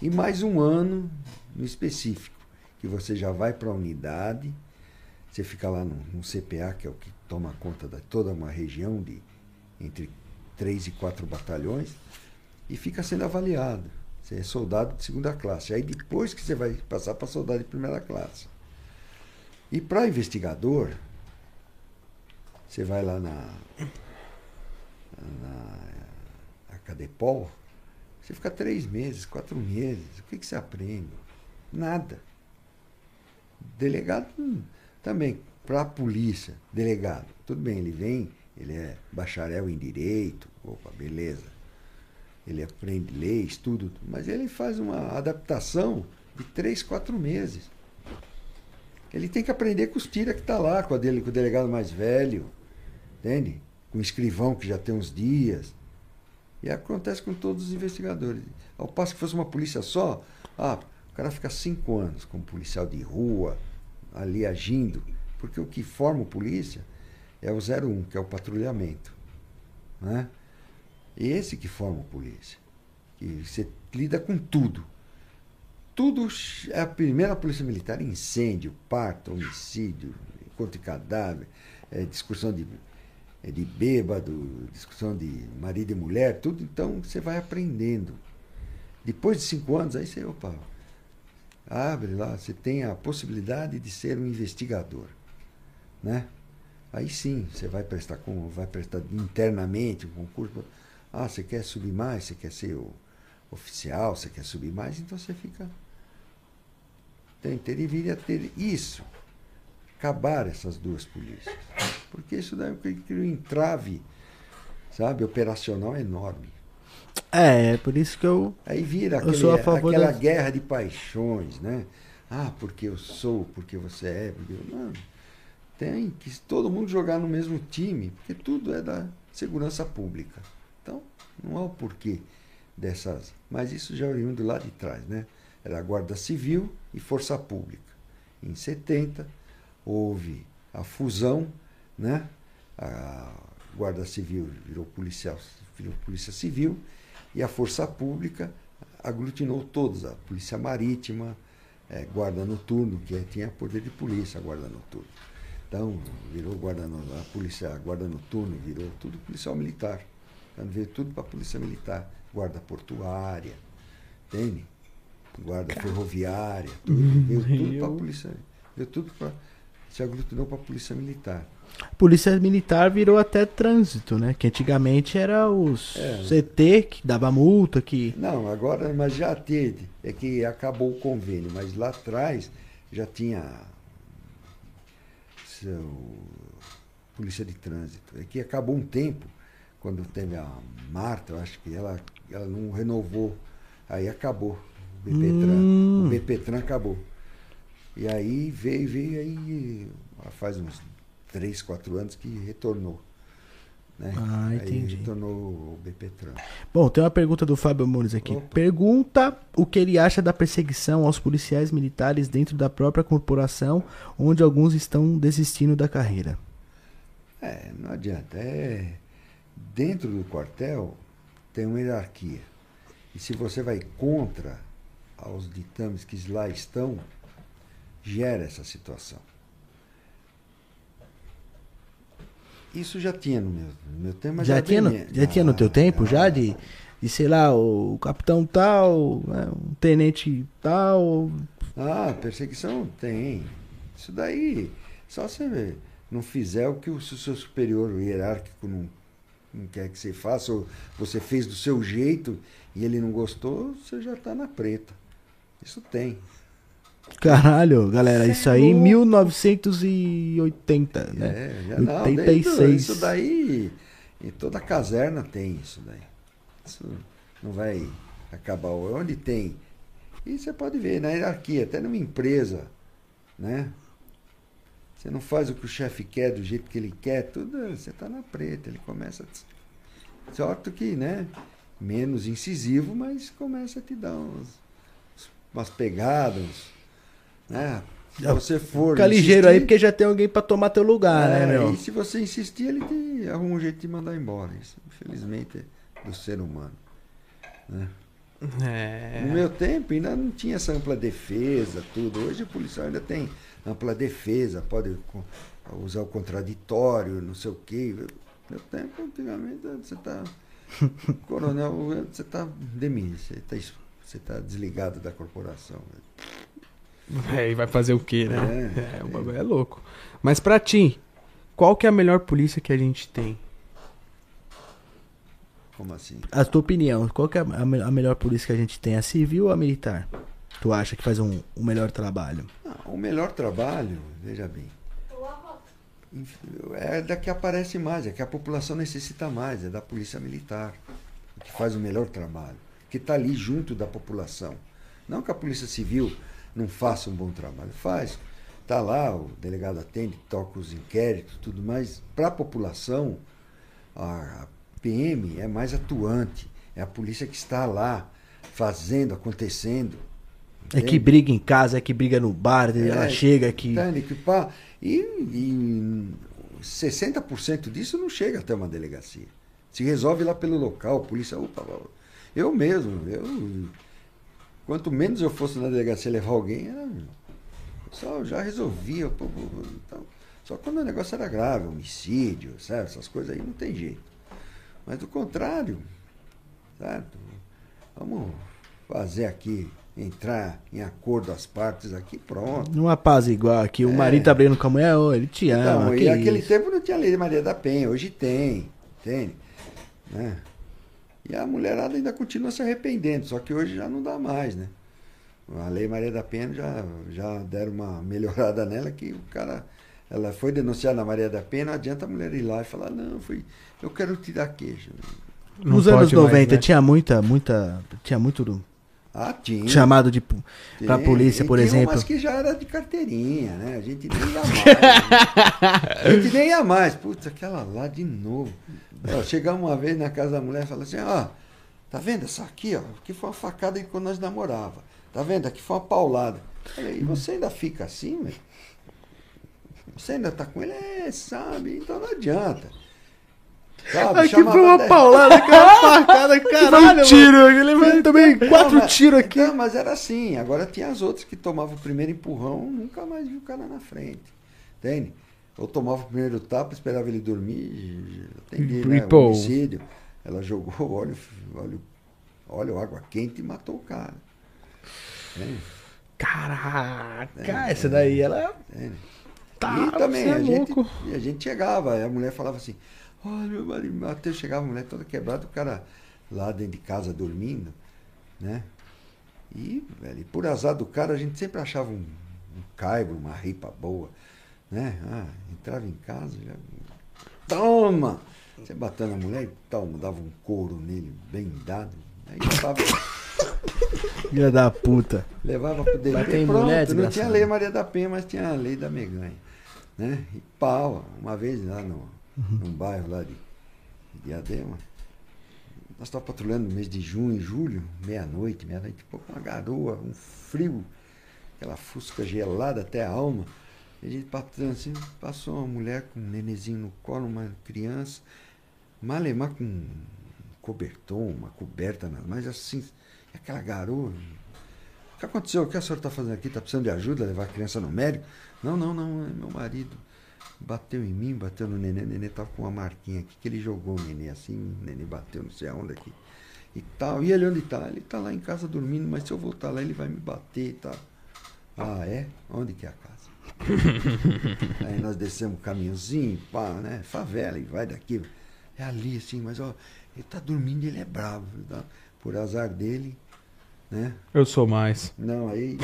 e mais um ano no específico, que você já vai para a unidade, você fica lá no, no CPA, que é o que toma conta de toda uma região de entre três e quatro batalhões, e fica sendo avaliado. Você é soldado de segunda classe. Aí depois que você vai passar para soldado de primeira classe. E para investigador, você vai lá na, na, na Cadepol, você fica três meses, quatro meses. O que, que você aprende? Nada. Delegado hum, também, para a polícia, delegado. Tudo bem, ele vem, ele é bacharel em direito, opa, beleza. Ele aprende leis, tudo, mas ele faz uma adaptação de três, quatro meses. Ele tem que aprender com os tira que está lá, com, a dele, com o delegado mais velho, entende? Com o escrivão que já tem uns dias. E acontece com todos os investigadores. Ao passo que fosse uma polícia só, ah, o cara fica cinco anos como policial de rua, ali agindo, porque o que forma o polícia é o 01, que é o patrulhamento. Né? Esse que forma o polícia. Que você lida com tudo. Tudo é a primeira polícia militar, incêndio, parto, homicídio, encontro de cadáver, é, discussão de, é, de bêbado, discussão de marido e mulher, tudo. Então você vai aprendendo. Depois de cinco anos, aí você, opa, abre lá, você tem a possibilidade de ser um investigador. Né? Aí sim, você vai prestar, com, vai prestar internamente um concurso. Ah, você quer subir mais, você quer ser o oficial, você quer subir mais, então você fica tem, deveria ter isso. Acabar essas duas polícias. Porque isso daí cria um entrave, sabe, operacional enorme. É, é por isso que eu. Aí vira aquele, eu sou a favor aquela da... guerra de paixões, né? Ah, porque eu sou, porque você é. Porque eu... Não. Tem que todo mundo jogar no mesmo time, porque tudo é da segurança pública. Então, não há o porquê dessas. Mas isso já oriundo lá de trás, né? Era a Guarda Civil e Força Pública. Em 70 houve a fusão, né? A Guarda Civil virou policial, virou Polícia Civil e a Força Pública aglutinou todos, a Polícia Marítima, é, Guarda Noturno, que tinha poder de polícia, a Guarda Noturno. Então, virou guarda, a polícia, a guarda noturno, virou tudo policial militar. Então, veio tudo para a polícia militar, guarda portuária, entende? guarda Cara. ferroviária, tudo, uhum. veio tudo para a polícia. Veio tudo para. Se aglutinou para a polícia militar. Polícia militar virou até trânsito, né? Que antigamente era os é. CT que dava multa, que. Não, agora, mas já teve. É que acabou o convênio, mas lá atrás já tinha seu, polícia de trânsito. É que acabou um tempo, quando teve a Marta, eu acho que ela, ela não renovou. Aí acabou. BPTran. Hum. O BPTran acabou. E aí veio, veio aí, faz uns 3, 4 anos que retornou. Né? Ah, entendi. Aí retornou o BPTran. Bom, tem uma pergunta do Fábio Muniz aqui. Opa. Pergunta o que ele acha da perseguição aos policiais militares dentro da própria corporação, onde alguns estão desistindo da carreira. É, não adianta. É, dentro do quartel tem uma hierarquia. E se você vai contra aos ditames que lá estão, gera essa situação. Isso já tinha no meu, no meu tempo, mas já, já tinha, no, já tinha no teu tempo, já, já de, de, sei lá, o capitão tal, né, um tenente tal. Ah, perseguição tem. Isso daí, só você não fizer o que o seu superior o hierárquico não, não quer que você faça, ou você fez do seu jeito e ele não gostou, você já está na preta. Isso tem. Caralho, galera, isso, isso aí em 1980, né? É, já não, 86. isso daí, em toda caserna tem isso daí. Isso não vai acabar. Onde tem? E você pode ver na hierarquia, até numa empresa, né? Você não faz o que o chefe quer do jeito que ele quer, tudo, você está na preta, ele começa a... Sorte que, né? Menos incisivo, mas começa a te dar uns umas pegadas, né? Se você for. Fica ligeiro aí, porque já tem alguém para tomar teu lugar, né, é, né, meu? E se você insistir, ele te arruma um jeito de mandar embora. Isso, infelizmente, é do ser humano. Né? É. No meu tempo ainda não tinha essa ampla defesa, tudo. Hoje o policial ainda tem ampla defesa, pode usar o contraditório, não sei o quê. No meu tempo, antigamente, você está. *laughs* Coronel, você está demitido, você está você está desligado da corporação. *laughs* É, e vai fazer o quê, né? É, é, o bagulho é louco. Mas pra ti, qual que é a melhor polícia que a gente tem? Como assim? A tua opinião, qual que é a, a melhor polícia que a gente tem? A civil ou a militar? Tu acha que faz um, um melhor trabalho? Ah, o melhor trabalho, veja bem, é da que aparece mais, é que a população necessita mais, é da polícia militar, que faz o melhor trabalho que está ali junto da população. Não que a Polícia Civil não faça um bom trabalho, faz. Está lá, o delegado atende, toca os inquéritos, tudo mais. Para a população, a, PM é mais atuante, é a polícia que está lá fazendo, acontecendo. É que briga em casa, é que briga no bar, ela É, chega aqui. Entende? Que pá, e, e 60% disso não chega até uma delegacia. Se resolve lá pelo local, a polícia. Opa, eu mesmo, eu. Quanto menos eu fosse na delegacia levar alguém, era, só já resolvia. pô, pô, pô, então, só quando o negócio era grave, homicídio, sabe? Essas coisas aí não tem jeito. Mas do contrário, certo? Vamos fazer aqui, entrar em acordo as partes aqui, pronto. Numa paz igual aqui, o marido tá brigando com a mulher, ô, ele te ama. Então, e naquele tempo não tinha lei de Maria da Penha, hoje tem, entende? Né? E a mulherada ainda continua se arrependendo, só que hoje já não dá mais, né? A lei Maria da Penha já, já deram uma *laughs* melhorada nela que o cara. Ela foi denunciar na Maria da Penha, não adianta a mulher ir lá e falar, não, foi, eu quero tirar queijo. Não Nos anos pode mais, 90 né? tinha muita, muita. Tinha muito Ah, tinha. chamado de. pra Tem, polícia, e por tinha exemplo. umas que já era de carteirinha, né? A gente nem ia mais. né? A gente nem ia mais. Putz, aquela lá de novo. Ó, chegamos uma vez na casa da mulher e falou assim, ó, tá vendo essa aqui, ó? Que foi uma facada quando nós namorava. Tá vendo? Aqui foi uma paulada. Falei, e você ainda fica assim, velho? Você ainda tá com ele? É, sabe? Então não adianta. Sabe? Aqui foi uma de- paulada, cara, facada, *laughs* caralho. um tiro, ele levou também quatro tiros aqui. Então, mas era assim. Agora tinha as outras que tomavam o primeiro empurrão, nunca mais viu o cara na frente. Entende? Ou tomava o primeiro tapa, esperava ele dormir, atendia, né? Ripple. Homicídio. Ela jogou óleo, óleo, óleo, água quente e matou o cara. Entende? Caraca, essa daí ela. Entende? Tá, e também é a gente, louco. e a gente chegava, a mulher falava assim, olha, meu marido bateu, chegava a mulher toda quebrada, o cara lá dentro de casa dormindo, né? E, velho, por azar do cara, a gente sempre achava um, um caibo, uma ripa boa, né? Ah, entrava em casa, já. Toma! Você bateu na mulher e toma, dava um couro nele, bem dado. Aí levava, *laughs* Filha da puta. levava pro em pronto, mulher, não tinha lei Maria da Penha, mas tinha a lei da Meganha. Né? E pau, uma vez lá no, Uhum. num bairro lá de, de Diadema, nós estávamos patrulhando no mês de junho e julho, meia-noite, meia-noite, pouco, uma garoa, um frio, aquela fusca gelada até a alma. A gente assim, passou uma mulher com um nenezinho no colo, uma criança, malemar com um cobertor, uma coberta, mas assim, aquela garoa. O que aconteceu? O que a senhora está fazendo aqui? Está precisando de ajuda, levar a criança no médico? Não, não, não, é meu marido. Bateu em mim, bateu no neném, o neném estava com uma marquinha aqui, que ele jogou o neném assim, o neném bateu não sei aonde aqui. E tal. E ele onde está? Ele está lá em casa dormindo, mas se eu voltar lá ele vai me bater e tal. Ah, é? Onde que é a casa? *laughs* Aí nós descemos o caminhozinho, pá, né? Favela, e vai daqui. É ali, assim, mas ó, ele tá dormindo e ele é bravo. tá? Por azar dele, né? Eu sou mais. Não, aí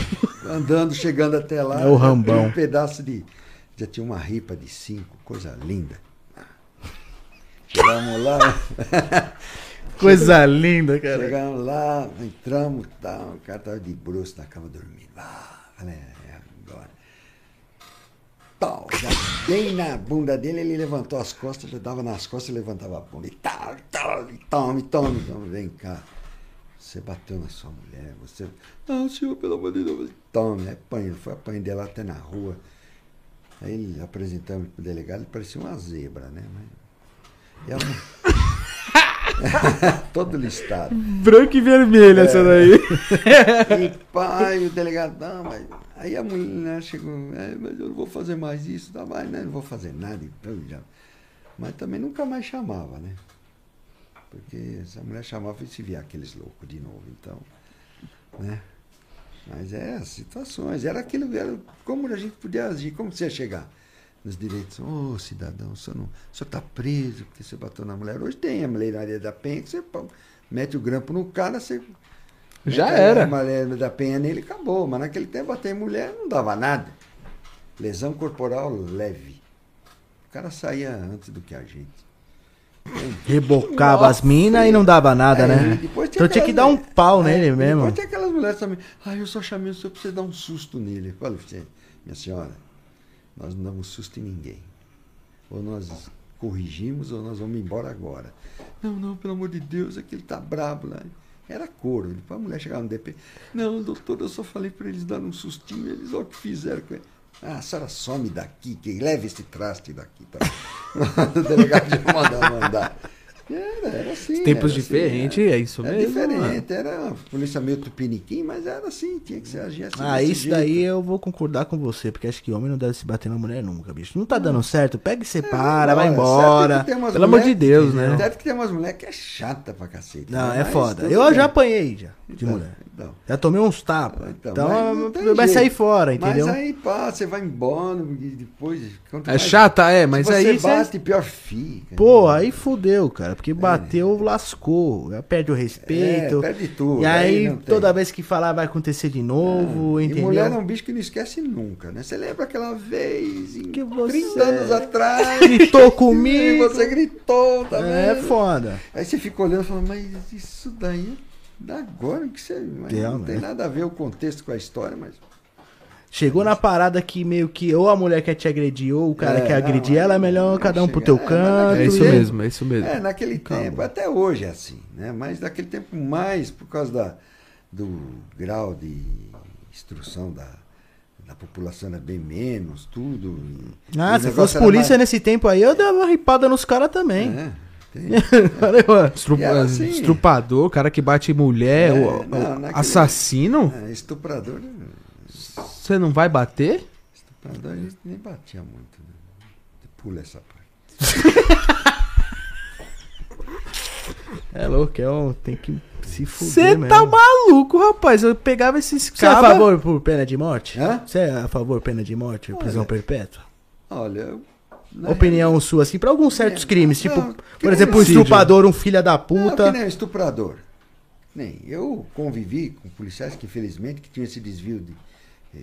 andando, chegando até lá. *laughs* É o Rambão. Um pedaço de. Já tinha uma ripa de cinco, coisa linda. Chegamos lá, *laughs* Coisa linda, cara. chegamos lá, entramos, tal, o cara tava de bruxo na cama dormindo. Ah, falei, é agora. Tal, já bem na bunda dele, ele levantou as costas, já dava nas costas e levantava a bunda. E tal, tal, tome, tome, tome, vem cá. Você bateu na sua mulher, você. Não, senhor, pelo amor de Deus. Tome, apanha, foi apanhar dela até na rua. Aí ele apresentamos pro delegado, ele parecia uma zebra, né? Mas... E a mu- *laughs* Todo listado. Branco e vermelho essa daí. *laughs* E pai, o delegado, não, mas. Aí a mulher chegou, é, mas eu não vou fazer mais isso, tá mais, né? Não vou fazer nada, então já. Mas também nunca mais chamava, né? Porque se a mulher chamava e se via aqueles loucos de novo, então. Né? Mas é situações, era aquilo, era como a gente podia agir, como você ia chegar nos direitos. Ô cidadão, o senhor está preso porque você bateu na mulher. Hoje tem a lei da Penha, que você pô, mete o grampo no cara, você Já mete a era. Maria da Penha nele acabou. Mas naquele tempo bater em mulher não dava nada. Lesão corporal leve. O cara saía antes do que a gente. Rebocava as minas e não dava nada, Aí, né? depois Então tinha que dar um pau Aí, nele mesmo. Depois tem aquelas mulheres também. Ah, eu só chamei o senhor pra você dar um susto nele. Você, minha senhora, nós não damos susto em ninguém. Ou nós corrigimos ou nós vamos embora agora. Não, não, pelo amor de Deus, é que ele tá brabo lá. Era couro. Ele, a mulher chegava no DP. Não, doutor, eu só falei para eles darem um sustinho, eles olha o que fizeram com ele. Ah, a senhora some daqui, que leve esse traste daqui. Tá? *laughs* o delegado já mandava mandar. Era, era assim. Tempos era diferentes, assim, é isso era mesmo. diferente, era uma polícia meio tupiniquim, mas era assim, tinha que ser agir assim. Ah, isso jeito. daí eu vou concordar com você, porque acho que homem não deve se bater na mulher nunca, bicho. Não tá dando certo, pega e separa, vai Olha, embora. Pelo amor de Deus, né? Certo que tem umas mulheres que é chata pra cacete. Não, né? é Mas foda. Eu bem. já apanhei já, de Então, mulher. Então. Já tomei uns tapas. Então, Então, mas tem vai sair fora, entendeu? Mas aí, pá, você vai embora e depois. É mais- chata, é, mas você aí. cê- bate, pior fica. Pô, aí fudeu, cara. Porque bateu, lascou. Já perde o respeito. É, perde tudo. E aí, tem. toda vez que falar vai acontecer de novo, E entendeu? mulher é um bicho que não esquece nunca, né? Você lembra aquela vez, em Que você 30 anos atrás, *laughs* gritou e comigo. você gritou também. É foda. Aí você fica olhando e fala, mas isso daí é agora que você. Mas não Realmente. tem nada a ver o contexto com a história, mas. Chegou na parada que meio que ou a mulher quer te agredir ou o cara É, quer não, agredir ela, é melhor cada um pro chega. teu É, canto. É isso mesmo, é isso mesmo. É, naquele Calma. tempo, até hoje é assim, né? Mas naquele tempo mais por causa da, do grau de instrução da, da população era bem menos, tudo. e Ah, se fosse polícia mais- nesse tempo aí, eu dava uma ripada nos caras também. É, *laughs* assim. Estrupador, cara que bate mulher, É, o- o- não, naquele- assassino, É, estuprador, você não vai bater? estuprador a gente nem batia muito. Né? Pula essa parte. *laughs* É louco, é um, tem que se fuder Você tá maluco, rapaz. Eu pegava esses Você é a favor por pena de morte? Você é a favor pena de morte, prisão perpétua? Olha, eu- na Opinião sua, assim, pra alguns certos É, crimes, tipo, não, que por exemplo, um estuprador, um filho da Não, puta. que nem estuprador. Nem. Eu convivi com policiais que, infelizmente, que tinham esse desvio de, eh,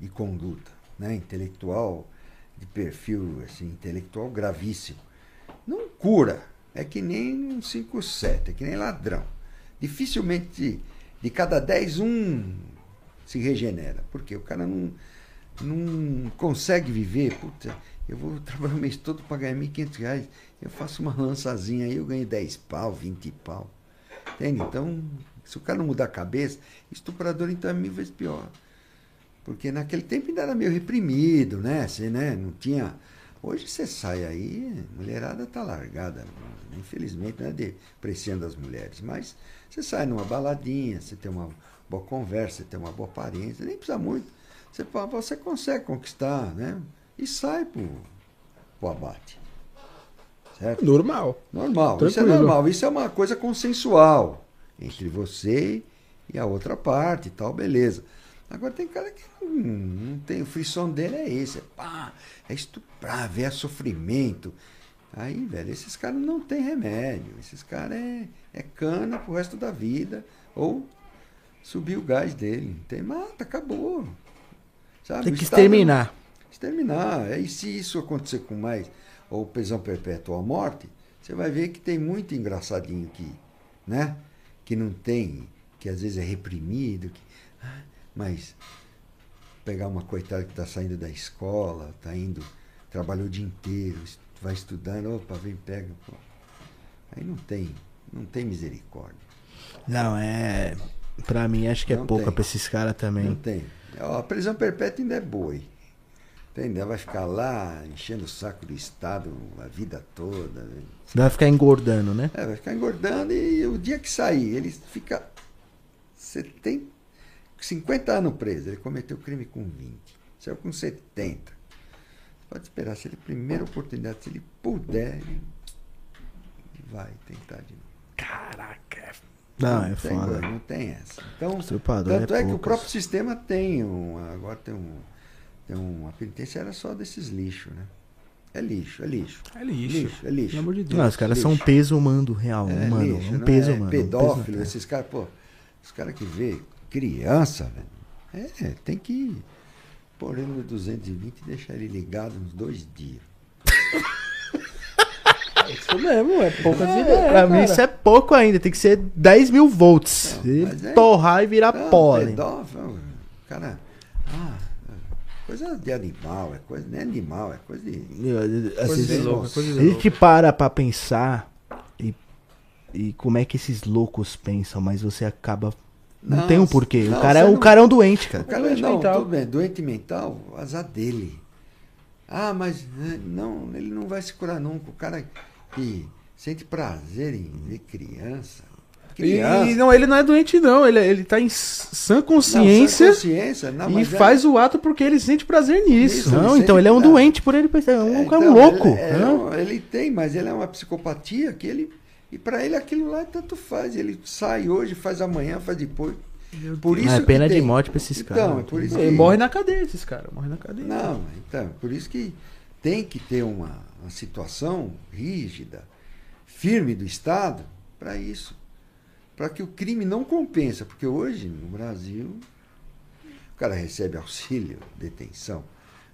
de conduta, né? Intelectual, de perfil, assim, intelectual gravíssimo. Não cura. É que nem um 5-7, é que nem ladrão. Dificilmente, de cada 10, um se regenera. Porque o cara não, não consegue viver. Puta, eu vou *laughs* trabalhar o mês todo para ganhar 1.500 reais. Eu faço uma lançazinha aí, eu ganho 10 pau, 20 pau. Entende? Então, se o cara não mudar a cabeça, estuprador então é mil vezes pior. Porque naquele tempo ainda era meio reprimido, né? Você, né? Não tinha. Hoje você sai aí, mulherada tá largada. Infelizmente, não é depreciando as mulheres. Mas você sai numa baladinha, você tem uma boa conversa, você tem uma boa aparência, nem precisa muito. Você, você consegue conquistar, né? E sai pro, pro abate. Certo? Normal. Normal, isso é Tranquilo. normal. Isso é uma coisa consensual entre você e a outra parte e tal, beleza. Agora tem cara que não, não tem, o frisson dele é esse, é pá, é estuprar, ver é sofrimento. Aí, velho, esses caras não tem remédio. Esses caras é, é cana pro resto da vida. Ou subir o gás dele. Tem, mata, acabou. Sabe? Tem que exterminar. Exterminar. E se isso acontecer com mais, ou prisão perpétua ou morte, você vai ver que tem muito engraçadinho que, né? Que não tem, que às vezes é reprimido, que, ah, mas pegar uma coitada que está saindo da escola, está indo, trabalhou o dia inteiro, vai estudando, opa, vem, pega. Pô. Aí não tem, não tem misericórdia. Não, é. Pra mim, acho que é Não pouca tem. pra esses caras Não também. tem. Ó, A prisão perpétua ainda é boi. Entendeu? Vai ficar lá enchendo o saco do Estado a vida toda. né? Vai ficar engordando, né? É, vai ficar engordando e o dia que sair, ele fica 70, 50 anos preso. Ele cometeu crime com 20. Saiu com 70. Pode esperar, se ele, primeira oportunidade, se ele puder, ele vai tentar de novo. Caraca. Não, é foda. Não tem essa. Então, Estrupador tanto é é, que o próprio sistema tem um. Agora tem um. Tem uma penitenciária só desses lixos, né? É lixo, é lixo. É lixo. Lixo, é lixo. Pelo amor de Deus. Não, os caras são um lixo. peso humano real, É mano. lixo, um não peso é humano. um pedófilo, peso- esses caras, pô, os caras que vê criança, velho, é, tem que pôr ele no 220 e deixar ele ligado uns dois dias. *laughs* Isso mesmo, é poucas É, ideias. pra mim cara. isso é pouco ainda, tem que ser 10 mil volts. Não, E é- torrar e virar Não, pólen. pedófilo, o cara, ah, coisa de animal, é coisa, não é animal, é coisa de. Coisa de louco, coisa de a louco. gente para pra pensar e, e como é que esses loucos pensam, mas você acaba. Não, Não, tem um porquê. não, o, cara é, o não- cara é um doente, cara. O cara doente não, mental. tudo bem, doente mental, azar dele. Ah, mas né, não, ele não vai se curar nunca. O cara que sente prazer em ver criança. Criança. E, não, ele não é doente, não. Ele, ele tá em sã Não, consciência sem consciência, não, e é- faz o ato porque ele sente prazer nisso. Isso. Não, ele então ele é um doente por ele pensar. É um, É, cara então, louco. Ele, é né? um- ele tem, mas ele é uma psicopatia que ele. E para ele aquilo lá tanto faz. Ele sai hoje, faz amanhã, faz depois. Por isso Ah, é que pena de morte pra esses então, caras. É por isso Ele que... morre na cadeia, esses caras. Morre na cadeia. Não, então, por isso que tem que ter uma, uma situação rígida, firme do Estado para isso. Para que o crime não compensa. Porque hoje, no Brasil, o cara recebe auxílio, detenção.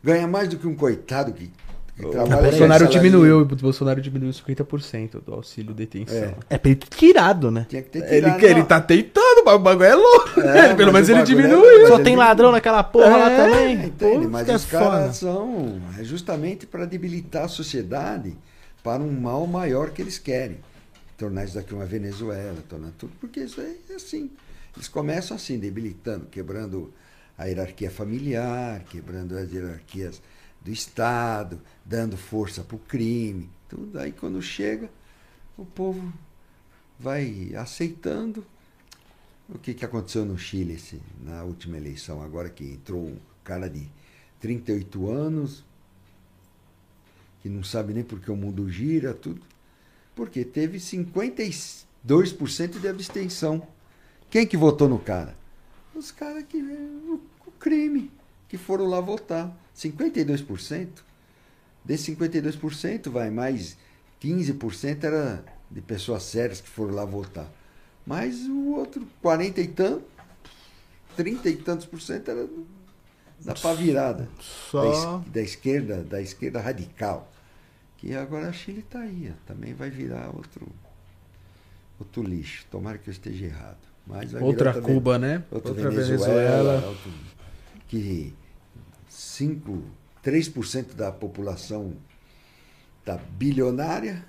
Ganha mais do que um coitado que, O trabalha. Bolsonaro diminuiu, o Bolsonaro diminuiu 50% do auxílio detenção. É. É pra ele ter tirado, né? Tinha que ter Ele, tirado. ele não. tá tentando, mas o bagulho é louco. É, *laughs* Pelo mas menos ele é- diminuiu. mas Só ele- tem ladrão naquela porra lá É, também. Entende? Pô, Mas é os caras são é justamente para debilitar a sociedade para um mal maior que eles querem. Tornar isso daqui uma Venezuela, tornar tudo. Porque isso é assim. Eles começam assim, debilitando, quebrando a hierarquia familiar, quebrando as hierarquias do Estado, dando força para o crime. Tudo aí quando chega, o povo vai aceitando. O que, que aconteceu no Chile esse, na última eleição, agora que entrou um cara de 38 anos, que não sabe nem porque o mundo gira, tudo. Porque teve 52% de abstenção. Quem que votou no cara? Os caras que. O, o crime, que foram lá votar. 52%. Desses 52%, vai, mais 15% era de pessoas sérias que foram lá votar. Mas o outro, 40 e tanto, 30 e tantos por cento era da pá virada. Da, Só. es- da esquerda, da esquerda radical. Que agora a Chile está aí, também vai virar outro, outro lixo. Tomara que eu esteja errado. Mas vai Outra virar também Cuba, né? Outra, Outra Venezuela, Venezuela. outro- que 5, 3% da população está bilionária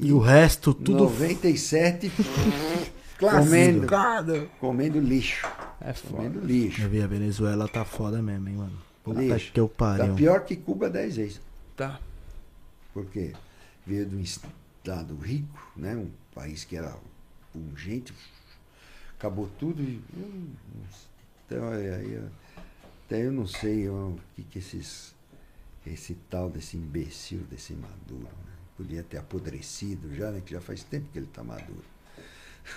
E o resto, tudo. 97 *laughs* comendo, comendo lixo. É foda. Comendo lixo. Eu vi, a Venezuela tá foda mesmo, hein, mano. Puta Lixo. que eu Tá pariu. pior que Cuba 10 vezes. Tá. Porque veio de um estado rico, né? um país que era pungente, acabou tudo e. não- Então, aí, aí, até eu não sei o que, que esses. Esse tal desse imbecil, desse Maduro. né? Podia ter apodrecido já, né? Que já faz tempo que ele está maduro.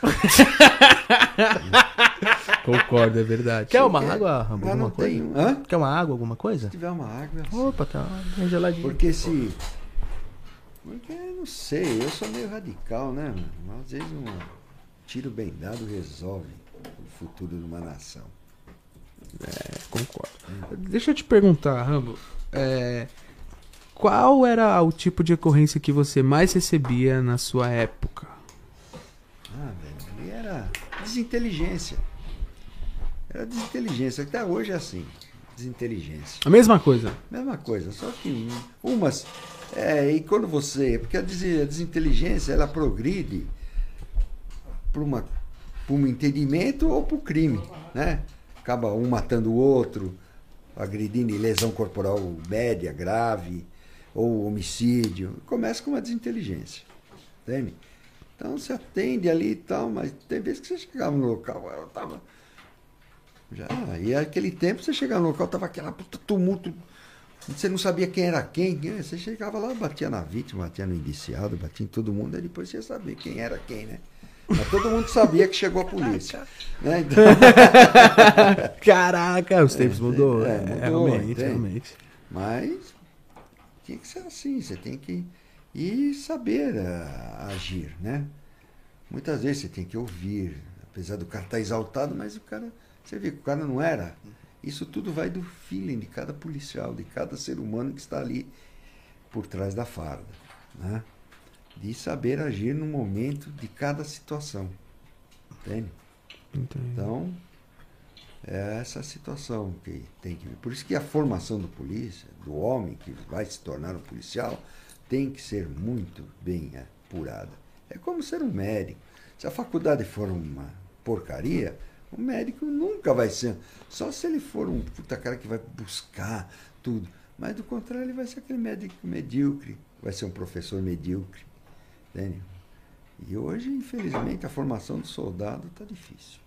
*laughs* Concordo, é verdade. Quer uma Quer? água, Rambo? Mas Alguma não coisa? Hã? Quer uma água, alguma coisa? Se tiver uma água. assim. Opa, tá bem geladinho. Porque se. Porque não sei, eu sou meio radical, né? mano? Às vezes um tiro bem dado resolve o futuro de uma nação. Concordo. Deixa eu te perguntar, Rambo. é, qual era o tipo de ocorrência que você mais recebia na sua época? Ah, velho, ali era desinteligência. Era desinteligência. Até hoje é assim. Desinteligência. A mesma coisa. Mesma coisa, só que umas. É, e quando você. Porque a des- a desinteligência ela progride para um entendimento ou para o crime, né? Acaba um matando o outro, agredindo lesão corporal média, grave, ou homicídio. Começa com uma desinteligência, entende? Então você atende ali e tal, mas tem vezes que você chegava no local, ela tava já, e aquele tempo você chegava no local, tava aquela puta tumulto, você não sabia quem era quem, né? você chegava lá, batia na vítima, batia no indiciado, batia em todo mundo, aí depois você ia saber quem era quem, né? Mas todo mundo sabia que chegou a polícia. *laughs* né? Então, *laughs* Caraca, os tempos mudou. é, É, mudou, realmente, entende? realmente. mas tinha que ser assim, você tem que e saber ah, agir, né? Muitas vezes você tem que ouvir, apesar do cara estar exaltado, mas o cara, você vê que o cara não era. Isso tudo vai do feeling de cada policial, de cada ser humano que está ali por trás da farda, né? De saber agir no momento de cada situação, entende? Entendi. Então, É essa situação que tem que. Por isso que a formação do polícia, do homem que vai se tornar um policial, tem que ser muito bem apurada. É como ser um médico. Se a faculdade for uma porcaria, o médico nunca vai ser. Só se ele for um puta cara que vai buscar tudo. Mas do contrário, ele vai ser aquele médico medíocre, vai ser um professor medíocre. Entende? E hoje, infelizmente, a formação do soldado está difícil.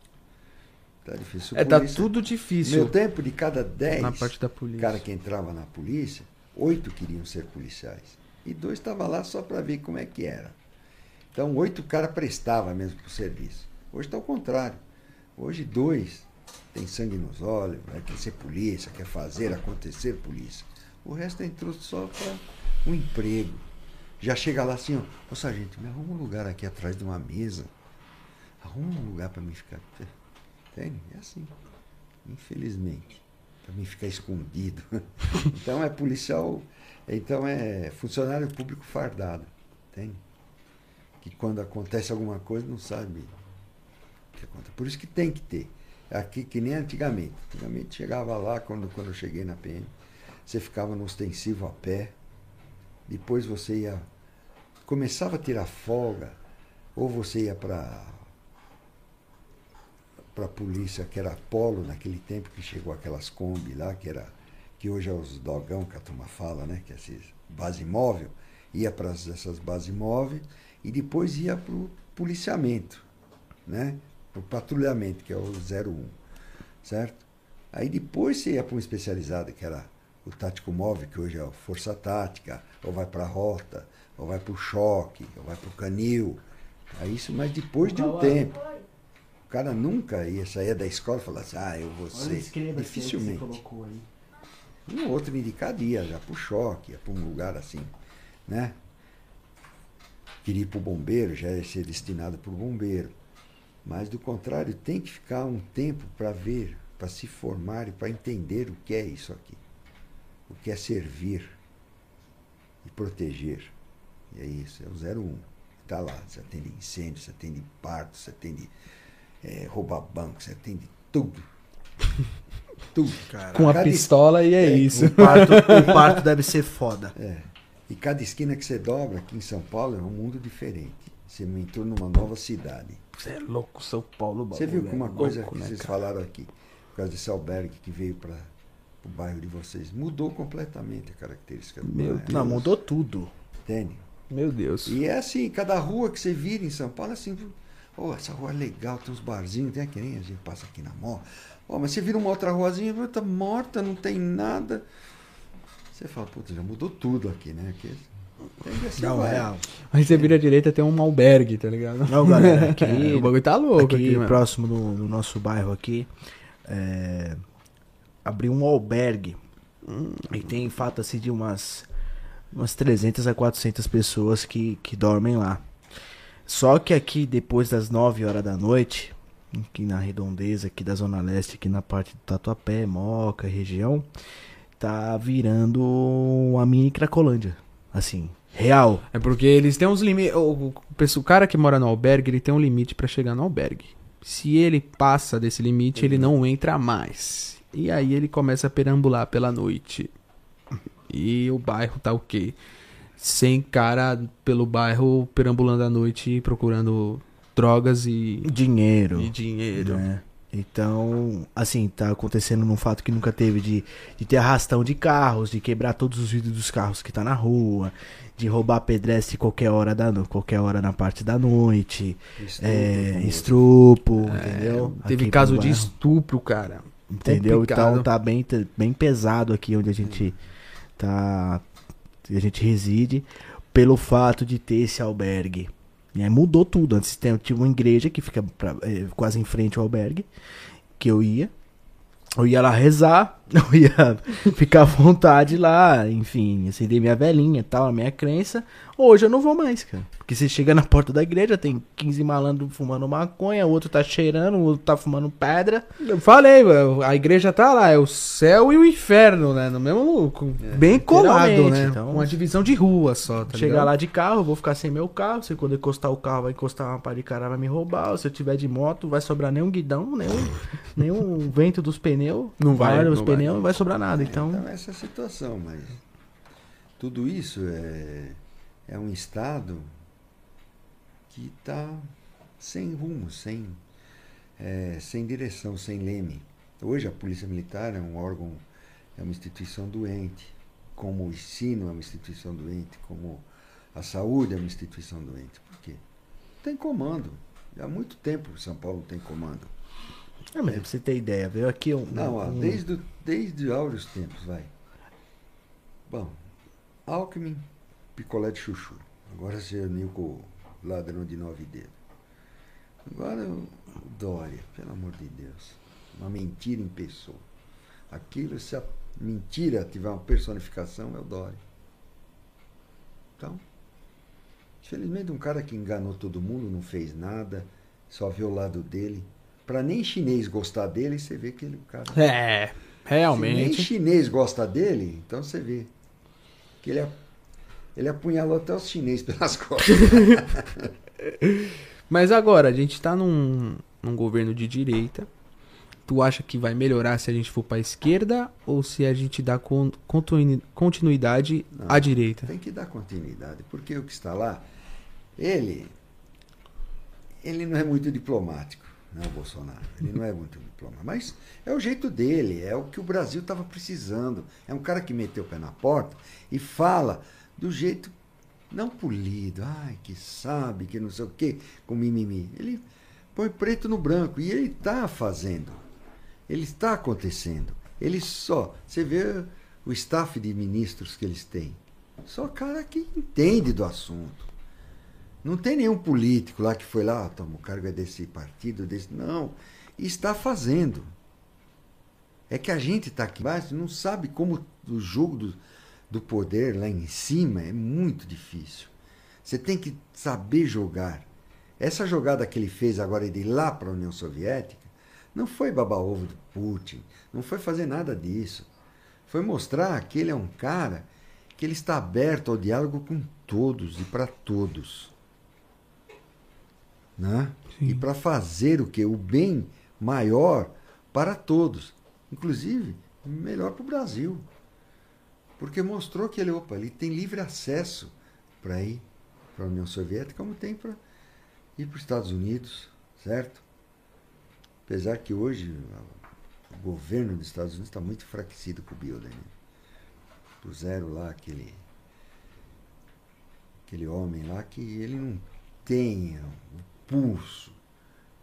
Está difícil. É, tá tudo No difícil meu tempo, de cada 10 na parte da polícia. cara que entrava na polícia, oito queriam ser policiais. E dois estavam lá só para ver como é que era. Então, oito cara prestava mesmo para o serviço. Hoje está ao contrário. Hoje, dois tem sangue nos olhos, vai querer ser polícia, quer fazer acontecer polícia. O resto entrou só para um emprego. Já chega lá assim, ó, ô sargento, me arruma um lugar aqui atrás de uma mesa. Arruma um lugar para mim ficar. *laughs* Entende? É assim. Infelizmente. Para mim ficar escondido. *laughs* então é policial, então é funcionário público fardado. Entende? Que quando acontece alguma coisa não sabe que acontece. Por isso que tem que ter. Aqui que nem antigamente. Antigamente chegava lá, quando, quando eu cheguei na PM, você ficava no ostensivo a pé, depois você ia. Começava a tirar folga, ou você ia para para a polícia, que era Polo naquele tempo que chegou aquelas Kombi lá, que era que hoje é os dogão que a turma fala, né? Que é esses base móvel, ia para essas bases móveis e depois ia para o policiamento, né? Para o patrulhamento, que é o 01, certo? Aí depois você ia para um especializado, que era o tático móvel, que hoje é a força tática, ou vai para a rota, ou vai para o choque, ou vai para o canil. Aí isso, mas depois de um tempo. O cara nunca ia sair da escola e falar assim, ah, eu vou ser. Dificilmente. Um outro indicado ia já para o choque, para um lugar assim, né? Queria ir para o bombeiro, já ia ser destinado para o bombeiro. Mas, do contrário, tem que ficar um tempo para ver, para se formar e para entender o que é isso aqui. O que é servir e proteger. E é isso, é o 01. Está lá, você atende incêndio, você atende parto, você atende é, roubar banco, você atende tudo. *laughs* tudo. Com a Cada- pistola e é, É, isso. O parto, o *laughs* parto deve ser foda. É. E cada esquina que você dobra aqui em São Paulo é um mundo diferente. Você entrou numa nova cidade. Você é louco, São Paulo. Você viu que uma é coisa louco, que né, vocês cara? falaram aqui, por causa desse albergue que veio para o bairro de vocês, mudou completamente a característica do Meu bairro. Não, mudou tudo. Entende? Meu Deus. E é assim, cada rua que você vira em São Paulo, é assim, oh, essa rua é legal, tem uns barzinhos, tem nem a gente passa aqui na mó. Oh, mas você vira uma outra ruazinha, tá morta, não tem nada. Você fala, puta, já mudou tudo aqui, né? Aqui? Assim Não, vai. real. Aí você vira à direita tem um albergue, tá ligado? Não, galera, *laughs* aqui, o bagulho tá louco aqui, aqui próximo do, do nosso bairro aqui, é, abriu um albergue. E tem em fato assim de umas, umas 300 a 400 pessoas que, que dormem lá. Só que aqui depois das 9 horas da noite, aqui na redondeza, aqui da Zona Leste, aqui na parte do Tatuapé, Moca, região, tá virando uma mini Cracolândia. Assim, real. É porque eles têm uns limites. O, o, cara que mora no albergue, ele tem um limite pra chegar no albergue. Se ele passa desse limite, ele não entra mais. E aí ele começa a perambular pela noite. E o bairro tá o quê? Sem cara pelo bairro perambulando à noite procurando drogas e, Dinheiro. e dinheiro. né? Então, assim, tá acontecendo num fato que nunca teve de, de ter arrastão de carros, de quebrar todos os vidros dos carros que tá na rua, de roubar pedestre qualquer hora da qualquer hora na parte da noite, Isso é, estrupo, entendeu? Teve Aqui caso de estupro, cara. entendeu? complicado. Então tá bem bem pesado aqui onde a gente tá a gente reside pelo fato de ter esse albergue. E aí mudou tudo. Antes tinha uma igreja que fica pra- eh, quase em frente ao albergue, que eu ia. Eu ia lá rezar, *laughs* eu ia ficar à vontade lá, enfim, acender minha velhinha tal, a minha crença. Hoje eu não vou mais, cara. Porque você chega na porta da igreja, tem 15 malandros fumando maconha, o outro tá cheirando, o outro tá fumando pedra. Eu falei, mano, a igreja tá lá, é o céu e o inferno, né? No mesmo. com- bem colado, né? então. Uma divisão de rua só, tá Chegar ligado? lá de carro, eu vou ficar sem meu carro. Se quando encostar o carro, vai encostar uma pá de cara, vai me roubar. Se eu tiver de moto, vai sobrar nem um guidão, nem um, *laughs* nem um vento dos pneus. Não vai, não vai. pneus, não vai sobrar nada. Então, Então, essa é a situação, mas tudo isso é, é um Estado que está sem rumo, sem, é, sem direção, sem leme. Hoje a Polícia Militar é um órgão, é uma instituição doente, como o ensino é uma instituição doente, como a saúde é uma instituição doente. Por quê? Tem comando. Há muito tempo São Paulo tem comando. é, mas pra você ter ideia, veio aqui um. Não, ó, um- desde, desde áureos tempos, vai. Bom, Alckmin, picolé de chuchu. Agora se uniu com o ladrão de nove dedos. Agora o Dória, pelo amor de Deus. Uma mentira em pessoa. Aquilo, se a mentira tiver uma personificação, é o Dória. Então, infelizmente um cara que enganou todo mundo, não fez nada, só vê o lado dele. Pra nem chinês gostar dele, você vê que ele, o cara. É, Se nem realmente. chinês gosta dele, então você vê que ele, a- ele apunhalou até os chineses pelas *laughs* costas. *laughs* Mas agora, a gente tá num, num governo de direita. Tu acha que vai melhorar se a gente for pra esquerda ou se a gente dá con- continui- continuidade Não. à direita? Tem que dar continuidade, porque o que está lá, ele, ele não é muito diplomático, né, o Bolsonaro. Ele não é muito diplomático, mas é o jeito dele, é o que o Brasil estava precisando. É um cara que meteu o pé na porta e fala do jeito não polido, ai, que sabe, que não sei o quê, com mimimi. Ele põe preto no branco e ele está fazendo. Ele está acontecendo. Ele só, você vê o staff de ministros que eles têm. Só cara que entende do assunto. Não tem nenhum político lá que foi lá, "Ah, toma, o cargo é desse partido, desse. Não. Está fazendo. É que a gente está aqui embaixo não sabe como o jogo do poder lá em cima é muito difícil. Você tem que saber jogar. Essa jogada que ele fez agora de ir lá para a União Soviética não foi baba-ovo do Putin, não foi fazer nada disso. Foi mostrar que ele é um cara que ele está aberto ao diálogo com todos e para todos. Né? E para fazer o que? O bem maior para todos. Inclusive, melhor para o Brasil. Porque mostrou que ele, opa, ele tem livre acesso para ir para a União Soviética, como tem para ir para os Estados Unidos, certo? Apesar que hoje o governo dos Estados Unidos está muito enfraquecido com o Biden. Né? Puseram lá aquele, aquele homem lá que ele não tem o pulso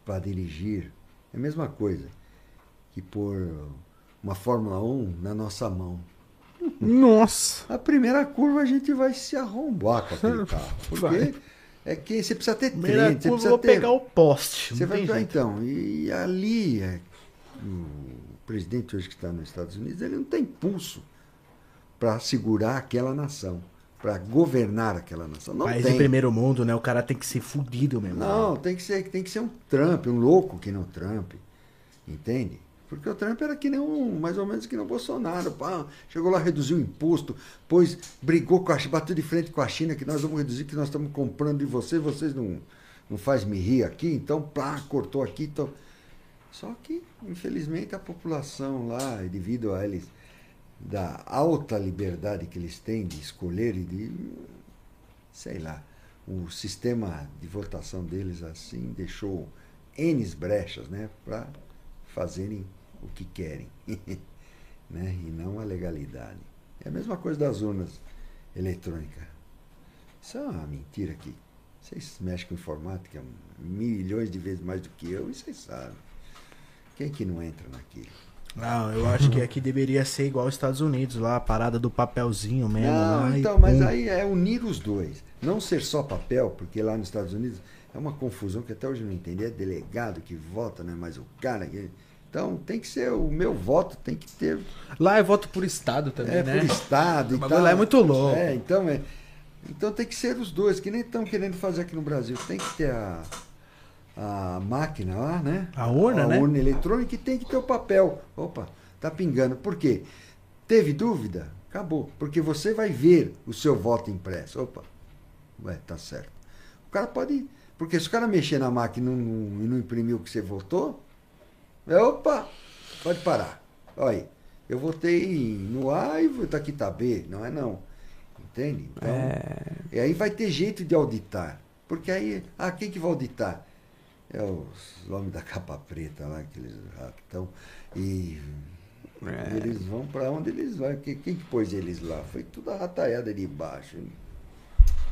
para dirigir. É a mesma coisa que pôr uma Fórmula 1 na nossa mão. Nossa! A primeira curva a gente vai se arrombar com aquele *laughs* carro. Porque é que você precisa ter Primeira você curva, eu precisa vou ter... pegar o poste. Você vai jeito. então, e ali é, o presidente hoje que está nos Estados Unidos, ele não tem pulso para segurar aquela nação, para governar aquela nação. Não País tem. de primeiro mundo, né? O cara tem que ser fudido mesmo. Não, tem que ser, tem que ser um Trump, um louco que não Trump. Entende? Porque o Trump era que nem um, mais ou menos que nem o Bolsonaro. Pá, chegou lá, reduziu o imposto, pois brigou com a bateu de frente com a China, que nós vamos reduzir, que nós estamos comprando de vocês, vocês não, não faz me rir aqui, então pá, cortou aqui. Então... Só que, infelizmente, a população lá, devido a eles, da alta liberdade que eles têm de escolher e de, sei lá, o sistema de votação deles assim deixou N brechas, né, para fazerem o que querem, *laughs* né, e não a legalidade. É a mesma coisa das urnas eletrônicas. Isso é uma mentira aqui. Vocês mexem com informática milhões de vezes mais do que eu, e vocês sabem. Quem que não entra naquilo? Não, eu acho que aqui deveria ser igual aos Estados Unidos, lá, a parada do papelzinho mesmo. Não, lá, e então, mas pum. aí é unir os dois. Não ser só papel, porque lá nos Estados Unidos é uma confusão que até hoje eu não entendi. É delegado que vota, não é mais o cara. Que... Então tem que ser, o meu voto tem que ter. Lá é voto por estado também, é né? por estado e tal. lá é muito louco. É, então é. Então tem que ser os dois, que nem estão querendo fazer aqui no Brasil. Tem que ter a, a máquina lá, né? A urna, a né? urna eletrônica e tem que ter o papel. Opa, tá pingando. Por quê? Teve dúvida? Acabou. Porque você vai ver o seu voto impresso. Opa, ué, tá certo. O cara pode. Porque se o cara mexer na máquina e não, não imprimir o que você votou, opa, pode parar. Olha aí, eu votei no A e tá aqui tá B. Não é não. Entende? Então, e aí vai ter jeito de auditar. Porque aí, ah, quem que vai auditar? É os homens da capa preta lá, aqueles estão. E É. eles vão para onde eles vão. Quem, quem que pôs eles lá? Foi tudo a rataiada de baixo.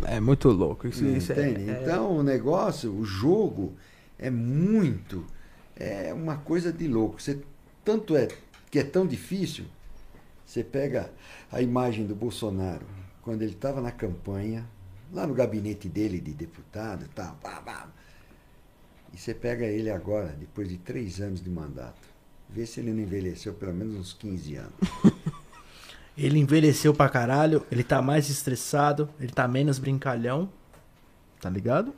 É muito louco. Isso, isso é- Entende? é, Então o negócio, o jogo é muito. É uma coisa de louco. Você, tanto é que é tão difícil. Você pega a imagem do Bolsonaro, quando ele estava na campanha, lá no gabinete dele de deputado pá, pá. E você pega ele agora, depois de três anos de mandato. Vê se ele não envelheceu pelo menos uns 15 anos. *laughs* Ele envelheceu pra caralho, ele tá mais estressado, ele tá menos brincalhão. Tá ligado?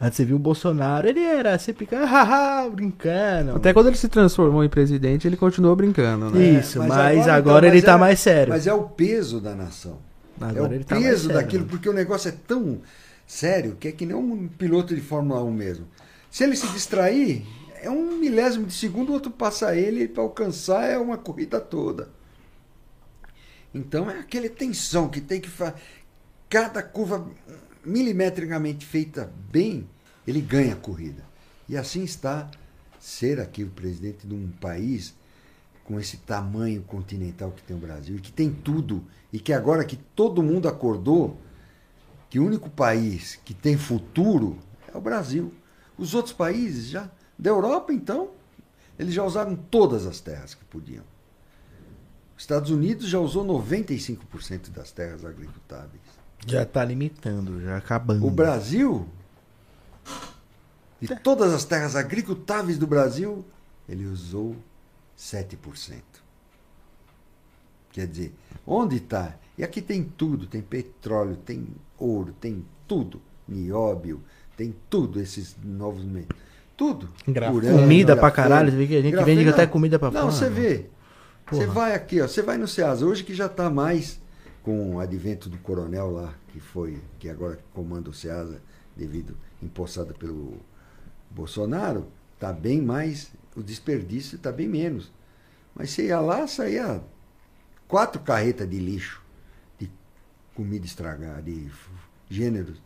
Antes você viu o Bolsonaro, ele era sempre *laughs* haha, brincando. Até quando ele se transformou em presidente, ele continuou brincando, né? Isso, mas, agora, então, ele mas tá é- mais sério. Mas é o peso da nação. Agora é o ele tá mais peso sério, daquilo, né? porque o negócio é tão sério que é que nem um piloto de Fórmula 1 mesmo. Se ele se distrair, é um milésimo de segundo, o outro passa ele para alcançar é uma corrida toda. Então é aquela tensão que tem que fazer. Cada curva milimetricamente feita bem, ele ganha a corrida. E assim está ser aqui o presidente de um país com esse tamanho continental que tem o Brasil e que tem tudo e que agora que todo mundo acordou que o único país que tem futuro é o Brasil. Os outros países já da Europa então eles já usaram todas as terras que podiam. Os Estados Unidos já usou 95% das terras agricultáveis. Já tá limitando, já acabando. O Brasil, de todas as terras agricultáveis do Brasil, ele usou 7%. Quer dizer, onde está? E aqui tem tudo: tem petróleo, tem ouro, tem tudo. Nióbio, tem tudo, esses novos. Tudo. Urânio, Comida pra caralho, você vê que a gente Grafeno, vende até não. comida pra Não, fora. você vê. Você vai aqui, ó, você vai no Ceasa, hoje que já está mais com o advento do coronel lá, que foi, que agora comanda o Ceasa, devido, empossado pelo Bolsonaro, está bem mais, o desperdício está bem menos. Mas você ia lá, saía quatro carretas de lixo, de comida estragada, de gêneros,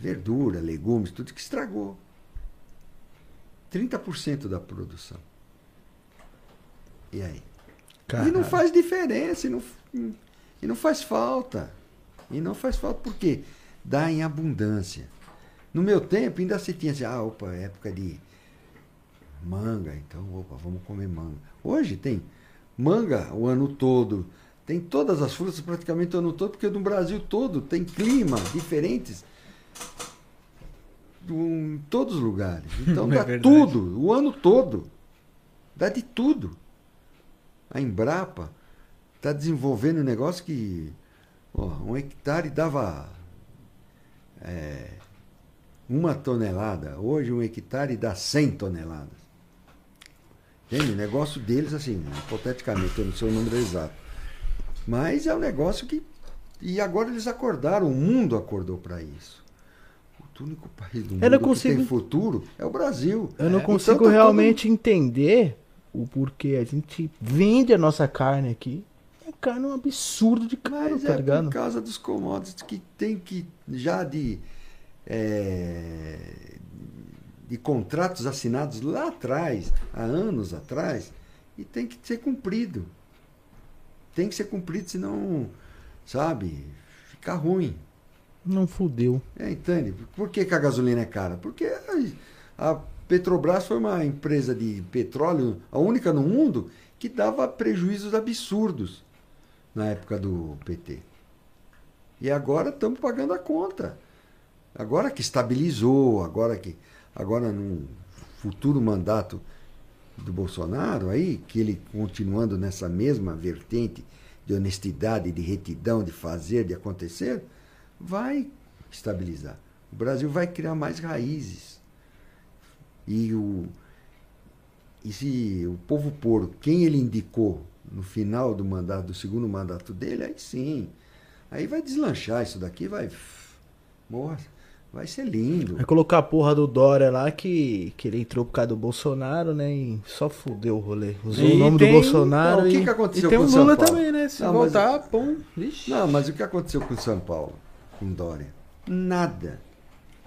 verdura, legumes, tudo que estragou. 30% da produção. E aí? E não Caralho. faz diferença, não, e não faz falta. E não faz falta porque dá em abundância. No meu tempo ainda se tinha assim, ah, opa, época de manga, então, opa, vamos comer manga. Hoje tem manga o ano todo, tem todas as frutas praticamente o ano todo, porque no Brasil todo tem clima diferentes em todos os lugares. *laughs* Então É dá tudo, o ano todo. Dá de tudo. A Embrapa está desenvolvendo um negócio que ó, um hectare dava é, uma tonelada. Hoje um hectare dá 100 toneladas. Entende? O negócio deles, assim, hipoteticamente, eu não sei o número exato. Mas é um negócio que. E agora eles acordaram, o mundo acordou para isso. O único país do mundo não que consigo- tem futuro é o Brasil. Eu não É, consigo então tá realmente entender o porquê a gente vende a nossa carne aqui. A carne é um absurdo de caro, Mas tá é ligado? por causa dos commodities que tem que, já de, é, de contratos assinados lá atrás, há anos atrás, e tem que ser cumprido. Tem que ser cumprido, senão, sabe, fica ruim. Não fudeu. É, entende? Por que, que a gasolina é cara? Porque a a Petrobras foi uma empresa de petróleo, a única no mundo, que dava prejuízos absurdos na época do PT. E agora estamos pagando a conta. Agora que estabilizou, agora que agora num futuro mandato do Bolsonaro aí, que ele continuando nessa mesma vertente de honestidade, de retidão, de fazer, de acontecer, vai estabilizar. O Brasil vai criar mais raízes. E, o, e se o povo pôr quem ele indicou no final do mandato, do segundo mandato dele, aí sim. Aí vai deslanchar isso daqui, vai. Morra. Vai ser lindo. Vai colocar a porra do Dória lá que, que ele entrou por causa do Bolsonaro, né? E só fudeu o rolê. Usou E o nome tem- do Bolsonaro Não, o que e. que aconteceu E tem com o São Lula Paulo? também, né? Se Não, mas- voltar, pum. Vixe. Não, mas o que aconteceu com São Paulo, com Dória? Nada.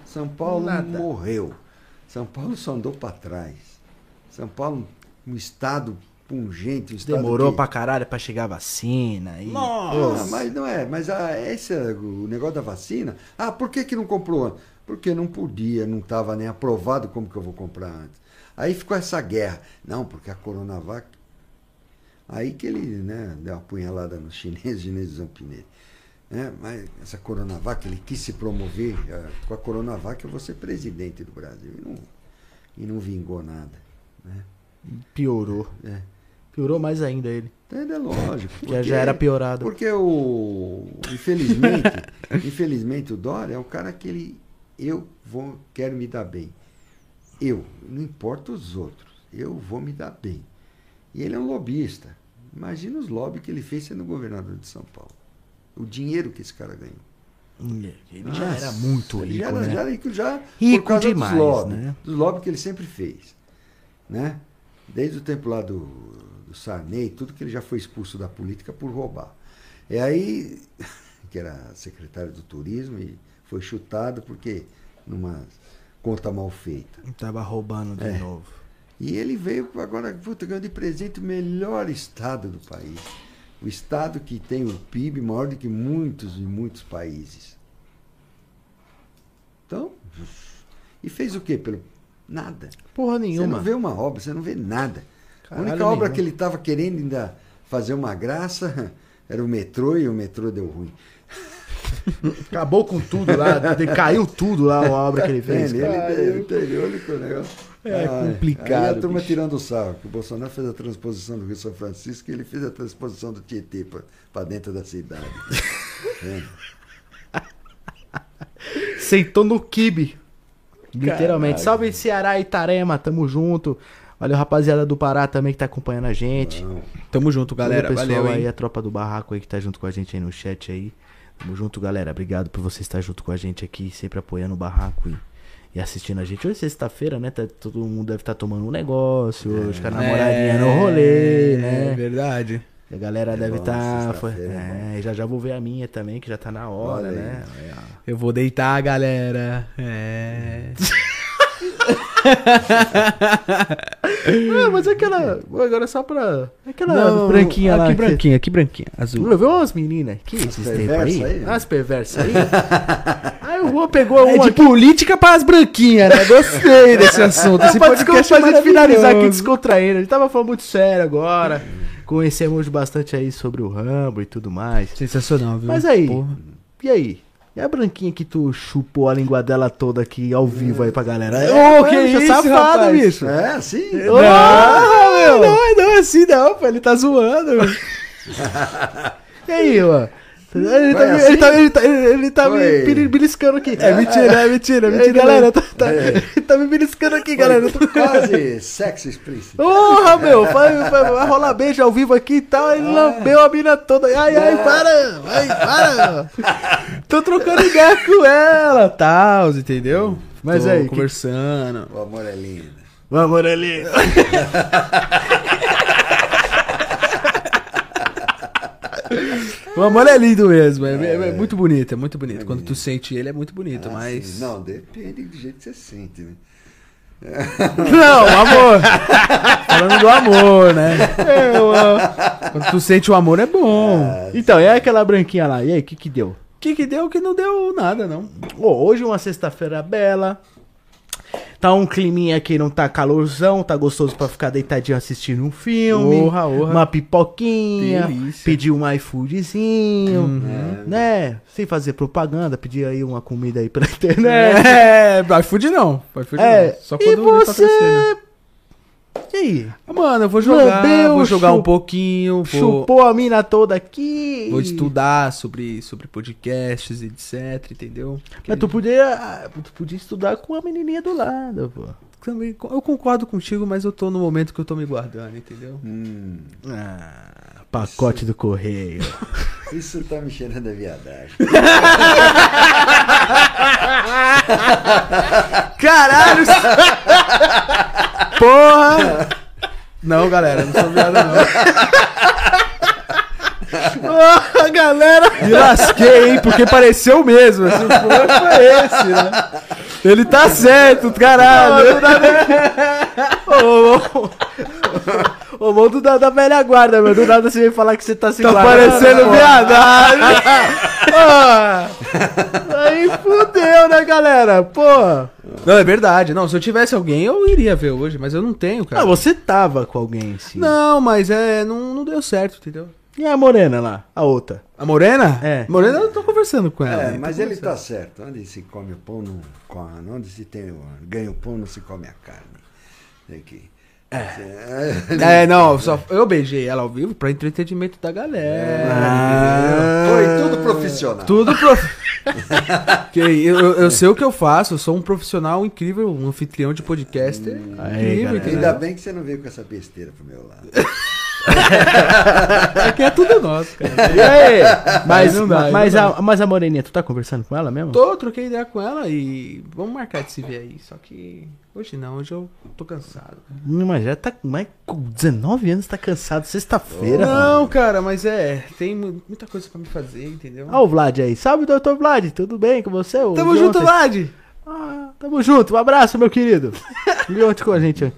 São Paulo Nada. morreu. São Paulo só andou para trás. São Paulo, um estado pungente, um Demorou que... pra caralho pra chegar a vacina. E... Ah, mas não é, mas ah, esse é o negócio da vacina. Ah, por que, que não comprou antes? Porque não podia, não estava nem aprovado como que eu vou comprar antes. Aí ficou essa guerra. Não, porque a Coronavac. Aí que ele né, deu uma punhalada nos *laughs* chineses, chineses zampinei. Né? Mas essa Coronavac, ele quis se promover. ah, com a Coronavac eu vou ser presidente do Brasil. E não, e não vingou nada. Né? Piorou. É. Piorou mais ainda ele. Então é lógico. Que porque- já era piorado. Porque o. Infelizmente, *laughs* infelizmente o Dória é um cara que ele. Eu vou, quero me dar bem. Eu, não importa os outros, eu vou me dar bem. E ele é um lobista. Imagina os lobbies que ele fez sendo governador de São Paulo. O dinheiro que esse cara ganhou. Ele já Nossa, era muito ele rico, já era, né? já era rico já Rico por causa demais, dos lobbies, né? dos lobbies que ele sempre fez, né? Desde o tempo lá do, do Sarney, tudo que ele já foi expulso da política por roubar. E aí, *laughs* que era secretário do turismo e foi chutado porque numa conta mal feita. Tava roubando de É. novo. E ele veio agora, puta, ganhou de presente o melhor estado do país. O estado que tem o PIB maior do que muitos e muitos países. Então, *laughs* e fez o quê? Pelo nada. Porra Você nenhuma. não vê uma obra, você não vê nada. Caralho a única obra nenhum. que ele estava querendo ainda fazer uma graça *laughs* era o metrô e o metrô deu ruim. *laughs* Acabou com tudo lá. de- Caiu tudo lá a obra que ele fez. Ele, cara. ele, ele, ele, olha que o negócio. É Ah, complicado, Aí a turma bicho. tirando o sarro, que o Bolsonaro fez a transposição do Rio São Francisco e ele fez a transposição do Tietê para dentro da cidade. É. *laughs* Sentou no kibe. Literalmente. Caralho. Salve Ceará e Itarema, tamo junto. Valeu, rapaziada do Pará também que tá acompanhando a gente. Não. Tamo junto, galera. Todo o pessoal Valeu, aí, hein? a tropa do barraco aí que tá junto com a gente aí no chat aí. Tamo junto, galera. Obrigado por você estar junto com a gente aqui, sempre apoiando o barraco e, e assistindo a gente. Hoje é sexta-feira, né? Tá- todo mundo deve estar tomando um negócio, hoje com a namoradinha no rolê, É né? verdade. E a galera É deve estar. sexta-feira é é, já já vou ver a minha também, que já tá na hora, Olha né? É. Eu vou deitar, galera. É. *laughs* Ah, mas aquela. Agora só pra. Aquela Não, branquinha lá. Aqui que- branquinha, aqui branquinha. Azul. Não viu umas meninas aqui esses tempos aí? né? As perversas aí. *laughs* aí o Juan pegou É uma. de política para as branquinhas, né? Gostei desse *laughs* assunto. Esse Esse podcast é pra gente finalizar aqui descontraindo. A gente tava falando muito sério agora. Conhecemos bastante aí sobre o Rambo e tudo mais. Sensacional, viu? Mas aí, Porra. e aí? E a branquinha que tu chupou a língua dela toda aqui ao vivo aí pra galera? Ô, Ô, que isso, safado, rapaz? bicho. É, assim? Não, meu. não, não é assim não, pô. Ele tá zoando. *laughs* E aí, mano? Ele tá, Foi me- assim? ele tá, ele tá, ele tá me Foi. beliscando aqui. É mentira, é mentira, é E aí, mentira. galera, tá, tá- É. ele tá me beliscando aqui, galera. Eu *laughs* tô- Quase sexo explícito. Porra, meu, vai, vai, vai rolar beijo ao vivo aqui e tal. Ele lambeu a mina toda. Ai, ai, para! Ai, para! *laughs* Tô trocando ideia com ela, tal, entendeu? Mas Tô aí, que- conversando. O amor é lindo. Vamos, *laughs* ali. O amor é lindo mesmo, é, é- é É. muito bonito, é muito bonito. É Quando tu bonito. sente ele é muito bonito, Ah, mas. sim. Não, depende do jeito que você sente, né? *laughs* Não, amor. Falando do amor, né? É, o- Quando tu sente o amor é bom. Então, e aquela branquinha lá? E aí, o que que deu? O que que deu que não deu nada, não. Ô, hoje uma sexta-feira bela. Tá um climinha aqui, não tá calorzão, tá gostoso pra ficar deitadinho assistindo um filme. Orra, orra. Uma pipoquinha. Delícia. Pedir um iFoodzinho. Uhum. Né? Sem fazer propaganda, pedir aí uma comida aí pela *laughs* internet. É, iFood não. iFood É, não. Só e quando tá você- crescendo. E aí? Mano, eu vou jogar, Lambeu, vou jogar um pouquinho, vou, Chupou a mina toda aqui. vou estudar sobre, sobre podcasts, etc, entendeu? Mas tu podia, tu podia estudar com a menininha do lado, pô. Também, eu concordo contigo, mas eu tô no momento que eu tô me guardando, entendeu? Hum, Ah, pacote do correio. *laughs* isso tá me cheirando a viadagem. *laughs* Caralho! *laughs* Porra! *laughs* Não, galera, não sou viado, não. Porra, galera! Me lasquei, hein? Porque pareceu mesmo. Assim, foi, foi esse, né? Ele tá certo, caralho. *laughs* Ô, ô, ô, mundo da, da velha guarda, meu. Do nada você vem falar que você tá se Tá guardando, parecendo pô. viadagem. Ah, Aí fudeu, né, galera? Pô. Não, é verdade. Não, se eu tivesse alguém, eu iria ver hoje, mas eu não tenho, cara. Ah, você tava com alguém, sim. Não, mas é. Não, não deu certo, entendeu? E a morena lá? A outra? A Morena? É. Morena eu tô conversando com ela. É, mas ele tá certo. Onde se come o pão, não come. Onde se tem, o- ganha o pão, não se come a carne. Tem que. É, não, só, eu beijei ela ao vivo pra entretenimento da galera. Ah. Foi tudo profissional. Tudo prof... *laughs* que eu, eu- eu sei o que eu faço, eu sou um profissional incrível, um anfitrião de podcaster. Aí, incrível, entendeu? Ainda bem que você não veio com essa besteira pro meu lado. *laughs* Aqui é tudo nosso, cara. E aí? Mas, não dá, mas, não a, mas a moreninha, tu tá conversando com ela mesmo? Tô, troquei ideia com ela e vamos marcar de se ver aí. Só que hoje não, hoje eu tô cansado. Hum, Mas já tá mas com 19 anos, tá cansado. Sexta-feira. Não, cara, mas é, tem mu- muita coisa pra me fazer, entendeu? Olha o Vlad aí. Salve, doutor Vlad. Tudo bem com você? O Tamo de junto, ontem? Vlad! Ah, tamo junto. Um abraço, meu querido. *laughs* E ontem com a gente.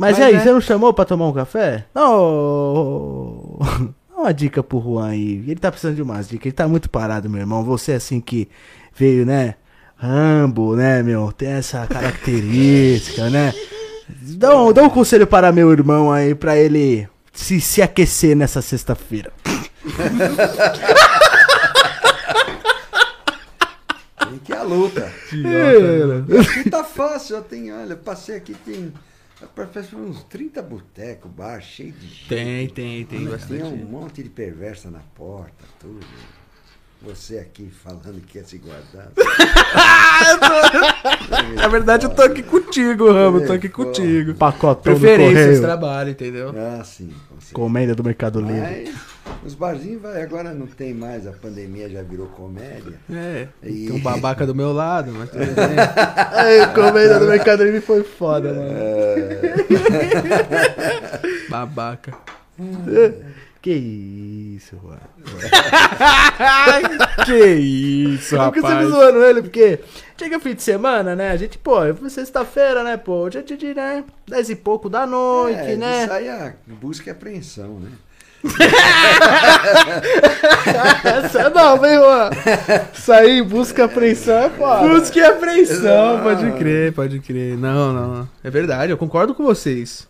Mas, Mas aí, é. você não chamou pra tomar um café? Não. *laughs* Dá uma dica pro Juan aí. Ele tá precisando de umas dicas. Ele tá muito parado, meu irmão. Você, assim, que veio, né? Rambo, né, meu? Tem essa característica, né? Dá um, dá um conselho para meu irmão aí, pra ele se, se aquecer nessa sexta-feira. Tem que ir à luta. É. Tá fácil, já tem, olha, passei aqui, tem. Parece uns 30 botecos, bar, cheio de gente. Tem, tem, tem Tinha bastante. um monte de perversa na porta, tudo. Você aqui falando que ia se guardar. *laughs* *laughs* Na verdade, eu tô aqui contigo, Ramo, tô aqui contigo. Pacotão do Preferências, correio. trabalho, entendeu? Ah, sim, com. Comenda do Mercado Livre. Os barzinhos vai, agora não tem mais, a pandemia já virou comédia. É, E- tem um babaca do meu lado, mas tudo bem. *laughs* Comenda do Mercado Livre foi foda, mano. Babaca. Que isso, mano. que isso, Por que você me rapaz. zoando ele? Porque chega fim de semana, né? A gente, pô, foi sexta-feira, né, pô? Hoje é de, de, né? Dez e pouco da noite, é, né? Isso aí é busca e apreensão, né? Essa não, vem, Juan. Sair em busca e apreensão é foda. Busca e apreensão, Ah. pode crer, pode crer. Não, não, não. É verdade, eu concordo com vocês.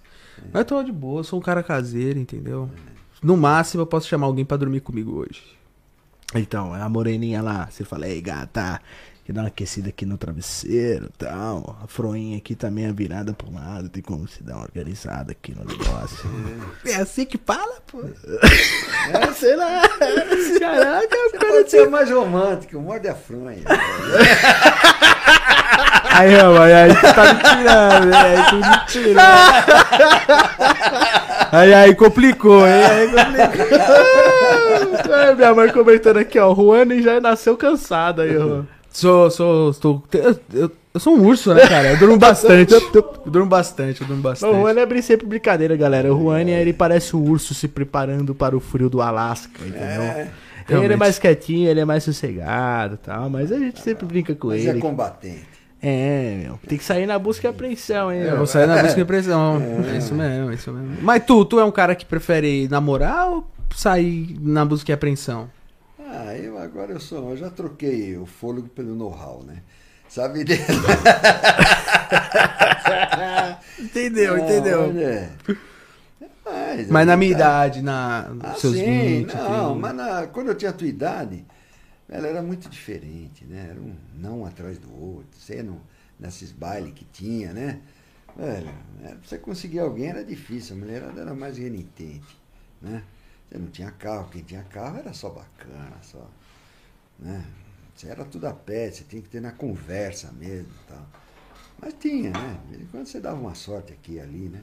Mas eu tô de boa, sou um cara caseiro, entendeu? No máximo eu posso chamar alguém pra dormir comigo hoje. Então, a moreninha lá, você fala, ei, gata, que dá uma aquecida aqui no travesseiro e tal. A froinha aqui também é virada pro lado, tem como se dar uma organizada aqui no negócio. É assim que fala, pô. É, *laughs* sei lá. Caraca, Você pode ser mais romântico, morde a fronha. *laughs* Aí, rapaz, aí tu tá me tirando, aí tu me tirando. Aí, aí complicou, hein? Aí complicou. É, minha mãe comentando aqui, ó, o Juan já nasceu cansado aí, ó. Sou, sou, sou, eu, eu, eu sou um urso, né, cara? Eu durmo bastante. Eu durmo bastante, eu durmo bastante. Não, o Juan é sempre brincadeira, galera. O Juan, ele parece um urso se preparando para o frio do Alasca, entendeu? ele é realmente. mais quietinho, ele é mais sossegado e tal, mas a gente sempre brinca com Mas ele. é combatente. É, meu. Tem que sair na busca e apreensão, hein? Eu meu? vou sair na busca e pressão. É isso mesmo, é isso mesmo. Mas tu, tu é um cara que prefere namorar ou sair na busca e apreensão? Ah, eu agora eu sou, eu já troquei o fôlego pelo know-how, né? Sabe de... *laughs* Entendeu, Não, olha, Mas, Mas na eu- minha idade, na, Ah, nos seus sim, 20, não, 30. mas na- quando eu tinha a tua idade, ela era muito diferente, né? Era um não atrás do outro, você não, nesses bailes que tinha, né? Velho, pra você conseguir alguém era difícil, a mulherada era mais renitente, né? Você não tinha carro, quem tinha carro era só bacana, só, né? Você era tudo a pé, você tinha que ter na conversa mesmo tal. Mas tinha, né? De vez em quando você dava uma sorte aqui e ali, né?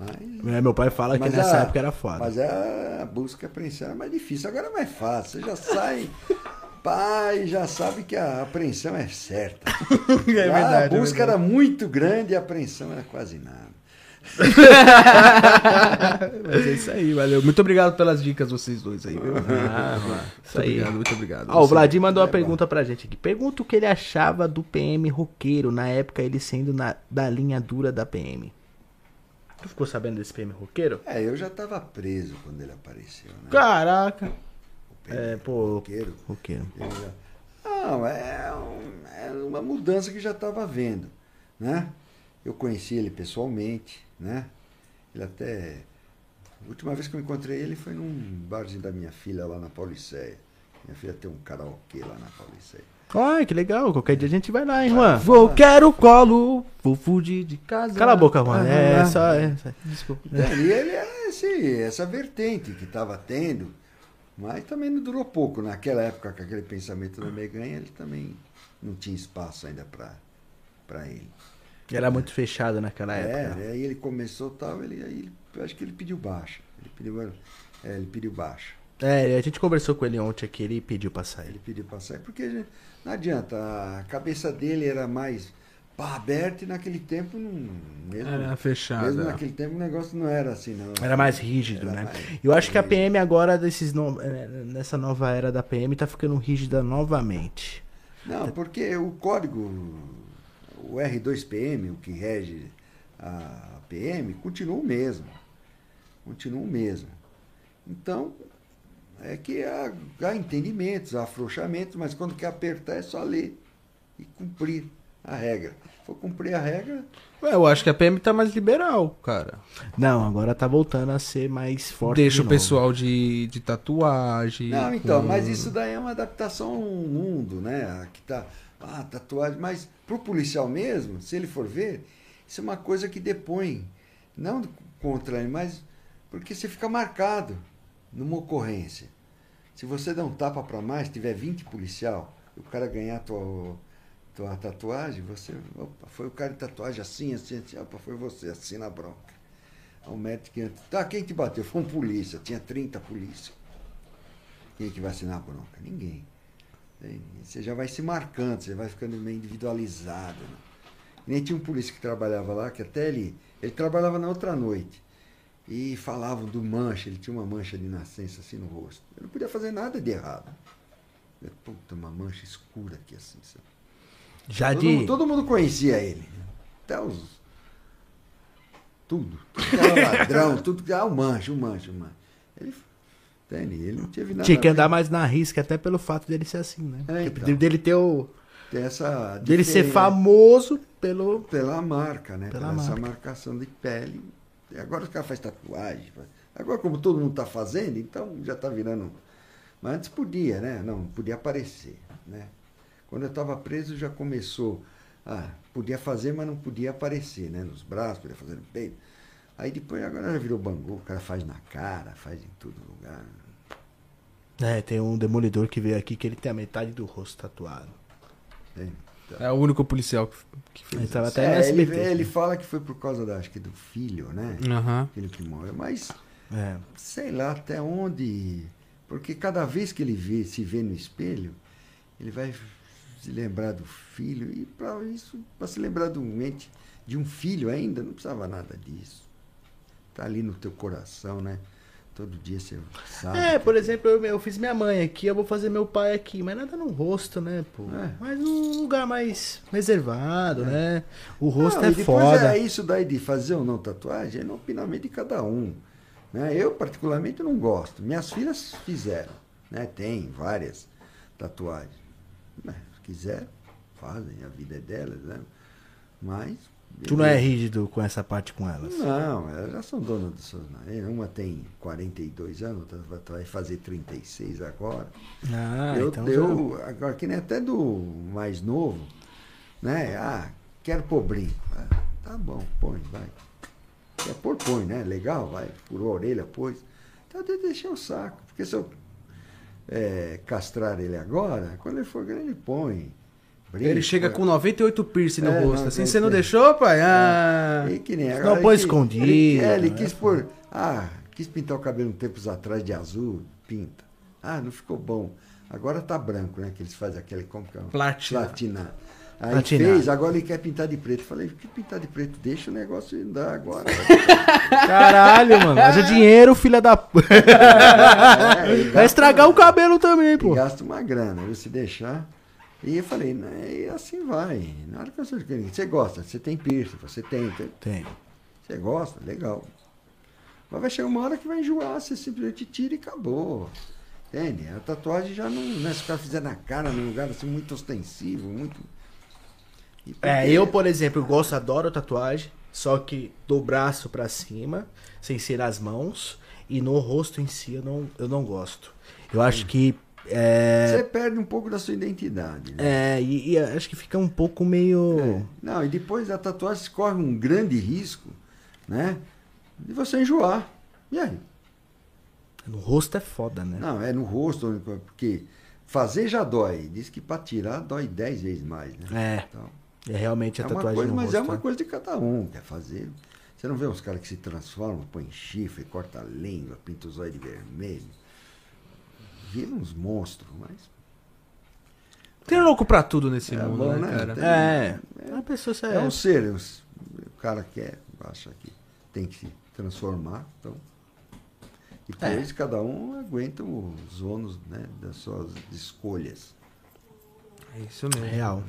Mas, É, Meu pai fala que nessa a- época era foda. mas a busca e a apreensão era mais difícil. Agora é mais fácil. Você já sai, *laughs* pai, já sabe que a apreensão é certa. *laughs* É verdade, A é busca verdade. era muito grande e a apreensão era quase nada. *laughs* Mas é isso aí, valeu. Muito obrigado pelas dicas, vocês dois aí, viu? Ah, mano, isso Muito aí. obrigado, muito obrigado. Ó, o Vladir mandou uma É pergunta pra gente aqui. Pergunta o que ele achava do PM roqueiro, na época ele sendo na- da linha dura da PM. Tu ficou sabendo desse PM roqueiro? É, eu já estava preso quando ele apareceu, né? Caraca! O Pedro É, pô, Roqueiro. roqueiro. Já- Não, é, um- é uma mudança que já estava vendo, né? Eu conheci ele pessoalmente, né? Ele até... A última vez que eu encontrei ele foi num barzinho da minha filha lá na Pauliceia. Minha filha tem um karaokê lá na Pauliceia. Ai, que legal. Qualquer dia a gente vai lá, hein, Juan? Vou, quero colo, vou fugir de casa. Cala a boca, Juan. Ah, É, ah, só, é, só- Desculpa. E ele é esse, essa vertente que estava tendo, mas também não durou pouco. Naquela época, com aquele pensamento da Meganha, ele também não tinha espaço ainda para ele. Era muito fechado naquela época. É, aí ele começou tal, ele, aí ele- eu acho que ele pediu baixa. Ele pediu, é, ele pediu baixa. É, a gente conversou com ele ontem aqui, ele pediu pra sair. Ele pediu para sair, porque gente, não adianta, a cabeça dele era mais pá, aberta e naquele tempo não. Mesmo, Era fechada. mesmo naquele tempo o negócio não era assim, não. Era mais rígido, Era né? mais- Eu acho que a PM agora, desses no- eh, nessa nova era da PM, tá ficando rígida novamente. Não, porque o código, o R2PM, o que rege a PM, continua o mesmo. Continua o mesmo. Então, é que há, há entendimentos, há afrouxamentos, mas quando quer apertar é só ler e cumprir a regra. Se for cumprir a regra, Ué, eu acho que a PM tá mais liberal, cara. Não, agora tá voltando a ser mais forte. Deixa de o novo. pessoal de, de tatuagem. Não, então, com- mas isso daí é uma adaptação ao mundo, né? Que tá, ah, tatuagem, mas pro policial mesmo, se ele for ver, isso é uma coisa que depõe, não contra ele, mas porque você fica marcado numa ocorrência. Se você der um tapa para mais, tiver 20 policial, o cara ganhar tua, tua tatuagem, você, opa, foi o cara de tatuagem assim, assim, assim, opa, foi você, assim na bronca. Aí O médico que tá, quem te bateu? Foi um polícia, tinha 30 polícia. Quem é que vai assinar a bronca? Ninguém. Você já vai se marcando, você vai ficando meio individualizado. Né? Nem tinha um polícia que trabalhava lá, que até ele. Ele trabalhava na outra noite. E falavam do mancha, ele tinha uma mancha de nascença assim no rosto. Ele não podia fazer nada de errado. Eu, Puta, uma mancha escura aqui assim. sabe? Já todo, de. mundo, todo mundo conhecia ele. Até os. Tudo. Tudo era ladrão, *laughs* tudo que. Ah, o mancha, o mancha, o mancha. Ele. Entende? Ele não teve nada. Tinha que andar mais na risca, até pelo fato dele ser assim, né? É, Tipo, então. Dele ter o. Essa. Dele ser famoso pelo. Pela marca, né? Pela Pela essa marca. marcação de pele. Agora os caras fazem tatuagem. Agora, como todo mundo está fazendo, então já está virando. Mas antes podia, né? Não, podia aparecer. Né? Quando eu estava preso já começou. Ah, podia fazer, mas não podia aparecer, né? Nos braços, podia fazer no peito. Aí depois agora já virou bangu, o cara faz na cara, faz em todo lugar. É, tem um demolidor que veio aqui que ele tem a metade do rosto tatuado. né? Então, É o único policial que, que fez Ele tava isso. é, ele, ele fala que foi por causa da, acho que do filho, né? Aham. Filho que morreu. Mas É. sei lá até onde. Porque cada vez que ele vê, se vê no espelho, ele vai se lembrar do filho. E para isso, para se lembrar do mente de um filho ainda, não precisava nada disso. Tá ali no teu coração, né? Todo dia você sabe. É, por exemplo, eu, eu fiz minha mãe aqui, eu vou fazer meu pai aqui, mas nada no rosto, né, pô? É. Mas num lugar mais reservado, né? O rosto Não, é e depois foda. É isso daí de fazer ou não tatuagem, é no opinamento de cada um. Né? Eu, particularmente, não gosto. Minhas filhas fizeram. Né? Tem várias tatuagens. Né? Se quiser, fazem, a vida é delas. Né? Mas. Tu não é rígido com essa parte com elas. Não, elas já são donas dos seus narizes. Uma tem 42 anos, outra vai fazer 36 agora. Ah, eu, então eu agora que nem até do mais novo, né? Ah, quero pôr brinco. Ah, Tá bom, põe, vai. Quer pôr, põe, né? Legal, vai. Furou a orelha, pôs. Então eu deixei o saco. Porque se eu é, castrar ele agora, quando ele for grande, põe. Ele chega põe. com 98 piercing no É, rosto. não, assim, é, você não é. deixou, pai? Ah. E que nem Não agora. põe ele- escondido, Ele, é, ele quis pôr. Ah, quis pintar o cabelo um tempos atrás de azul, pinta. Ah, não ficou bom. Agora tá branco, né? Que eles fazem aquele como que é? Platina. Platina. Aí fez, agora ele quer pintar de preto. Falei, que pintar de preto? Deixa o negócio andar agora. *laughs* Caralho, mano. Haja dinheiro, filha da. *laughs* É, ele Vai estragar o cabelo também, pô. Gasta uma grana, viu? Se deixar. E eu falei, né, e assim vai. Na hora que você, você gosta, você tem piercing, você tem, tem- Tem. Você gosta? Legal. Mas vai chegar uma hora que vai enjoar, você simplesmente tira e acabou. Entende? A tatuagem já não. Né, se o cara fizer na cara, num lugar assim muito ostensivo, muito. É, porque- eu, por exemplo, gosto, adoro tatuagem, só que do braço pra cima, sem ser nas mãos, e no rosto em si eu não, eu não gosto. Eu acho que. É, Você perde um pouco da sua identidade. Né? é e, e acho que fica um pouco meio. Não, e depois a tatuagem corre um grande risco, né? De você enjoar. E aí? No rosto é foda, né? Não, é no rosto, porque fazer já dói. Diz que para tirar dói 10 vezes mais, né? É. Então, É realmente a É uma tatuagem coisa, no mas rosto. é uma né? coisa de cada um, quer fazer. Você não vê uns caras que se transformam, põe chifre, corta a língua, pinta os olhos de vermelho. Viram uns monstros, mas. Tem louco pra tudo nesse É mundo, bom, né, né? cara? Tem- É. A pessoa É, é, um ser. um s- o cara quer, acha que tem que se transformar. Então. E É. depois cada um aguenta os ônus né, das suas escolhas. É isso mesmo. real.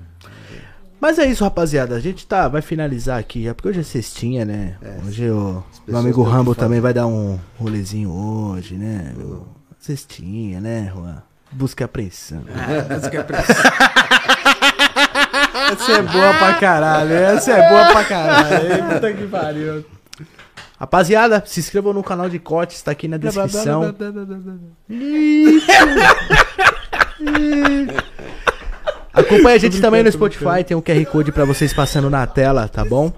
Mas é isso, rapaziada. A gente tá, vai finalizar aqui já, porque hoje é sextinha, né? É, hoje o meu amigo Rambo também vai dar um rolezinho hoje, né? meu? Cestinha, né, Juan? Busca apreensão. Ah, essa que é a pressão. *laughs* Essa é boa pra caralho. Essa é boa pra caralho. Ei, *laughs* Puta que pariu. Rapaziada, se inscrevam no canal de cortes, tá aqui na descrição. Acompanhe a gente também no Spotify, tem um QR Code pra vocês passando na tela, tá bom?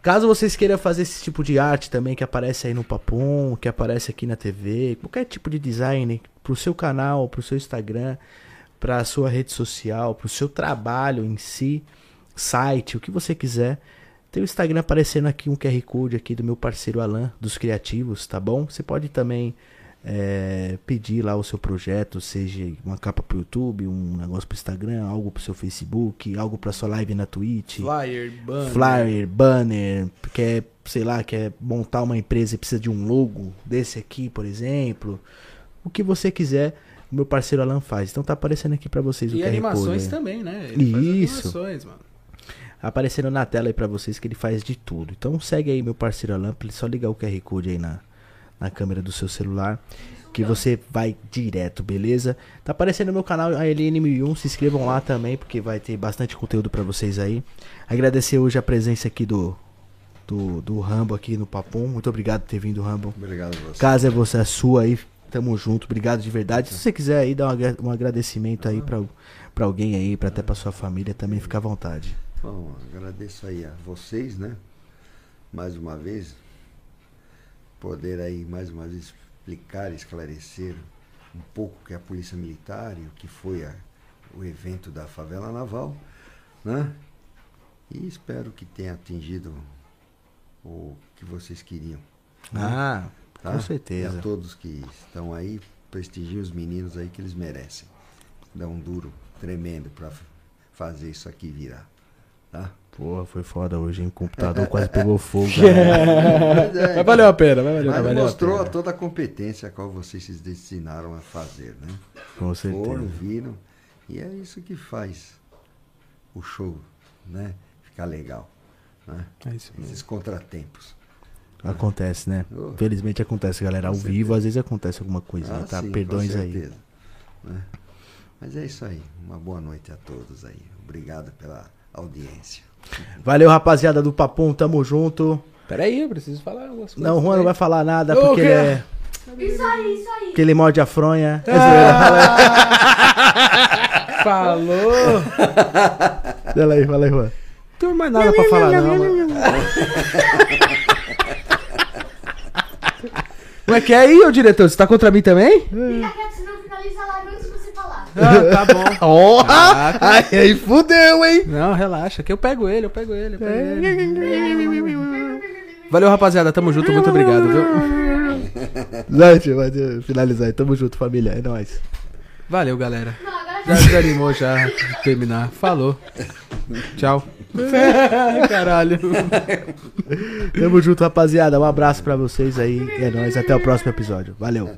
Caso vocês queiram fazer esse tipo de arte também que aparece aí no Papum, que aparece aqui na TV, qualquer tipo de design pro seu canal, pro seu Instagram, pra sua rede social, pro seu trabalho em si, site, o que você quiser. Tem o Instagram aparecendo aqui um QR Code aqui do meu parceiro Alan, dos criativos, tá bom? Você pode também é, pedir lá o seu projeto, seja uma capa pro YouTube, um negócio pro Instagram, algo pro seu Facebook, algo pra sua live na Twitch, Flyer, banner. flyer, banner, quer, sei lá, quer montar uma empresa e precisa de um logo desse aqui, por exemplo. O que você quiser, o meu parceiro Alan faz. Então tá aparecendo aqui pra vocês o E QR animações Code. né? também, né? Ele Isso. Animações, mano. aparecendo na tela aí pra vocês que ele faz de tudo. Então segue aí meu parceiro Alan, só ligar o QR Code aí na, na câmera do seu celular, que você vai direto, beleza? Tá aparecendo no meu canal a LN1001, se inscrevam lá também, porque vai ter bastante conteúdo pra vocês aí. Agradecer hoje a presença aqui do do, do Rambo aqui no Papum. Muito obrigado por ter vindo, Rambo. Obrigado a você. Casa é você, a sua aí. Tamo junto, obrigado de verdade. Se você quiser aí dar um um agradecimento aí pra, pra alguém aí, pra até pra sua família, também fica à vontade. Bom, agradeço aí a vocês, né? Mais uma vez, poder aí mais uma vez explicar, esclarecer um pouco o que é a Polícia Militar e o que foi a- o evento da Favela Naval, né? E espero que tenha atingido o que vocês queriam. né? Ah, tá? com E certeza. a todos que estão aí, prestigiem os meninos aí que eles merecem. Dá um duro tremendo para fazer isso aqui virar. Tá? Porra, foi foda hoje, hein? O computador quase pegou fogo. *laughs* galera. Mas é, Mas valeu a pena, vai valer, Mas valeu a mostrou pena. toda a competência a qual vocês se destinaram a fazer, né? Com Foram, certeza. viram. E é isso que faz o show, né? Ficar legal. Né? É isso mesmo. Esses contratempos. Acontece, né? Oh. Felizmente acontece, galera. Ao Com vivo, às vezes acontece alguma coisinha, Ah, tá? sim, com Perdões aí. certeza, né? Mas é isso aí. Uma boa noite a todos aí. Obrigado pela audiência. Valeu, rapaziada do Papum, tamo junto. Pera aí, eu preciso falar algumas coisas. Não, o Juan não vai falar nada Ô, porque ele é. Isso aí, isso aí. Porque ele morde a fronha. É *laughs* Falou! Fala aí, fala aí, Juan. Não tem mais nada pra falar, não, mano. Como é que é aí, ô diretor? Você tá contra mim também? Fica quieto, senão finaliza a live antes de você falar. Ah, tá bom. *laughs* Ó, Caraca. aí, aí fudeu, hein? Não, relaxa, que eu pego ele, eu pego ele, eu pego ele. Valeu, rapaziada. Tamo junto, muito obrigado, viu? *laughs* Zante, vai finalizar aí. Tamo junto, família. É nóis. Valeu, galera. Já desanimou já de terminar. Falou. Tchau. *laughs* Caralho. Tamo junto, rapaziada. Um abraço pra vocês aí. É nóis. Até o próximo episódio. Valeu.